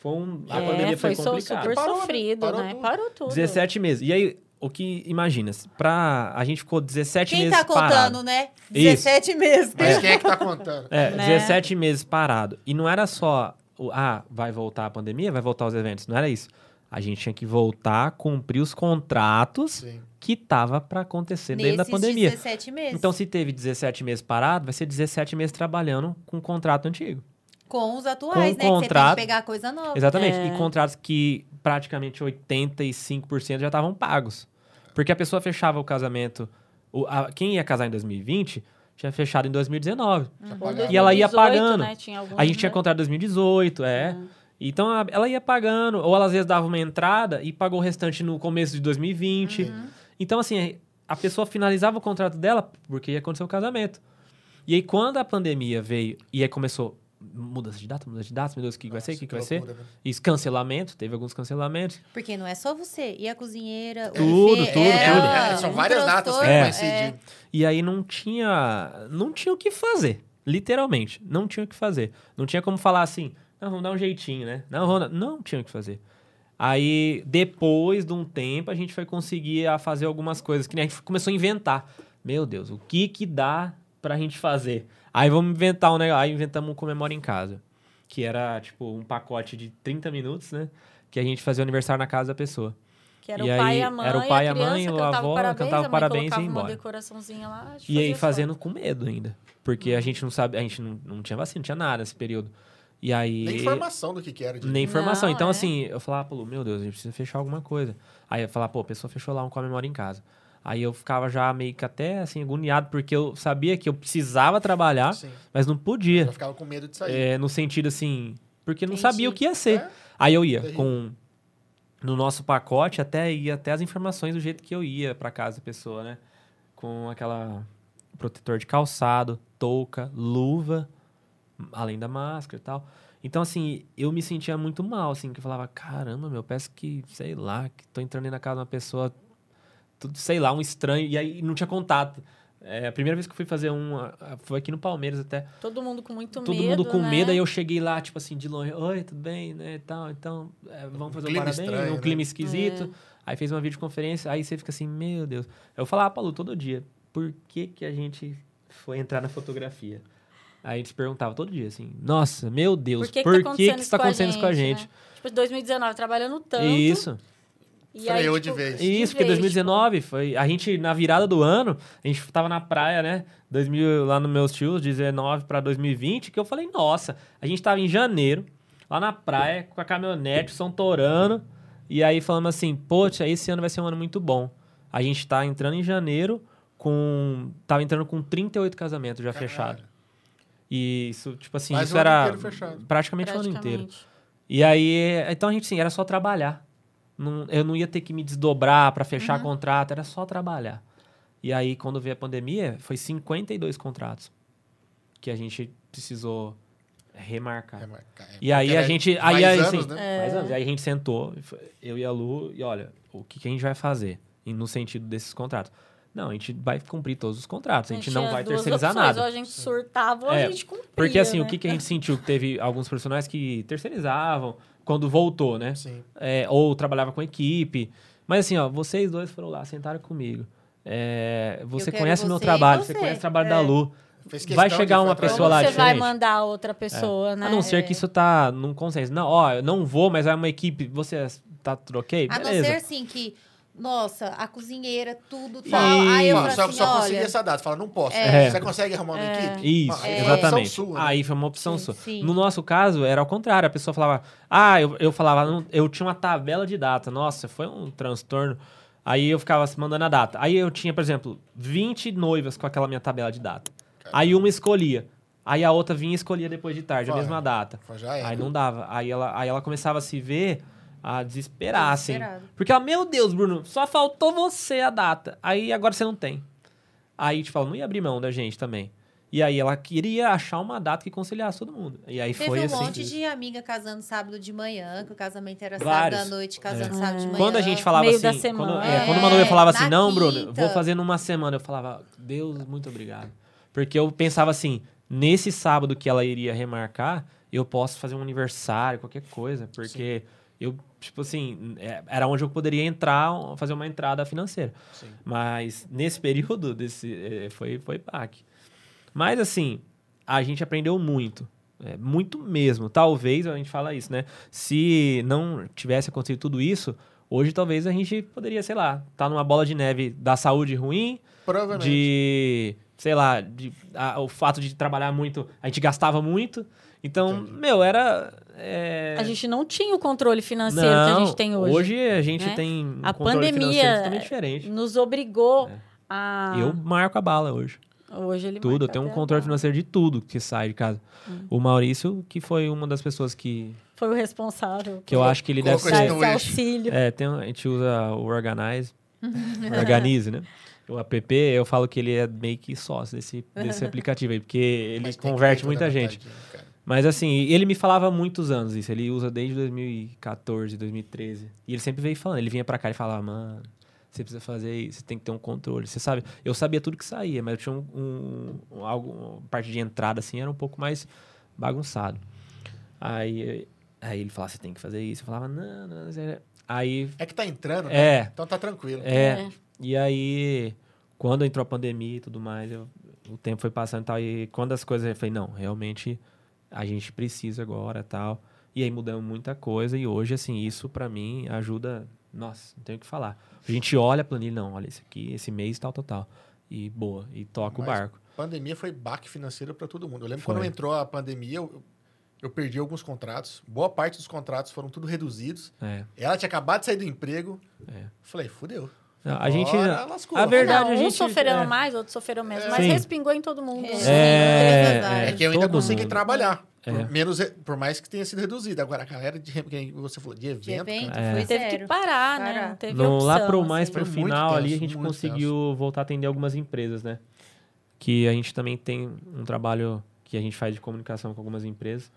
Foi um. A É, pandemia foi, foi complicada. super Parou, né? sofrido, Parou né? tudo. Parou tudo. 17 meses. E aí, o que imagina? Pra, a gente ficou 17 Quem meses tá contando, parado. né? Isso. 17 meses. Mas quem é que tá contando? É, Né? 17 meses parado. E não era só, ah, vai voltar a pandemia, vai voltar os eventos. Não era isso. A gente tinha que voltar a cumprir os contratos Sim. que tava pra acontecer dentro da Nesses pandemia. 17 meses. Então, se teve 17 meses parado, vai ser 17 meses trabalhando com um contrato antigo. com os atuais, com né? Que você tem contrato- que pegar coisa nova. Exatamente. É. E contratos que praticamente 85% já estavam pagos. Porque a pessoa fechava o casamento. o- a- quem ia casar em 2020 tinha fechado em 2019. Ou E ela ia 2018, pagando. Né? Tinha alguns, A gente tinha né? contrato em 2018, é. Então a- ela ia pagando, ou ela às vezes dava uma entrada e pagou o restante no começo de 2020. Então, assim, a pessoa finalizava o contrato dela porque ia acontecer o casamento. E aí, quando a pandemia veio e aí começou mudança de data, mudança de data, meu Deus, o que, que vai ser, o que, que vai ser? né? Isso, cancelamento, teve alguns cancelamentos. Porque não é só você. E a cozinheira, Tudo, o buffet, tudo, é, tudo. É, são um várias datas que É. coincidir. E aí não tinha, não tinha o que fazer, literalmente, não tinha o que fazer. Não tinha como falar assim, não, vamos dar um jeitinho, né? Não, vamos não tinha o que fazer. Aí, depois de um tempo, a gente foi conseguir a fazer algumas coisas, que nem a gente começou a inventar. Meu Deus, o que que dá pra gente fazer? Aí vamos inventar um negócio, aí inventamos um comemora em casa, que era tipo um pacote de 30 minutos, né? Que a gente fazia o aniversário na casa da pessoa. Que era E o pai aí, e a mãe. era o pai e a criança mãe, a avó parabéns, cantava a mãe parabéns e ia uma embora. decoraçãozinha lá. a E aí fazia fazendo foto. com medo ainda. Porque a gente não sabe, a gente não, não tinha vacina, não tinha nada nesse período. E aí. Nem informação do que que era. De... Nem informação. Não, então, é. assim, eu falava, pô, meu Deus, a gente precisa fechar alguma coisa. Aí eu falava, pô, a pessoa fechou lá um comemora em casa. Aí eu ficava já meio que até assim, agoniado, porque eu sabia que eu precisava trabalhar, Sim. mas não podia. Eu ficava com medo de sair. É, no sentido assim, porque não Entendi. sabia o que ia ser. É. Aí eu ia com no nosso pacote até ia até as informações do jeito que eu ia para casa da pessoa, né? Com aquela protetor de calçado, touca, luva, além da máscara e tal. Então assim, eu me sentia muito mal, assim, que eu falava, caramba, meu, parece que, sei lá, que tô entrando aí na casa de uma pessoa tudo, sei lá, um estranho e aí não tinha contato. É, a primeira vez que eu fui fazer um, ah, foi aqui no Palmeiras até. Todo mundo com muito Todo medo. mundo com né? medo, aí eu cheguei lá, tipo assim, de longe, oi, tudo bem, né, e tal, então, é, vamos fazer um clima parabéns, estranho, um né? clima esquisito. É. Aí fez uma videoconferência, aí você fica assim, meu Deus. Eu falava pra Lu todo dia, por que que a gente foi entrar na fotografia? Aí a gente se perguntava todo dia, assim, nossa, meu Deus, Por que, por que, tá acontecendo, isso tá acontecendo isso com a gente? né? Tipo, 2019, trabalhando tanto. Isso. E Freou aí, de tipo, vez. Isso, porque vez, 2019 foi. A gente, na virada do ano, a gente tava na praia, né? 2000, lá nos meus tios, 19 pra 2020, que eu falei, nossa, a gente tava em janeiro, lá na praia, com a caminhonete, São Torano, e aí falamos assim, poxa, esse ano vai ser um ano muito bom. A gente tá entrando em janeiro com. Tava entrando com 38 casamentos já fechados. E isso, tipo assim, Mais isso o ano era inteiro fechado. praticamente o ano inteiro. praticamente. E aí, então a gente, sim, era só trabalhar. Não- eu não ia ter que me desdobrar para fechar contrato, era só trabalhar. E aí, quando veio a pandemia, foi 52 contratos que a gente precisou remarcar. É, mas, cara, E aí a é gente- mais aí, aí, anos, assim, né? Mais anos. Aí a gente sentou, eu e a Lu, e olha, o que, que a gente vai fazer e no sentido desses contratos? Não, a gente vai cumprir todos os contratos, a gente não tinha vai duas terceirizar opções, nada. Ou a gente surtava ou É, a gente cumpria, Porque assim, né? o que, que a gente sentiu? Que teve alguns profissionais que terceirizavam quando voltou, né? Sim. É, ou trabalhava com equipe. Mas assim, ó, vocês dois foram lá, sentaram comigo. É, você conhece meu você e trabalho, você você. conhece o trabalho É. da Lu. Vai de chegar uma pessoa lá você vai mandar outra pessoa, né? A não ser que isso tá num consenso. Não, ó, eu não vou, mas é uma equipe. Você tá tudo ok? A não ser assim que, nossa, a cozinheira, tudo tal. Aí eu falo só, assim, só consegui olha... essa data. Fala, não posso. É. Você consegue arrumar uma equipe? Isso, Ah, uma exatamente. sua, né? Aí foi uma opção sua. sim. No nosso caso, era ao contrário. A pessoa falava, ah, eu, eu falava, não, eu tinha uma tabela de data. Nossa, foi um transtorno. Aí eu ficava se mandando a data. Aí eu tinha, por exemplo, 20 noivas com aquela minha tabela de data. Aí uma escolhia. Aí a outra vinha e escolhia depois de tarde, a mesma data. É. Aí não dava. Aí ela, aí ela começava a se ver, a desesperar, assim. Porque ela, meu Deus, Bruno, só faltou você a data. Aí agora você não tem. Aí, tipo, ela não ia abrir mão da gente também. E aí ela queria achar uma data que conciliasse todo mundo. E aí Teve foi um assim. monte de amiga casando sábado de manhã, que o casamento era Vários. sábado à noite, casando É. sábado de manhã. Quando a gente falava Meio assim, da quando, semana. é, quando É, uma noiva falava assim, não, Bruno, quinta. vou fazer numa semana, eu falava, Deus, muito obrigado. Porque eu pensava assim, nesse sábado que ela iria remarcar, eu posso fazer um aniversário, qualquer coisa, porque eu, tipo assim, é, era onde eu poderia entrar, fazer uma entrada financeira. Sim. Mas nesse período, desse, eh, foi, foi baque. Mas assim, a gente aprendeu muito. é, muito mesmo. Talvez, a gente fala isso, né? Se não tivesse acontecido tudo isso, hoje talvez a gente poderia, sei lá, estar numa bola de neve da saúde ruim, Provavelmente. de, sei lá, de, a- o fato de trabalhar muito, a gente gastava muito. Então, Entendi. meu, era. É, A gente não tinha o controle financeiro que a não, gente tem hoje. Hoje a gente né? tem um A pandemia diferente. Nos obrigou É. a. Eu marco a bala hoje. Hoje ele Tudo, eu tenho um controle financeiro de tudo que sai de casa. Hum. O Maurício, que foi uma das pessoas que, Foi o responsável. que eu acho que ele deve ser. esse auxílio. É, tem, a gente usa o Organize, Organize, né? o app, eu falo que ele é meio que sócio desse, desse aplicativo aí, porque ele Mas converte muita gente. vontade, cara. Mas assim, ele me falava há muitos anos isso. Ele usa desde 2014, 2013. E ele sempre veio falando. Ele vinha pra cá e falava, mano, você precisa fazer isso, você tem que ter um controle. Você sabe, eu sabia tudo que saía, mas eu tinha um, um, um- algo, uma parte de entrada assim, era um pouco mais bagunçado. Aí, aí ele falava, você tem que fazer isso. Eu falava, não, não, não. sei." Aí, É que tá entrando, né? É. Então tá tranquilo. é, É. e aí, quando entrou a pandemia e tudo mais, eu- o tempo foi passando e tal. E quando as coisas, eu falei, não, realmente a gente precisa agora tal. E aí mudamos muita coisa. E hoje, assim, isso pra mim ajuda. Nossa, não tenho o que falar. A gente olha a planilha, não, olha, esse aqui, esse mês, tal, tal, tal. E boa, e toca o Mas- barco. Pandemia foi baque financeiro para todo mundo. Eu lembro Foi. quando entrou a pandemia, eu, eu perdi alguns contratos. Boa parte dos contratos foram tudo reduzidos. É, Ela tinha acabado de sair do emprego. é. Falei, fudeu. A gente. A verdade, não, a uns gente- sofreram é. mais, outros sofreram menos, É. mas Sim. respingou em todo mundo. É. né? É, as é, É que eu ainda todo consegui mundo. trabalhar. É. Por, menos, por mais que tenha sido reduzido. Agora, a galera de que você falou, de evento, De evento, cara, É. foi Teve zero. que parar, né? Parar. Não teve No, opção, lá pro mais assim. pro Foi muito final ali, a tenso, gente conseguiu voltar a atender algumas empresas, né? Que a gente também tem um trabalho que a gente faz de comunicação com algumas empresas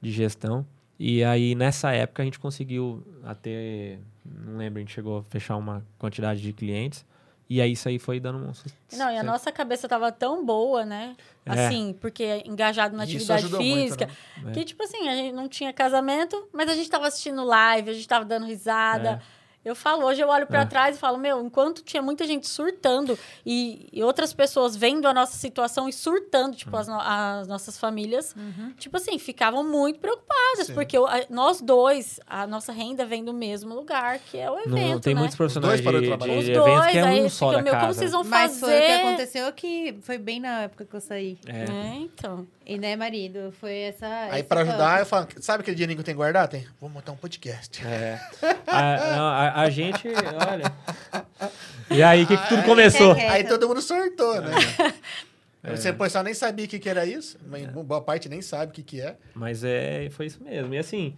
de gestão. E aí, nessa época, a gente conseguiu até. Não lembro, a gente chegou a fechar uma quantidade de clientes. E aí, isso aí foi dando um. Não, e a nossa cabeça tava tão boa, né? É. Assim, porque engajado na atividade ajudou muito, física. né? Que, tipo assim, a gente não tinha casamento, mas a gente tava assistindo live, a gente tava dando risada. Eu falo, hoje eu olho pra É. trás e falo, meu, enquanto tinha muita gente surtando e, e outras pessoas vendo a nossa situação e surtando, tipo, as, no- as nossas famílias, tipo assim, ficavam muito preocupadas, Sim. porque o- a- nós dois, a nossa renda vem do mesmo lugar, que é o evento, Não, tem né? muitos profissionais Os dois de, de de trabalhar. Os dois, que é aí um só fica, da meu, como vocês vão Mas fazer? foi o que aconteceu que foi bem na época que eu saí. É. É, então. E né, marido? Foi essa. Aí pra ajudar, eu falo, sabe aquele dinheirinho que eu tenho que guardar? Tem, vou montar um podcast. É. A, não, a- a gente, olha. E aí, o que, que tudo começou? É, Aí todo mundo sortou, né? É. Você, pessoal, nem sabia o que, que era isso. Mas boa parte nem sabe o que, que é. Mas é, foi isso mesmo. E assim,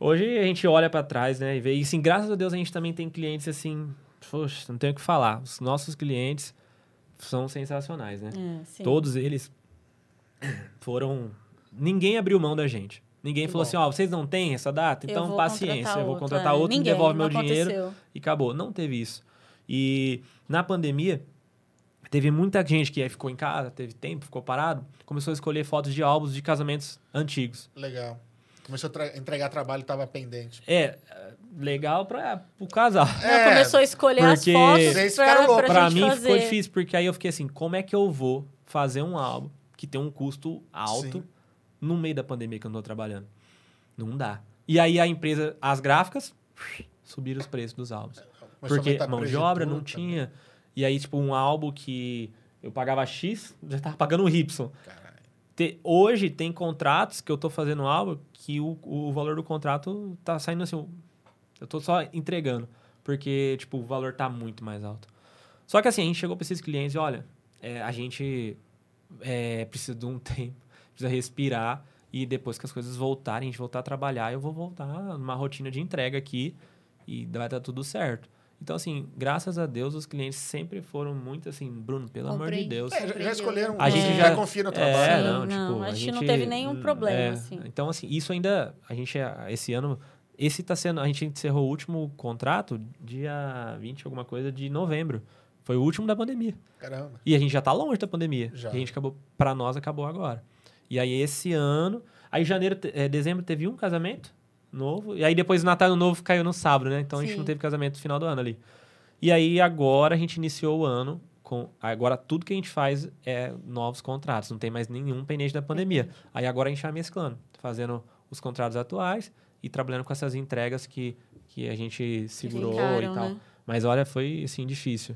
hoje a gente olha pra trás, né, e vê. E assim, graças a Deus a gente também tem clientes assim. Poxa, não tenho o que falar. Os nossos clientes são sensacionais, né? É, sim. Todos eles foram. Ninguém abriu mão da gente. Ninguém Que falou bom. assim: ó, vocês não têm essa data? Eu Então vou paciência, contratar eu vou contratar outro, Ninguém, devolve meu não dinheiro aconteceu. e acabou. Não teve isso. E na pandemia, teve muita gente que aí ficou em casa, teve tempo, ficou parado, começou a escolher fotos de álbuns de casamentos antigos. Legal. Começou a tra- entregar trabalho e tava pendente. É, legal para o casal. Não, É, começou a escolher as porque fotos vocês pra, ficaram pra, loucos. Pra mim fazer. ficou difícil, porque aí eu fiquei assim, como é que eu vou fazer um álbum que tem um custo alto Sim. no meio da pandemia que eu não tô trabalhando? Não dá. E aí a empresa, as gráficas, subiram os preços dos álbuns. Começou a Porque aumentar mão de obra não tudo tinha. E aí, tipo, um álbum que eu pagava X, já tava pagando Y. também. Te- hoje tem contratos que eu tô fazendo álbum que o, o valor do contrato tá saindo assim. Eu tô só entregando. Porque, tipo, o valor tá muito mais alto. Só que assim, a gente chegou pra esses clientes e olha, é, a gente é, precisa de um tempo, precisa respirar. E depois que as coisas voltarem, a gente voltar a trabalhar, eu vou voltar numa rotina de entrega aqui e vai dar tudo certo. Então, assim, graças a Deus, os clientes sempre foram muito assim, Bruno, pelo amor de. Deus. É, já, escolheram. A gente já, já- confia no É, trabalho. não, Sim, tipo, não, a a gente gente não teve nenhum problema, é, assim. Então, assim, isso ainda, a gente, esse ano, esse tá sendo, a gente encerrou o último contrato dia 20 alguma coisa de novembro. Foi o último da pandemia. Caramba. E a gente já tá longe da pandemia. Já. E a gente acabou, pra nós, acabou agora. E aí, esse ano, aí janeiro, é, dezembro teve um casamento novo, e aí depois o Natal Novo caiu no sábado, né? Então a gente Sim. não teve casamento no final do ano ali. E aí, agora, a gente iniciou o ano com... Agora, tudo que a gente faz é novos contratos. Não tem mais nenhum pendente da pandemia. Aí, agora, a gente tá mesclando. Fazendo os contratos atuais e trabalhando com essas entregas que, que a gente segurou ficaram, e tal. né? Mas, olha, foi, assim, difícil.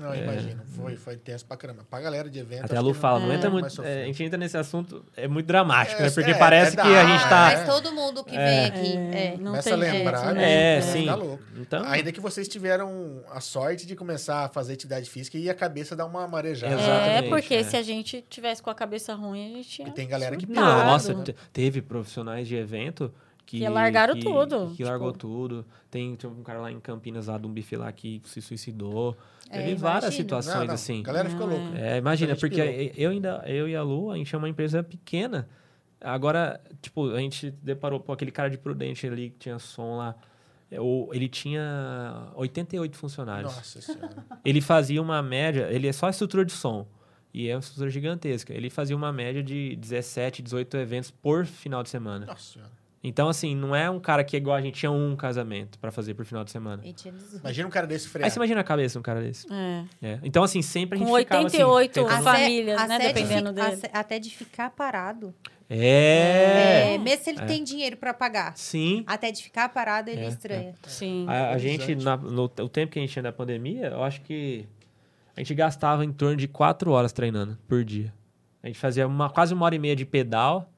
Não, imagino. Foi, foi tenso pra caramba. Pra galera de evento. É. Até a Lu fala, não É. entra vai muito... é, a gente entra nesse assunto, é muito dramático, É, né? Porque é, parece é que a gente tá... Mas todo mundo que vem É. aqui. É. não Começa tem a lembrar, jeito, né? né? É, É, sim. louco. Então, Ainda que vocês tiveram a sorte de começar a fazer atividade física e a cabeça dar uma marejada. É, Exatamente, porque é. se a gente tivesse com a cabeça ruim, a gente tinha... E tem galera que Não, pula, nossa, né? te- teve profissionais de evento que... Que largaram que- tudo, Que tipo. largou tudo. Tem, tinha um cara lá em Campinas, lá de um buffet lá, que se suicidou. É, Teve várias situações Não, não, assim. A galera ficou é. louca. É, imagina, porque pirou. eu ainda, eu e a Lu, a gente é uma empresa pequena. Agora, tipo, a gente deparou com aquele cara de Prudente ali que tinha som lá. É, o- Ele tinha 88 funcionários. Nossa senhora. Ele fazia uma média, ele é só estrutura de som. E é uma estrutura gigantesca. Ele fazia uma média de 17, 18 eventos por final de semana. Nossa senhora. Então, assim, não é um cara que é igual a gente tinha um casamento pra fazer por final de semana. Imagina um cara desse frear. Aí você imagina a cabeça de um cara desse. É. É. Então, assim, sempre a gente Com ficava assim, 88 tentando- As famílias, né, até de dependendo fi- dele. até- Até de ficar parado. É. É, mesmo se ele É. tem dinheiro pra pagar. Sim. Até de ficar parado, ele É, estranha. Sim. A, a gente, na- no o tempo que a gente tinha da pandemia, eu acho que a gente gastava em torno de quatro horas treinando por dia. A gente fazia uma, quase uma hora e meia de pedal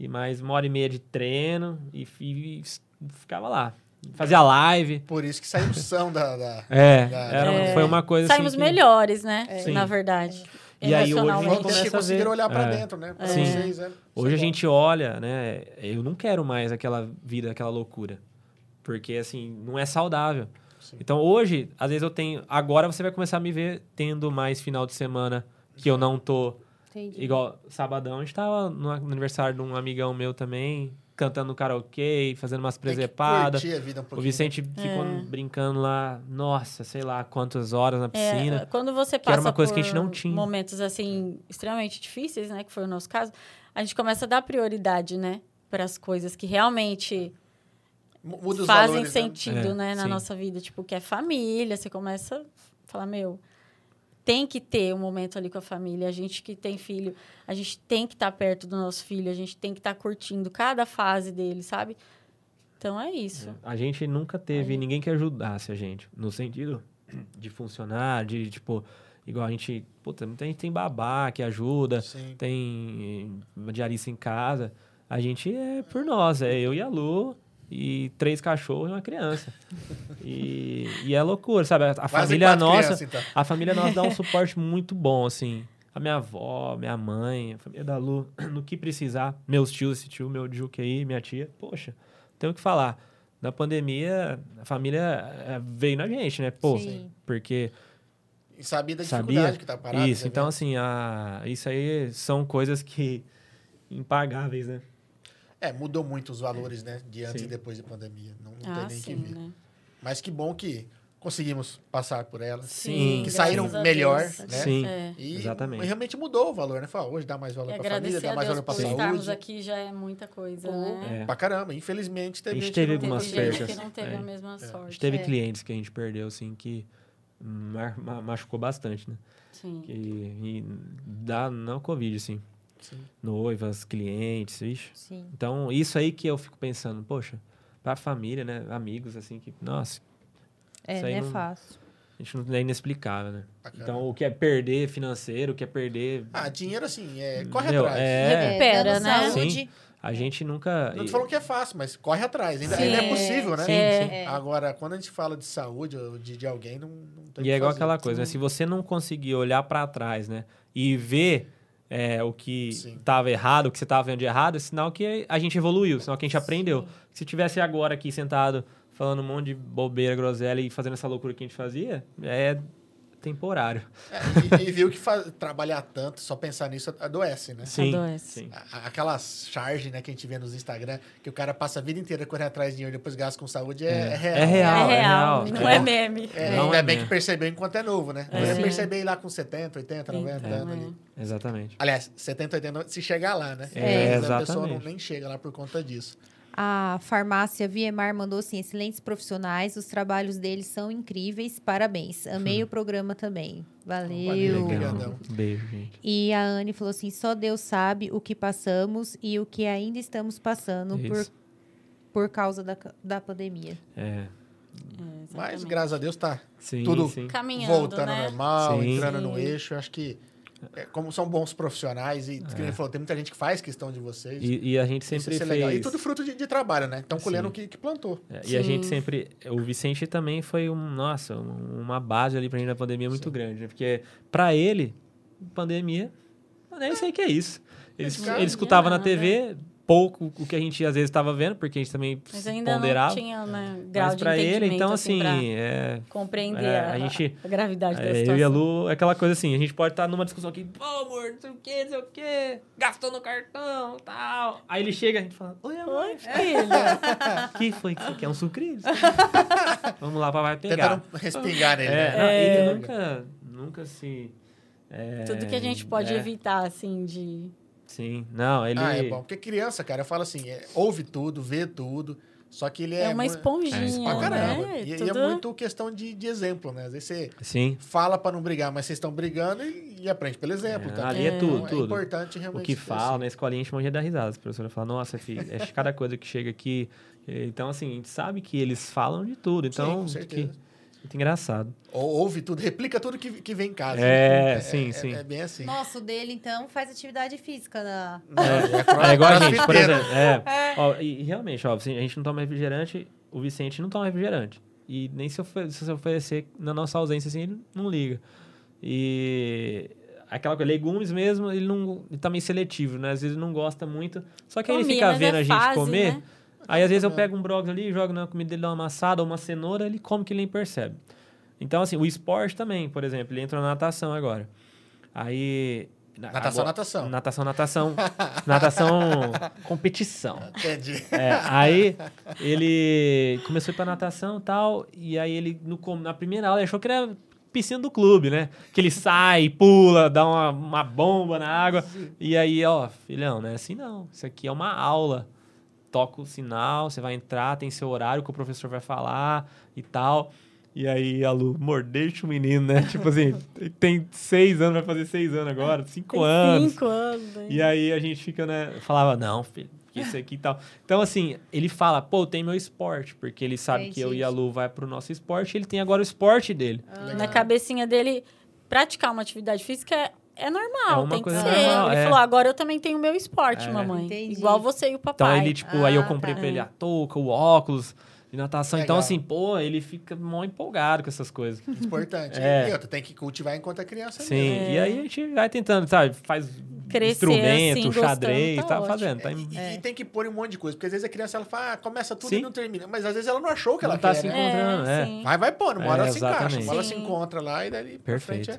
e mais uma hora e meia de treino e, e ficava lá. Fazia live. Por isso que saiu o som da... da... É, Da- era, É. foi uma coisa Saímos assim. melhores, né? Sim. Na verdade. E aí, hoje, Foi Emocionalmente. quando começa que a conseguiram ver. olhar pra É. dentro, né? Pra Sim. vocês, é. Hoje a é gente olha, né? Eu não quero mais aquela vida, aquela loucura. Porque, assim, não é saudável. Sim. Então, hoje, às vezes eu tenho. Agora você vai começar a me ver tendo mais final de semana que eu não tô. Entendi. Igual, sabadão, a gente tava no aniversário de um amigão meu também, cantando no karaokê, fazendo umas que presepadas. curtir a vida um O. Vicente ficou brincando lá, nossa, sei lá quantas horas na É, piscina. quando você que era passa uma coisa que a gente por não tinha. momentos assim extremamente difíceis, né, que foi o nosso caso, a gente começa a dar prioridade, né, para as coisas que realmente Mu- Muda os fazem valores, né? sentido, É, né, na sim. nossa vida, tipo, que é família, você começa a falar, meu, tem que ter um momento ali com a família, a gente que tem filho, a gente tem que estar perto do nosso filho, a gente tem que estar curtindo cada fase dele, sabe? Então é isso. A gente nunca teve Aí. ninguém que ajudasse a gente. No sentido de funcionar, de, tipo, igual a gente. Puta, muita gente tem babá que ajuda, Sim. tem eh, diarista em casa. A gente é por nós, é eu e a Lu. E três cachorros e uma criança. E, e é loucura, sabe? A, a família nossa. crianças, então. A família nossa dá um suporte muito bom, assim. A minha avó, minha mãe, a família da Lu, no que precisar. Meus tios, esse tio, meu Juque aí, minha tia. Poxa, tenho que falar. Na pandemia, a família eh, veio na gente, né? Pô, Sim. porque E sabia da dificuldade sabia. que tá parado. isso, né, então assim, a, isso aí são coisas que impagáveis, né? É, mudou muito os valores, né? De antes Sim. e depois da pandemia. Não, não Ah, tem nem sim, que ver. né? Mas que bom que conseguimos passar por ela. Sim, Que saíram a melhor, Deus. né? Sim, É. E exatamente. realmente mudou o valor, né? Fala, hoje dá mais valor E pra família, agradecer dá a mais Deus valor pra por estarmos saúde. aqui já é muita coisa, Pô. né? É. Pra caramba. Infelizmente, teve A gente gente teve que não- algumas Teve gente percas. que não teve É. a mesma É. A sorte. gente teve É. clientes que a gente perdeu, assim, que ma- ma- machucou bastante, né? Sim. Que, e dá, não Covid, assim. Sim. Noivas, clientes, vixe. Sim. Então, isso aí que eu fico pensando, poxa, pra família, né? Amigos, assim, que, nossa, É, Isso não é não- fácil. a gente não é inexplicável, né? Caramba. Então, o que é perder financeiro, o que é perder. Ah, dinheiro assim, é, corre Meu, atrás. é. Recupera, dando né? Saúde, A gente nunca. Não tô falando que é fácil, mas corre atrás. Ainda, Sim. ainda é possível, né? Sim, É. sim. É. Agora, quando a gente fala de saúde ou de, de alguém, não, não tem E que é igual fazer. aquela coisa, né? Se você não conseguir olhar pra trás, né? E ver é, o que Sim. estava errado, o que você estava vendo de errado, é sinal que a gente evoluiu, sinal que a gente aprendeu. Se tivesse agora aqui sentado falando um monte de bobeira, groselha e fazendo essa loucura que a gente fazia, é temporário. É, e, e viu que fa- trabalhar tanto, só pensar nisso adoece, né? Sim. Adoece. sim. A- Aquelas charges né, que a gente vê nos Instagram, que o cara passa a vida inteira correndo atrás de dinheiro e depois gasta com saúde, é, é real. É real, é é real, não é, meme. É, Não ainda é bem mesmo. que percebeu enquanto é novo, né? É. Você percebeu ir lá com 70, 80, 90 Então, anos é. ali. Exatamente. Aliás, 70, 80, se chegar lá, né? É, vezes A pessoa não, exatamente. nem chega lá por conta disso. A farmácia Viemar mandou assim: excelentes profissionais, os trabalhos deles são incríveis, parabéns. Amei o programa também. Valeu. Valeu. Beijo, gente. E a Anne falou assim: só Deus sabe o que passamos e o que ainda estamos passando por, Isso. por causa da, da pandemia. É. É, Mas, graças a Deus, tá Sim, Tudo sim. Caminhando, voltando né? ao normal, Sim. entrando Sim. no eixo. Eu acho que, é, como são bons profissionais, e É. ele falou, tem muita gente que faz questão de vocês. E, e a gente isso sempre é fez. legal. E tudo fruto de, de trabalho, né? Estão colhendo o que, que plantou. É, E a gente sempre. O Vicente também foi um, nossa, um- uma base ali pra gente na pandemia muito Sim. grande, né? Porque pra ele, pandemia, nem sei o que é isso. Ele, ele escutava na TV, pouco o que a gente às vezes estava vendo, porque a gente também Mas ainda ponderava. não tinha né, grau mas pra ele, então assim, assim, é, compreender é, a, a gente- a gravidade da é, situação. eu e a Lu, é aquela coisa assim, a gente pode estar numa discussão aqui, pô, amor, não sei o que, não sei o que, gastou no cartão tal. Aí ele chega, a gente fala, oi, amor, Oi, filha. que foi que você quer? Um sucrilhos? Vamos lá, papai pegar. Tentando respingar nele, É, né? É. ele nunca, nunca se... é, Tudo que a gente pode é, evitar, assim, de... Sim, não, ele... Ah, é bom. Porque criança, cara, eu falo assim, é, ouve tudo, vê tudo, só que ele é... É, uma esponjinha, Pra caramba. né? E, e Tudo... é muito questão de, de exemplo, né? Às vezes você Sim, fala pra não brigar, mas vocês estão brigando e, e aprende pelo exemplo. É, tá? ali é tudo, Então, tudo. É importante o realmente. que ter fala, assim. na escolinha a gente morria da risada. A professora fala, nossa, filho, é cada coisa que chega aqui. Então, assim, a gente sabe que eles falam de tudo. Então, com certeza. que- muito engraçado. Ou ouve tudo, replica tudo que, que vem em casa. É, né? sim, sim. É, bem assim. Nossa, o dele, então, faz atividade física na. É, cross- É igual a gente, por exemplo. É, ó, e, e realmente, ó, assim, a gente não toma refrigerante, o Vicente não toma refrigerante. E nem se, ofe- se oferecer na nossa ausência, assim, ele não liga. E aquela coisa, legumes mesmo, ele não. Ele tá meio seletivo, né? Às vezes ele não gosta muito. Só que aí ele fica mas é vendo a gente fase, comer. né? Aí às vezes eu pego um brócolis ali, jogo na comida dele, dá uma amassada ou uma cenoura, ele come que ele nem percebe. Então, assim, o esporte também, por exemplo, ele entrou na natação agora. Aí. na- Natação, agora- natação. Natação, natação. natação, competição. Entendi. É, aí ele começou a ir pra natação e tal, e aí ele, no, na primeira aula, ele achou que era piscina do clube, né? Que ele sai, pula, dá uma, uma bomba na água. E aí, ó, filhão, não é assim não. Isso aqui é uma aula. Toca o sinal, você vai entrar, tem seu horário que o professor vai falar e tal. E aí a Lu, amor, deixa o menino, né? tipo assim, tem seis anos, vai fazer seis anos agora, cinco Tem anos. cinco anos. né? E aí a gente fica, né? Falava, não, filho, isso aqui e tal. Então, assim, ele fala, pô, tem meu esporte, porque ele sabe que eu e a Lu vai pro nosso esporte, ele tem agora o esporte dele. Na cabecinha dele, praticar uma atividade física é, é normal, É uma tem que ser. normal, ele é. falou, agora eu também tenho o meu esporte, É. mamãe. Entendi. Igual você e o Então papai. ele, tipo, aí eu Ah, comprei tá. pra ele a touca, o óculos de natação. Então, Legal. assim, pô, ele fica mó empolgado com essas coisas. Importante. É. E outra, tem que cultivar enquanto é criança Sim, mesmo. e aí a gente vai tentando, sabe? Faz Crescer instrumento, assim, gostando, xadrez, tá tá, fazendo. Tá em- E, e tem que pôr um monte de coisa, porque às vezes a criança ela fala, ah, começa tudo Sim. e não termina. Mas às vezes ela não achou que Não ela tá quer, se né? encontrando, é. Vai, vai pôr, uma hora É, ela se encaixa, uma hora se Sim. encontra lá e pra Perfeito. frente é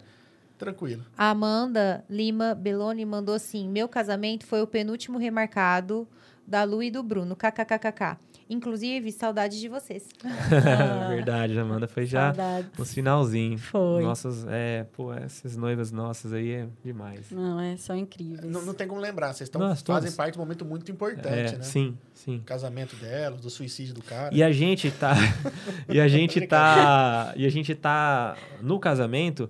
tranquilo. A Amanda Lima Belloni mandou assim: Meu casamento foi o penúltimo remarcado da Lu e do Bruno. KKKKK. Inclusive, saudades de vocês. Ah, Verdade, Amanda foi já saudades. no finalzinho. Foi. Nossas, é, pô, essas noivas nossas aí é demais. Não, é, são incríveis. Não, não tem como lembrar, vocês tão, Nossa, fazem todos. parte de um momento muito importante, É, né? Sim, sim. O casamento delas, do suicídio do cara. E a gente tá. e a gente tá. E a gente tá. No casamento,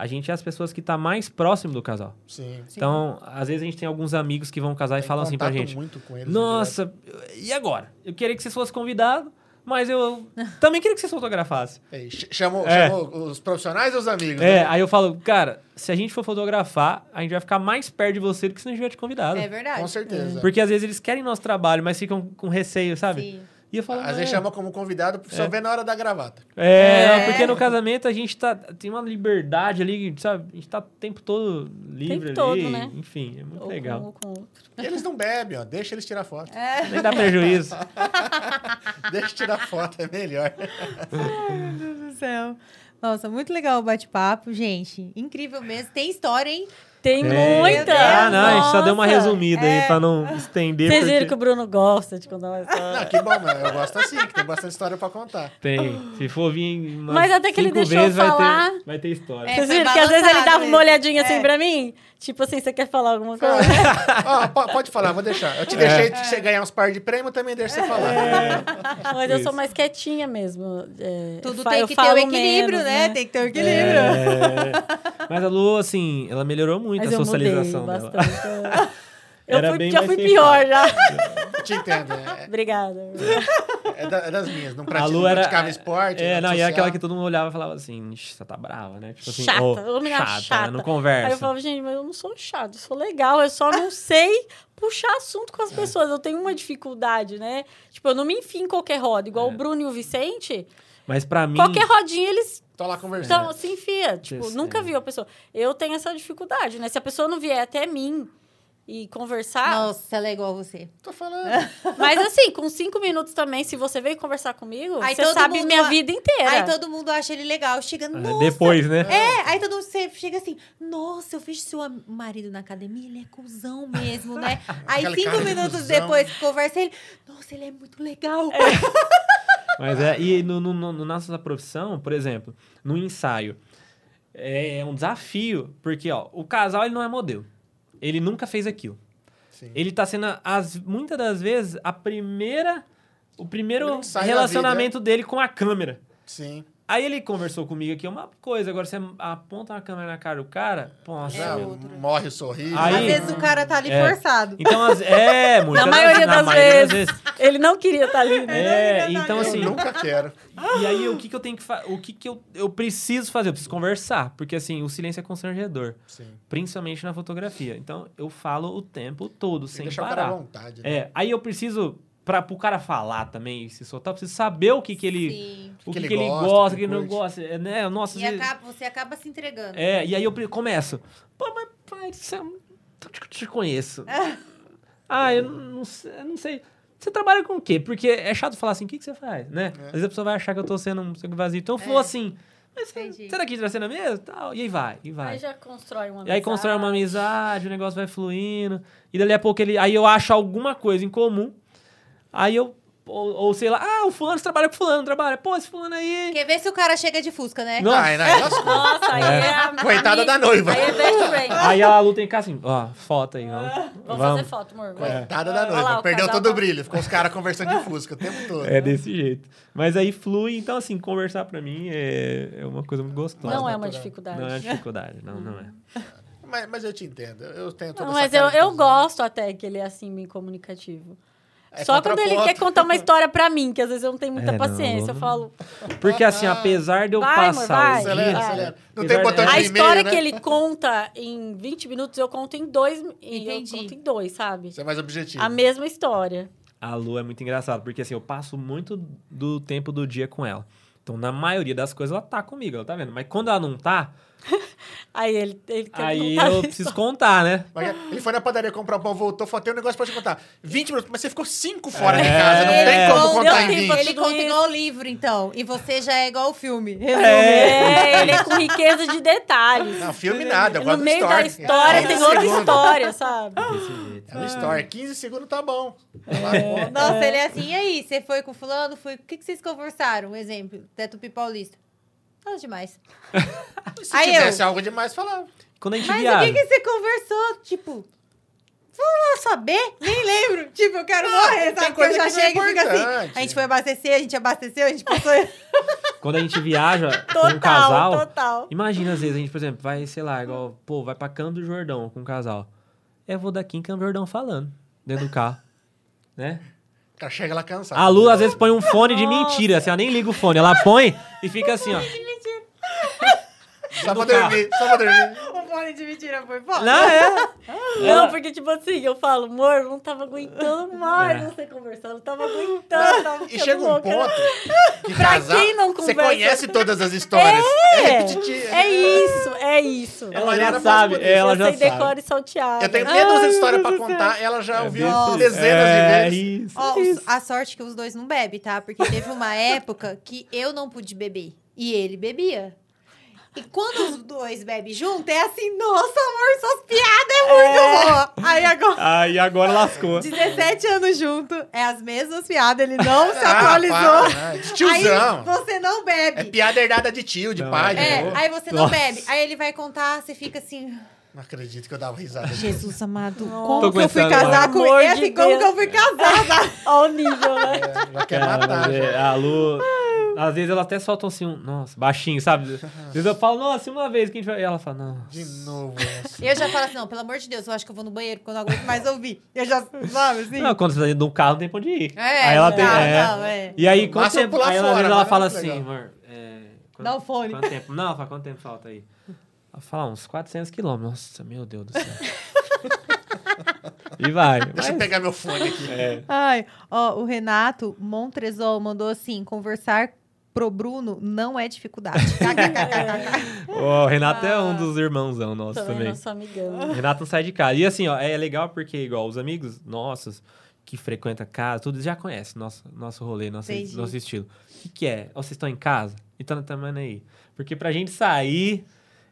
a gente é as pessoas que tá mais próximo do casal. Sim. Então, às vezes a gente tem alguns amigos que vão casar e Tem falam assim pra gente: muito com eles, Nossa, e agora? Eu queria que vocês fossem convidados, mas eu também queria que vocês fotografassem. É, ch- chamou, É. chamou os profissionais ou os amigos? É, né? aí eu falo, cara, se a gente for fotografar, a gente vai ficar mais perto de você do que se a gente tiver te convidado. É verdade. Com certeza. Porque às vezes eles querem nosso trabalho, mas ficam com receio, sabe? Sim. E eu falo, Às vezes "É, chama como convidado, só É. vê na hora da gravata. É, É. não, porque no casamento a gente tá, tem uma liberdade ali, sabe? A gente tá o tempo todo livre Tempo ali. todo, né? Enfim, é muito Ou com um legal. ou com outro. E eles não bebem, ó. Deixa eles tirar foto. Nem dá prejuízo. Deixa tirar foto, é melhor. Meu Deus do céu. Nossa, muito legal o bate-papo, gente. Incrível mesmo. Tem história, hein? Tem É. muita! Ah, não, a gente só deu uma Nossa. resumida aí É. pra não estender. Vocês viram porque que o Bruno gosta de contar uma história. Não, que bom, né? Eu gosto assim, que tem bastante história pra contar. Tem. Se for vir. Mas até que ele deixou vezes, vai falar. ter- Vai ter, história. É, Vocês viram que às vezes ele dava uma olhadinha assim É. pra mim? Tipo assim, você quer falar alguma coisa? Po- pode falar, vou deixar. Eu te deixei de você ganhar uns par de prêmio, também deixa você falar. Mas eu sou mais quietinha mesmo. é, Tudo tem eu que ter o equilíbrio, menos, né? Tem que ter o equilíbrio. É. Mas a Lu, assim, ela melhorou muito Mas a eu mudei socialização dela. bastante. Eu Era fui, bem já fui pior já. Eu te entendo. É, Obrigada. é da- é das minhas. Não, A pratica, Lu não era. praticava esporte. É, não, e é social. aquela que todo mundo olhava e falava assim, "Ixi, você tá brava, né? Tipo assim, Chata, ô, ô, menina chata, chata. não conversa. Aí eu falava, gente, mas eu não sou chato, eu sou legal, eu só não sei puxar assunto com as pessoas. Eu tenho uma dificuldade, né? Tipo, eu não me enfio em qualquer roda. Igual É. o Bruno e o Vicente, Mas pra mim. qualquer rodinha eles Tô lá conversando. então, se enfia. Tipo, Isso, nunca é. viu a pessoa. Eu tenho essa dificuldade, né? Se a pessoa não vier até mim e conversar. Nossa, ela é igual a você. Tô falando. Mas assim, com cinco minutos também, se você veio conversar comigo, Aí você sabe mundo minha a- vida inteira. Aí todo mundo acha ele legal. Chega, nossa. Depois, né? É, aí todo mundo você chega assim, nossa, eu vejo seu marido na academia, ele é cuzão mesmo, né? Aí Aquele cinco de minutos cuzão. depois que conversa ele, nossa, ele é muito legal. Mas é, e no, no, no, no nossa profissão, por exemplo, no ensaio, é um desafio, porque ó, o casal ele não é modelo. Ele nunca fez aquilo. Sim. Ele tá sendo, as, muitas das vezes, a primeira. O primeiro relacionamento dele com a câmera. Sim. Aí ele conversou comigo aqui, é uma coisa. Agora você aponta uma câmera na cara do cara, nossa. Outro. morre o sorriso. Aí- Às vezes o cara tá ali É. forçado. Então, as, é, muitas Na maioria na das maioria vezes. Ele não queria estar ali, né? É, Não, não, então não, assim. Eu nunca quero. E aí, o que, que eu tenho que fazer? O que, que eu, eu preciso fazer? Eu preciso conversar. Porque, assim, o silêncio é constrangedor. Sim. Principalmente na fotografia. Então, eu falo o tempo todo, sem deixar o cara à parar. vontade. né? É, aí eu preciso, pra, pro cara falar também, e se soltar, eu preciso saber o que, que ele. Sim. O que que, ele que ele gosta, gosta, o o que ele não gosta. É, né? Nossa, E vezes- acaba, você acaba se entregando. É, e aí eu começo. Pô, mas pai, você, eu te, conheço. ah, eu não, sei- eu não sei. Você trabalha com o quê? Porque é chato falar assim, o que, que você faz, né? Às vezes a pessoa vai achar que eu tô sendo um vazio. Então eu falo É. assim, mas você- Entendi. será que a gente vai ser na mesma? Tal. E aí vai, e vai. Aí já constrói uma E aí constrói uma amizade, o negócio vai fluindo. E dali a pouco ele. Aí eu acho alguma coisa em comum. Aí eu. Ou, ou sei lá, ah, o fulano trabalha com fulano, trabalha. Pô, esse fulano aí. Quer ver se o cara chega de Fusca, né? Nossa. Ai, não, lascou. Nossa, aí é, a Coitada da noiva. Aí é best friend. Aí a Lu tem que ficar assim, ó, foto aí, vamos. Vamos fazer foto, amor. Coitada da Olha noiva. lá, o Perdeu todo o tá- brilho. Ficou os caras conversando de fusca o tempo todo. É desse jeito. Mas aí flui, então assim, conversar pra mim é, é uma coisa muito gostosa. Não é uma dificuldade. Não é dificuldade, não, não é. Mas, mas eu te entendo. Eu tenho toda Não, essa mas eu, eu gosto até que ele é assim, bem comunicativo. É Só quando ele quer contar uma história pra mim, que às vezes eu não tenho muita É, paciência. não- eu falo. Porque assim, apesar de eu Vai, amor, passar vai. Acelera, acelera. Não Apesar tem botão de A história né? que ele conta em 20 minutos, eu conto em dois. e Eu Entendi. conto em dois, sabe? Isso é mais objetivo. A mesma história. A Lu é muito engraçada, porque assim, eu passo muito do tempo do dia com ela. Então, na maioria das coisas, ela tá comigo, ela tá vendo. Mas quando ela não tá, Aí ele, ele quer aí contar eu isso. preciso contar, né? Ele foi na padaria comprar um pão, voltou, falou, tem um negócio pra te contar. 20 minutos, mas você ficou 5 fora de É. casa, não Ele tem como conta- contar em deu 20. tempo, Ele conta igual o livro, então. E você já é igual o filme. Resume. É, ele é com riqueza de detalhes. Não, filme nada, eu no gosto do meio story. da história 15 tem outra história, sabe? Desse jeito. É um story, 15 segundos tá bom. Lá, pô. Nossa, ele é assim, e aí? Você foi com fulano? Foi... O que, que vocês conversaram? Um exemplo, Teto Paulista. Nada demais. Se Aí tivesse eu- algo demais, falava. Quando a gente Mas o viaja... que, que você conversou? Tipo, vamos lá saber? Nem lembro. Tipo, eu quero morrer, sabe? Porque eu coisa já é chego e fica assim. A gente foi abastecer, a gente abasteceu, a gente passou... Quando a gente viaja com Total, um casal... total. Imagina, às vezes, a gente, por exemplo, vai, sei lá, igual, pô, vai pra Campo do Jordão com um casal. Eu vou daqui em Campo do Jordão falando, dentro do carro. Né? Cara chega lá cansado. A Lu, às vezes, põe um fone de mentira, assim, ela nem liga o fone. Ela põe e fica assim, ó. Só pra carro. dormir, só pra dormir. O fone de mentira foi foda. Não, é. Não, porque, tipo assim, eu falo, amor, eu não tava aguentando mais É. você conversar, eu não tava aguentando, tava E chega um louca. ponto que Pra casal, quem não você conversa- conhece todas as histórias. É, repetitivo. É isso, é isso. É Ela maneira já sabe, ela eu já sei sabe. decora e salteado. Eu tenho meia dúzia de Ai, história pra contar, ela já ouviu desse- dezenas é, de vezes. Isso, isso. a sorte que os dois não bebem, tá? Porque teve uma época que eu não pude beber. E ele bebia. E quando os dois bebem junto, é assim, nossa, amor, suas piadas é muito boa. Aí agora, Aí agora lascou. 17 anos junto, é as mesmas piadas, ele não se Ah, atualizou. né? De Aí tiozão. você não É bebe. piada herdada de tio, de Não, pai, É, aí você não bebe. Aí ele vai contar, você fica assim, Não acredito que eu dava risada. Jesus amado, como Tô que eu fui casar com Amor ele? de Assim, como Deus. que eu fui casar? Olha o nível, né? É, já quer Cara, matar. mas já. é, a Lu, às vezes ela até solta assim um, nossa, baixinho, sabe? Às vezes eu falo, nossa, uma vez que a gente vai. E ela fala, não. De novo essa. Eu já falo assim, não, pelo amor de Deus, eu acho que eu vou no banheiro, porque eu não aguento mais ouvir. Eu já, sabe assim? Não, quando você tá dentro de um carro, não tem pra onde ir. É, aí ela não, tem. é. não, é. E aí, tempo? pular Aí ela, às fora, vezes ela mas fala assim, legal. amor. É, quanto, Dá o fone. Quanto tempo? Não, fala, quanto tempo falta aí? Ela fala, uns 400 quilômetros. Nossa, meu Deus do céu. e vai. Deixa eu pegar meu fone aqui. É. Ai, ó, o Renato Montresol mandou assim, conversar pro Bruno não é dificuldade. O Renato é um dos irmãozão nossos Também também. nosso amigão. Renato não sai de casa. E assim, ó, é legal porque, igual, os amigos nossos que frequentam casa, tudo já conhecem nosso, nosso rolê, nosso, Entendi. nosso estilo. O que, que é? Ó, Vocês estão em casa? Então também aí. Porque pra gente sair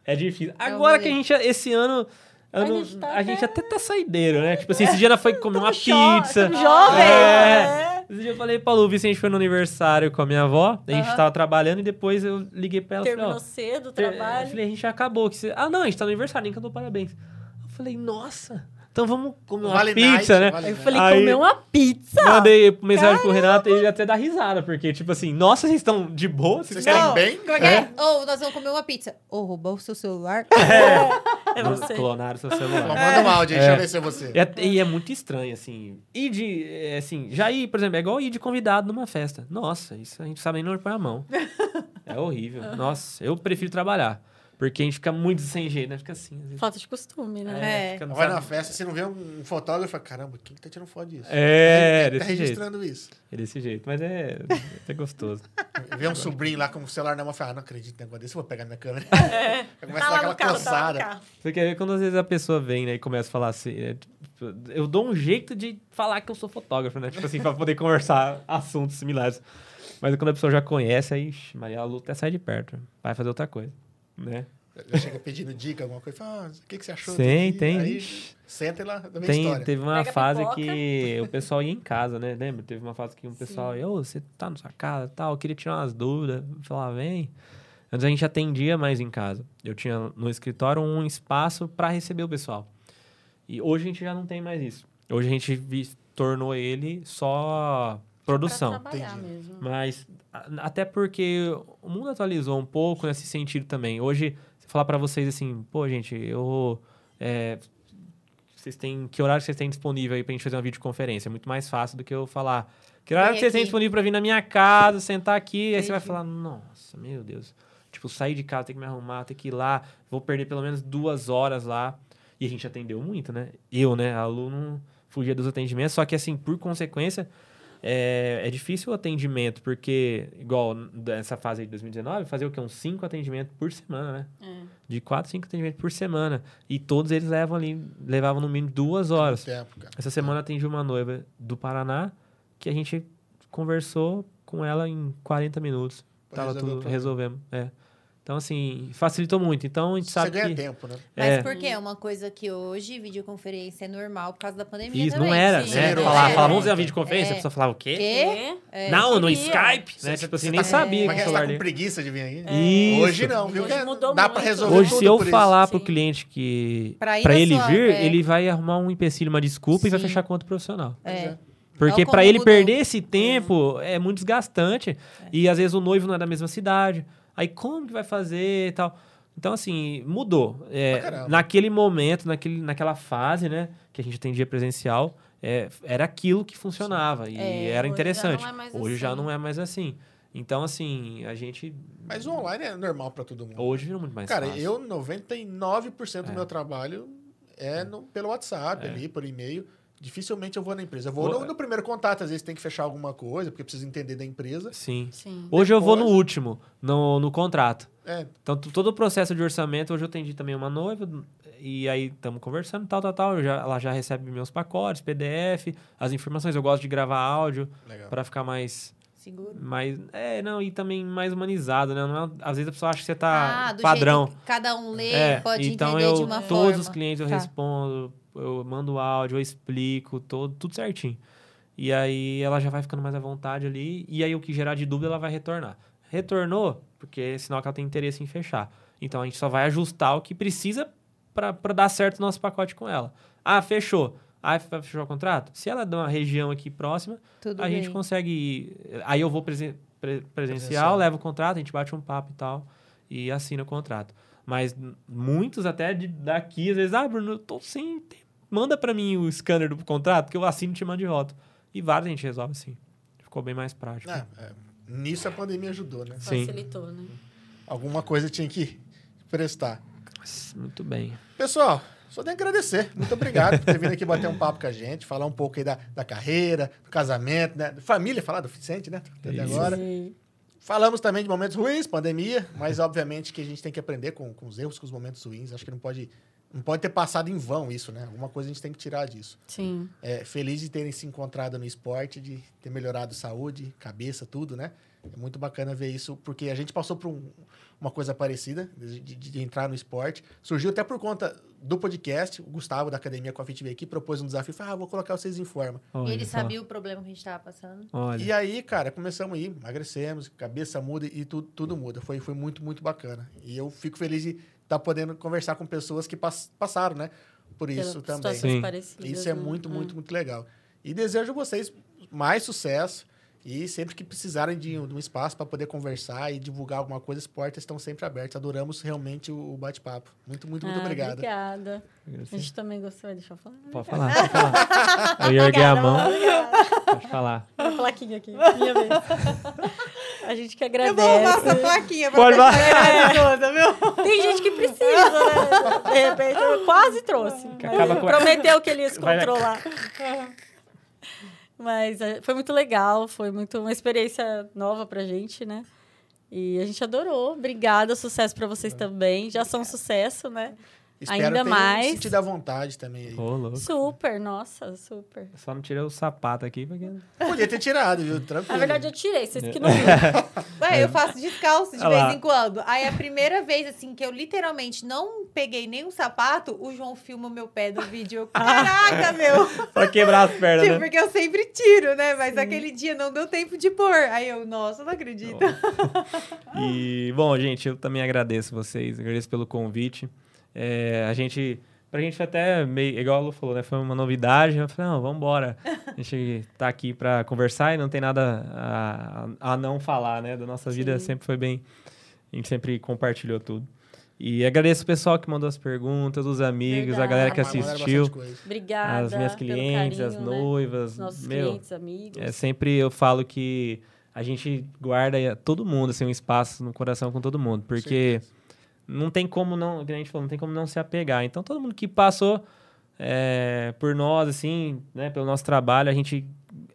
é difícil. É Agora que a gente, esse ano. ano- a, gente tá gente, até tá saideiro, né? Tipo assim, esse dia ela foi comer uma jo- pizza. tamo jovem, É. é. Esse dia eu falei pra Lu, o Vicente foi no aniversário com a minha avó, a gente Aham. tava trabalhando e depois eu liguei pra ela e falei, ó, Terminou cedo o ter- trabalho. Eu falei, a gente já acabou. Que você... Ah, não, a gente tá no aniversário, nem cantou parabéns. Eu falei, nossa, então vamos comer uma Vale pizza, night, né? vale eu falei, Aí- comer uma pizza. Mandei mensagem pro Renato e ele até dá risada, porque, tipo assim, nossa, vocês estão de boa? Vocês estão- estão bem? Como é que é? Ou nós vamos comer uma pizza. Ou roubar o seu celular. É você. Clonaram seu celular. Manda um áudio É. deixa eu ver se é você. E é, e é muito estranho, assim. Ir de. é, Assim, já ir, por exemplo, é igual ir de convidado numa festa. Nossa, isso a gente sabe nem onde põe a mão. É horrível. Nossa, eu prefiro trabalhar. Porque a gente fica muito sem jeito, né? Fica assim. às vezes. Falta de costume, né? É. não Vai na festa, você não vê um fotógrafo e fala, caramba, quem que tá tirando foto disso? É, Quem tá desse jeito. registrando isso? É desse jeito. Mas é, é gostoso. Vê um sobrinho lá com o celular na mão e fala, ah, não acredito no negócio desse, eu vou pegar minha câmera. É. Começa a Tá dar lá aquela carro, tá coçada. Você quer ver quando às vezes a pessoa vem, né, e começa a falar assim. né, tipo, eu dou um jeito de falar que eu sou fotógrafo, né? Tipo assim, pra poder conversar assuntos similares. Mas quando a pessoa já conhece, aí, ixi, Maria, a luta até sai de perto. Vai fazer outra coisa, né? Chega pedindo dica, alguma coisa, fala, ah, o que, que você achou? Aqui?" tem. Aí, senta e lá, da Tem, história. teve uma Pega fase que o pessoal ia em casa, né? Lembra? Teve uma fase que um pessoal ia, ô, você tá na sua casa e tal, eu queria tirar umas dúvidas. Falar, vem. Antes a gente atendia mais em casa. Eu tinha no escritório um espaço para receber o pessoal. E hoje a gente já não tem mais isso. Hoje a gente tornou ele só produção. Pra trabalhar Entendi. mesmo. Mas a- até porque o mundo atualizou um pouco nesse sentido também. Hoje, se falar pra vocês assim, pô, gente, eu. é, vocês têm. Que horário vocês têm disponível aí pra gente fazer uma videoconferência? É muito mais fácil do que eu falar. Que horário vocês têm disponível pra vir na minha casa, sentar aqui? Aí você vai falar, nossa, meu Deus. Tipo, sair de casa, ter que me arrumar, ter que ir lá, vou perder pelo menos duas horas lá. E a gente atendeu muito, né? Eu, né? Aluno fugia dos atendimentos, só que assim, por consequência, é, é difícil o atendimento, porque, igual nessa fase aí de 2019, fazer o quê? Uns cinco atendimentos por semana, né? É. De quatro, cinco atendimentos por semana. E todos eles levam ali, levavam no mínimo duas horas. Tempo, cara. Essa semana eu atendi uma noiva do Paraná que a gente conversou com ela em 40 minutos. Pra Tava tudo, resolvemos. É. Então, assim, facilitou muito. Então, a gente Você sabe ganha que... tempo, né? Mas É. por quê? É uma coisa que hoje videoconferência é normal por causa da pandemia Isso, também. não era, sim. né? Zero. Falar, É. falar, vamos fazer uma videoconferência? É. A pessoa falava o quê? Quê? É. não, no. Skype, né? Você- Tipo assim, você nem tá- sabia Mas que você tá com preguiça de vir aí? Isso. Hoje não, viu? Hoje mudou Dá muito. pra resolver Hoje, tudo se eu por isso. falar pro Sim. cliente que Pra ele sua- vir, é. ele vai arrumar um empecilho, uma desculpa e vai Sim. fechar com outro profissional. É. Porque Olha pra como ele perder esse tempo é muito desgastante. E às vezes o noivo não é da mesma cidade. Aí como que vai fazer e tal? Então, assim, mudou. É, naquele momento, naquele, naquela fase, né, que a gente atendia presencial, é, era aquilo que funcionava. E É, era hoje já interessante. é mais hoje já assim. não é mais assim. Então, assim, a gente. Mas o online é normal pra todo mundo. Hoje virou muito mais Cara, fácil. eu, 99% do É. meu trabalho é no- pelo WhatsApp É. ali, por e-mail. Dificilmente eu vou na empresa. Eu vou no, no primeiro contato, às vezes tem que fechar alguma coisa, porque precisa entender da empresa. Sim. Sim. Hoje eu vou no Depois- último, no, no contrato. É, Então, todo o processo de orçamento, hoje eu atendi também uma noiva, e aí estamos conversando, tal, tal, tal. já- ela já recebe meus pacotes, PDF, as informações. Eu gosto de gravar áudio para ficar mais, Seguro. mais. É, não, e também mais humanizado, né? Não é- às vezes a pessoa acha que você tá ah, do padrão. jeito que cada um lê, É, pode então entender eu, de uma todos forma. os clientes eu Tá. respondo, eu mando áudio, eu explico, todo, tudo certinho. E aí ela já vai ficando mais à vontade ali, e aí o que gerar de dúvida ela vai retornar. Retornou, porque é sinal que ela tem interesse em fechar. Então a gente só vai ajustar o que precisa para dar certo o nosso pacote com ela. Ah, fechou. Ah, fechar o contrato? Se ela dá uma região aqui próxima, Tudo a bem. gente consegue. Aí eu vou presen- pre- presencial, Presencial. levo o contrato, a gente bate um papo e tal, e assina o contrato. Mas muitos até de- daqui, às vezes, ah, Bruno, eu tô sem. tem- Manda pra mim o scanner do contrato, que eu assino e te mando de volta. E vários a gente resolve assim. Ficou bem mais prático. É, é, nisso a pandemia ajudou, né? Sim. Facilitou, né? Alguma coisa tinha que prestar. Muito bem. Pessoal, só tenho que agradecer. Muito obrigado por ter vindo aqui bater um papo com a gente, falar um pouco aí da, da carreira, do casamento, né? Família, falar do Vicente, né? Até Isso. agora. E- Falamos também de momentos ruins, pandemia, mas obviamente que a gente tem que aprender com, com os erros, com os momentos ruins. Acho que não pode, não pode ter passado em vão isso, né? Alguma coisa a gente tem que tirar disso. Sim. É, feliz de terem se encontrado no esporte, de ter melhorado saúde, cabeça, tudo, né? É muito bacana ver isso, porque a gente passou por um- uma coisa parecida, de, de- de entrar no esporte. Surgiu até por conta do podcast. O Gustavo, da Academia com a Fit veio aqui, propôs um desafio. Falou, ah, vou colocar vocês em forma. E Olha ele só. sabia o problema que a gente tava passando. Olha. E aí, cara, começamos a ir, emagrecemos, cabeça muda e tudo, tudo muda. Foi, foi muito, muito bacana. E eu fico feliz de estar podendo conversar com pessoas que pass- passaram, né? Por isso Pela- também. Sim. parecidas, Isso é né? muito, muito, muito legal. E desejo a vocês mais sucesso. E sempre que precisarem de um, de um espaço para poder conversar e divulgar alguma coisa, as portas estão sempre abertas. Adoramos realmente o o bate-papo. Muito, muito, muito Ah, obrigado. Obrigada. A gente também gostou. Deixa eu falar. Pode falar, pode falar. Eu ia erguer a mão. obrigada. Pode falar. Uma plaquinha aqui. Minha vez. A gente que Eu vou arrumar essa agradece. plaquinha pra ela toda, viu? Tem gente que precisa, né? De repente, eu quase trouxe. Que mas acaba com- Prometeu que ele ia se controlar. Mas é, foi muito legal, foi muito uma experiência nova pra gente, né? E a gente adorou. Obrigada, sucesso pra vocês também. Já são sucesso, né? Espero Ainda ter mais. sentido à vontade também. Aí. Ô, louco. Super, nossa, super. Só não tirei o sapato aqui, porque... Podia ter tirado, viu? Tranquilo. Na verdade, eu tirei, vocês que não viram. Ué, eu faço descalço de Olha lá. vez em quando. Aí a primeira vez, assim, que eu literalmente não peguei nenhum sapato, o João filma o meu pé no vídeo. Eu, Caraca, meu! Pra quebrar as pernas, Tipo, né? porque eu sempre tiro, né? Mas aquele dia não deu tempo de pôr. Aí eu, nossa, não acredito. E, bom, gente, eu também agradeço vocês, agradeço pelo convite. É, a gente, pra gente foi até meio, igual a Lu falou, né? Foi uma novidade. Eu falei, não, vamos embora. A gente tá aqui pra conversar e não tem nada a, a não falar, né? Da nossa vida Sim. sempre foi bem. A gente sempre compartilhou tudo. E agradeço o pessoal que mandou as perguntas, os amigos, a galera que assistiu. Obrigada. as minhas pelo clientes, as carinho, né? noivas. Os nossos meu, clientes, amigos. é, sempre eu falo que a gente guarda todo mundo, assim, um espaço no coração com todo mundo, porque não tem como não, que a gente falou, não tem como não se apegar. Então, todo mundo que passou é, por nós, assim, né, pelo nosso trabalho, a gente,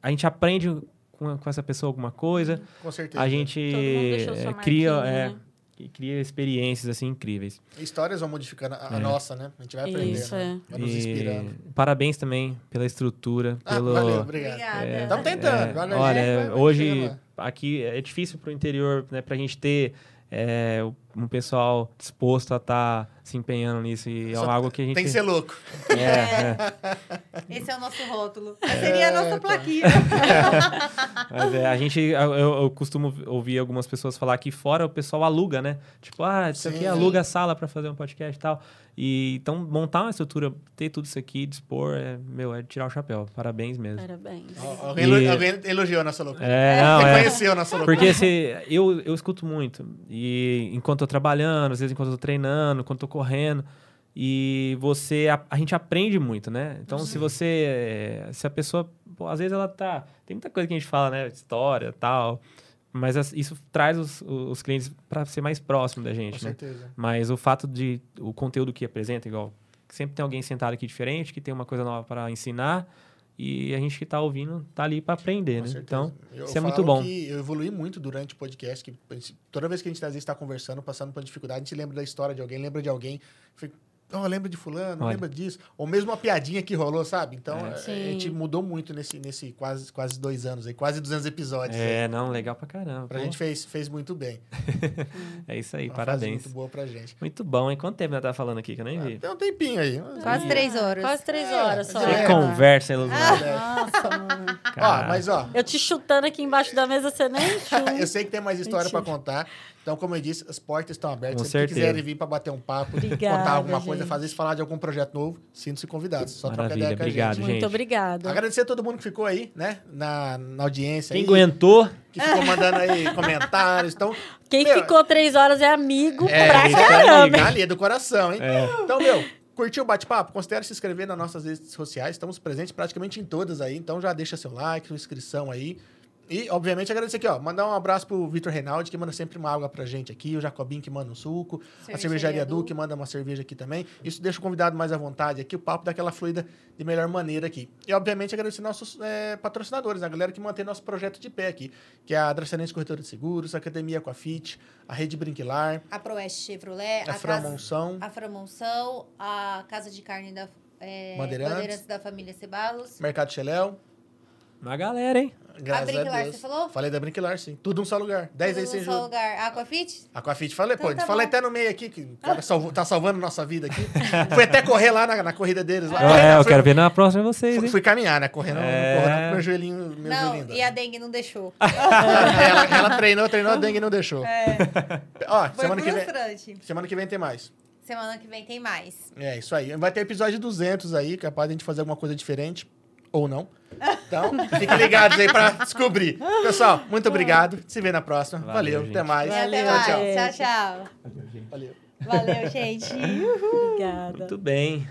a gente aprende com, com essa pessoa alguma coisa, Com certeza. a gente é, cria, é, né? e cria experiências, assim, incríveis. Histórias vão modificando a, a É. nossa, né? A gente vai aprendendo. Isso, né? é. Vai nos E inspirando. parabéns também pela estrutura, Ah, pelo... valeu, obrigado. Estamos tentando. É, devagarzinho, olha, vai- vai hoje aqui é difícil pro interior, né, pra gente ter é, um pessoal disposto a estar se empenhando nisso e é algo que a gente Tem que ser louco. é, é. Esse é o nosso rótulo. Seria a nossa tá. plaquinha. Mas é, a gente, eu, eu costumo ouvir algumas pessoas falar que fora o pessoal aluga, né? Tipo, ah, isso aqui Sim. aluga a sala pra fazer um podcast e tal. E então montar uma estrutura, ter tudo isso aqui, dispor, é, meu, é tirar o chapéu. Parabéns mesmo. Parabéns. Al- Alguém, E- alguém elogiou a nossa loucura. É, não, é. Reconheceu a nossa loucura. Porque se, eu, eu escuto muito. E enquanto eu tô trabalhando, às vezes enquanto eu tô treinando, enquanto eu tô correndo. E você. A, a gente aprende muito, né? Então, se você. é, Se a pessoa. pô, às vezes ela tá. Tem muita coisa que a gente fala, né? História tal. Mas as- isso traz os, os clientes para ser mais próximo da Com gente, né? certeza. Mas o fato de. O conteúdo que apresenta, igual. Sempre tem alguém sentado aqui diferente, que tem uma coisa nova para ensinar. E a gente que tá ouvindo tá ali para aprender, né? Então, Eu isso é muito bom. que eu evolui muito durante o podcast. Que toda vez que a gente às vezes está conversando, passando por dificuldade, a gente lembra da história de alguém, lembra de alguém. Fica, Oh, lembra de fulano, Olha. lembra disso. Ou mesmo uma piadinha que rolou, sabe? Então, É. a- a gente mudou muito nesse, nesse quase, quase dois anos aí, quase 200 episódios. aí. É, não, legal pra caramba. Pra pô. gente fez, fez muito bem. É isso aí, Uma fase parabéns. Muito boa pra gente. Muito bom, hein? Quanto tempo nós tá falando aqui que eu nem vi? Tem um tempinho aí. Quase três horas. Quase três É, horas só. é. Que conversa, iluminada. Nossa, mano. Ó, mas ó, Eu te chutando aqui embaixo da mesa, você nem eu sei que tem mais história pra Mentira. contar. Então, como eu disse, as portas estão abertas. Com Se certeza. quiserem vir pra bater um papo, Obrigada, contar alguma coisa, gente. fazer falar de algum projeto novo, sintam-se convidados. Só trocar Maravilha, ideia com a obrigado, gente. gente. Muito obrigada. Agradecer a todo mundo que ficou aí, né? Na, na audiência. Quem aí, aguentou, Que ficou mandando aí comentários. Então, Quem Meu, ficou três horas é amigo é, pra isso aí, caramba. ali é do coração, hein? Então, meu, curtiu o bate-papo? Considere se inscrever nas nossas redes sociais. Estamos presentes praticamente em todas aí. Então, já deixa seu like, sua inscrição aí. E, obviamente, agradecer aqui, ó. Mandar um abraço pro Vitor Reinaldi, que manda sempre uma água pra gente aqui. O Jacobinho, que manda um suco. a Cervejaria Du, que manda uma cerveja aqui também. Isso deixa o convidado mais à vontade aqui. O papo daquela fluida de melhor maneira aqui. E, obviamente, agradecer nossos é, patrocinadores, a galera que mantém nosso projeto de pé aqui. Que é a Dracenense Corretora de Seguros, a Academia Aquafit, a Rede Brinquilar, A Proeste Chevrolet, a, a, Fran casa, Monção, a Framonção, a Casa de Carne da é, Bandeirantes. da família Cebalos. Mercado Xeléu. Uma galera, hein? Graças a, Brinquilar, Deus. você falou? Falei da Brinquilar, sim. Tudo num só lugar. 10 vezes Tudo sem num só lugar. Aquafit? Aquafit, falei, Então pô, tá falei bom. até no meio aqui, que o cara salvou- tá salvando nossa vida aqui. Fui até correr lá na, na corrida deles. Lá. É, eu Fui- quero ver na próxima vocês, Fui, hein? fui caminhar, né? Correndo, É. correndo com meu joelhinho. Meu não, joelhinho e a dengue não deixou. ela, ela treinou, treinou, a dengue não deixou. É, Ó, foi semana que, vem, frustrante. semana que vem tem mais. Semana que vem tem mais. É, isso aí. Vai ter episódio 200 aí, capaz de a gente fazer alguma coisa diferente. Ou não. Então, fiquem ligados aí pra descobrir. Pessoal, muito obrigado. Se vê na próxima. Valeu, Valeu, até gente. mais. Valeu. Tchau, Tchau, gente. tchau. Valeu. Valeu, gente. Obrigada. Muito bem.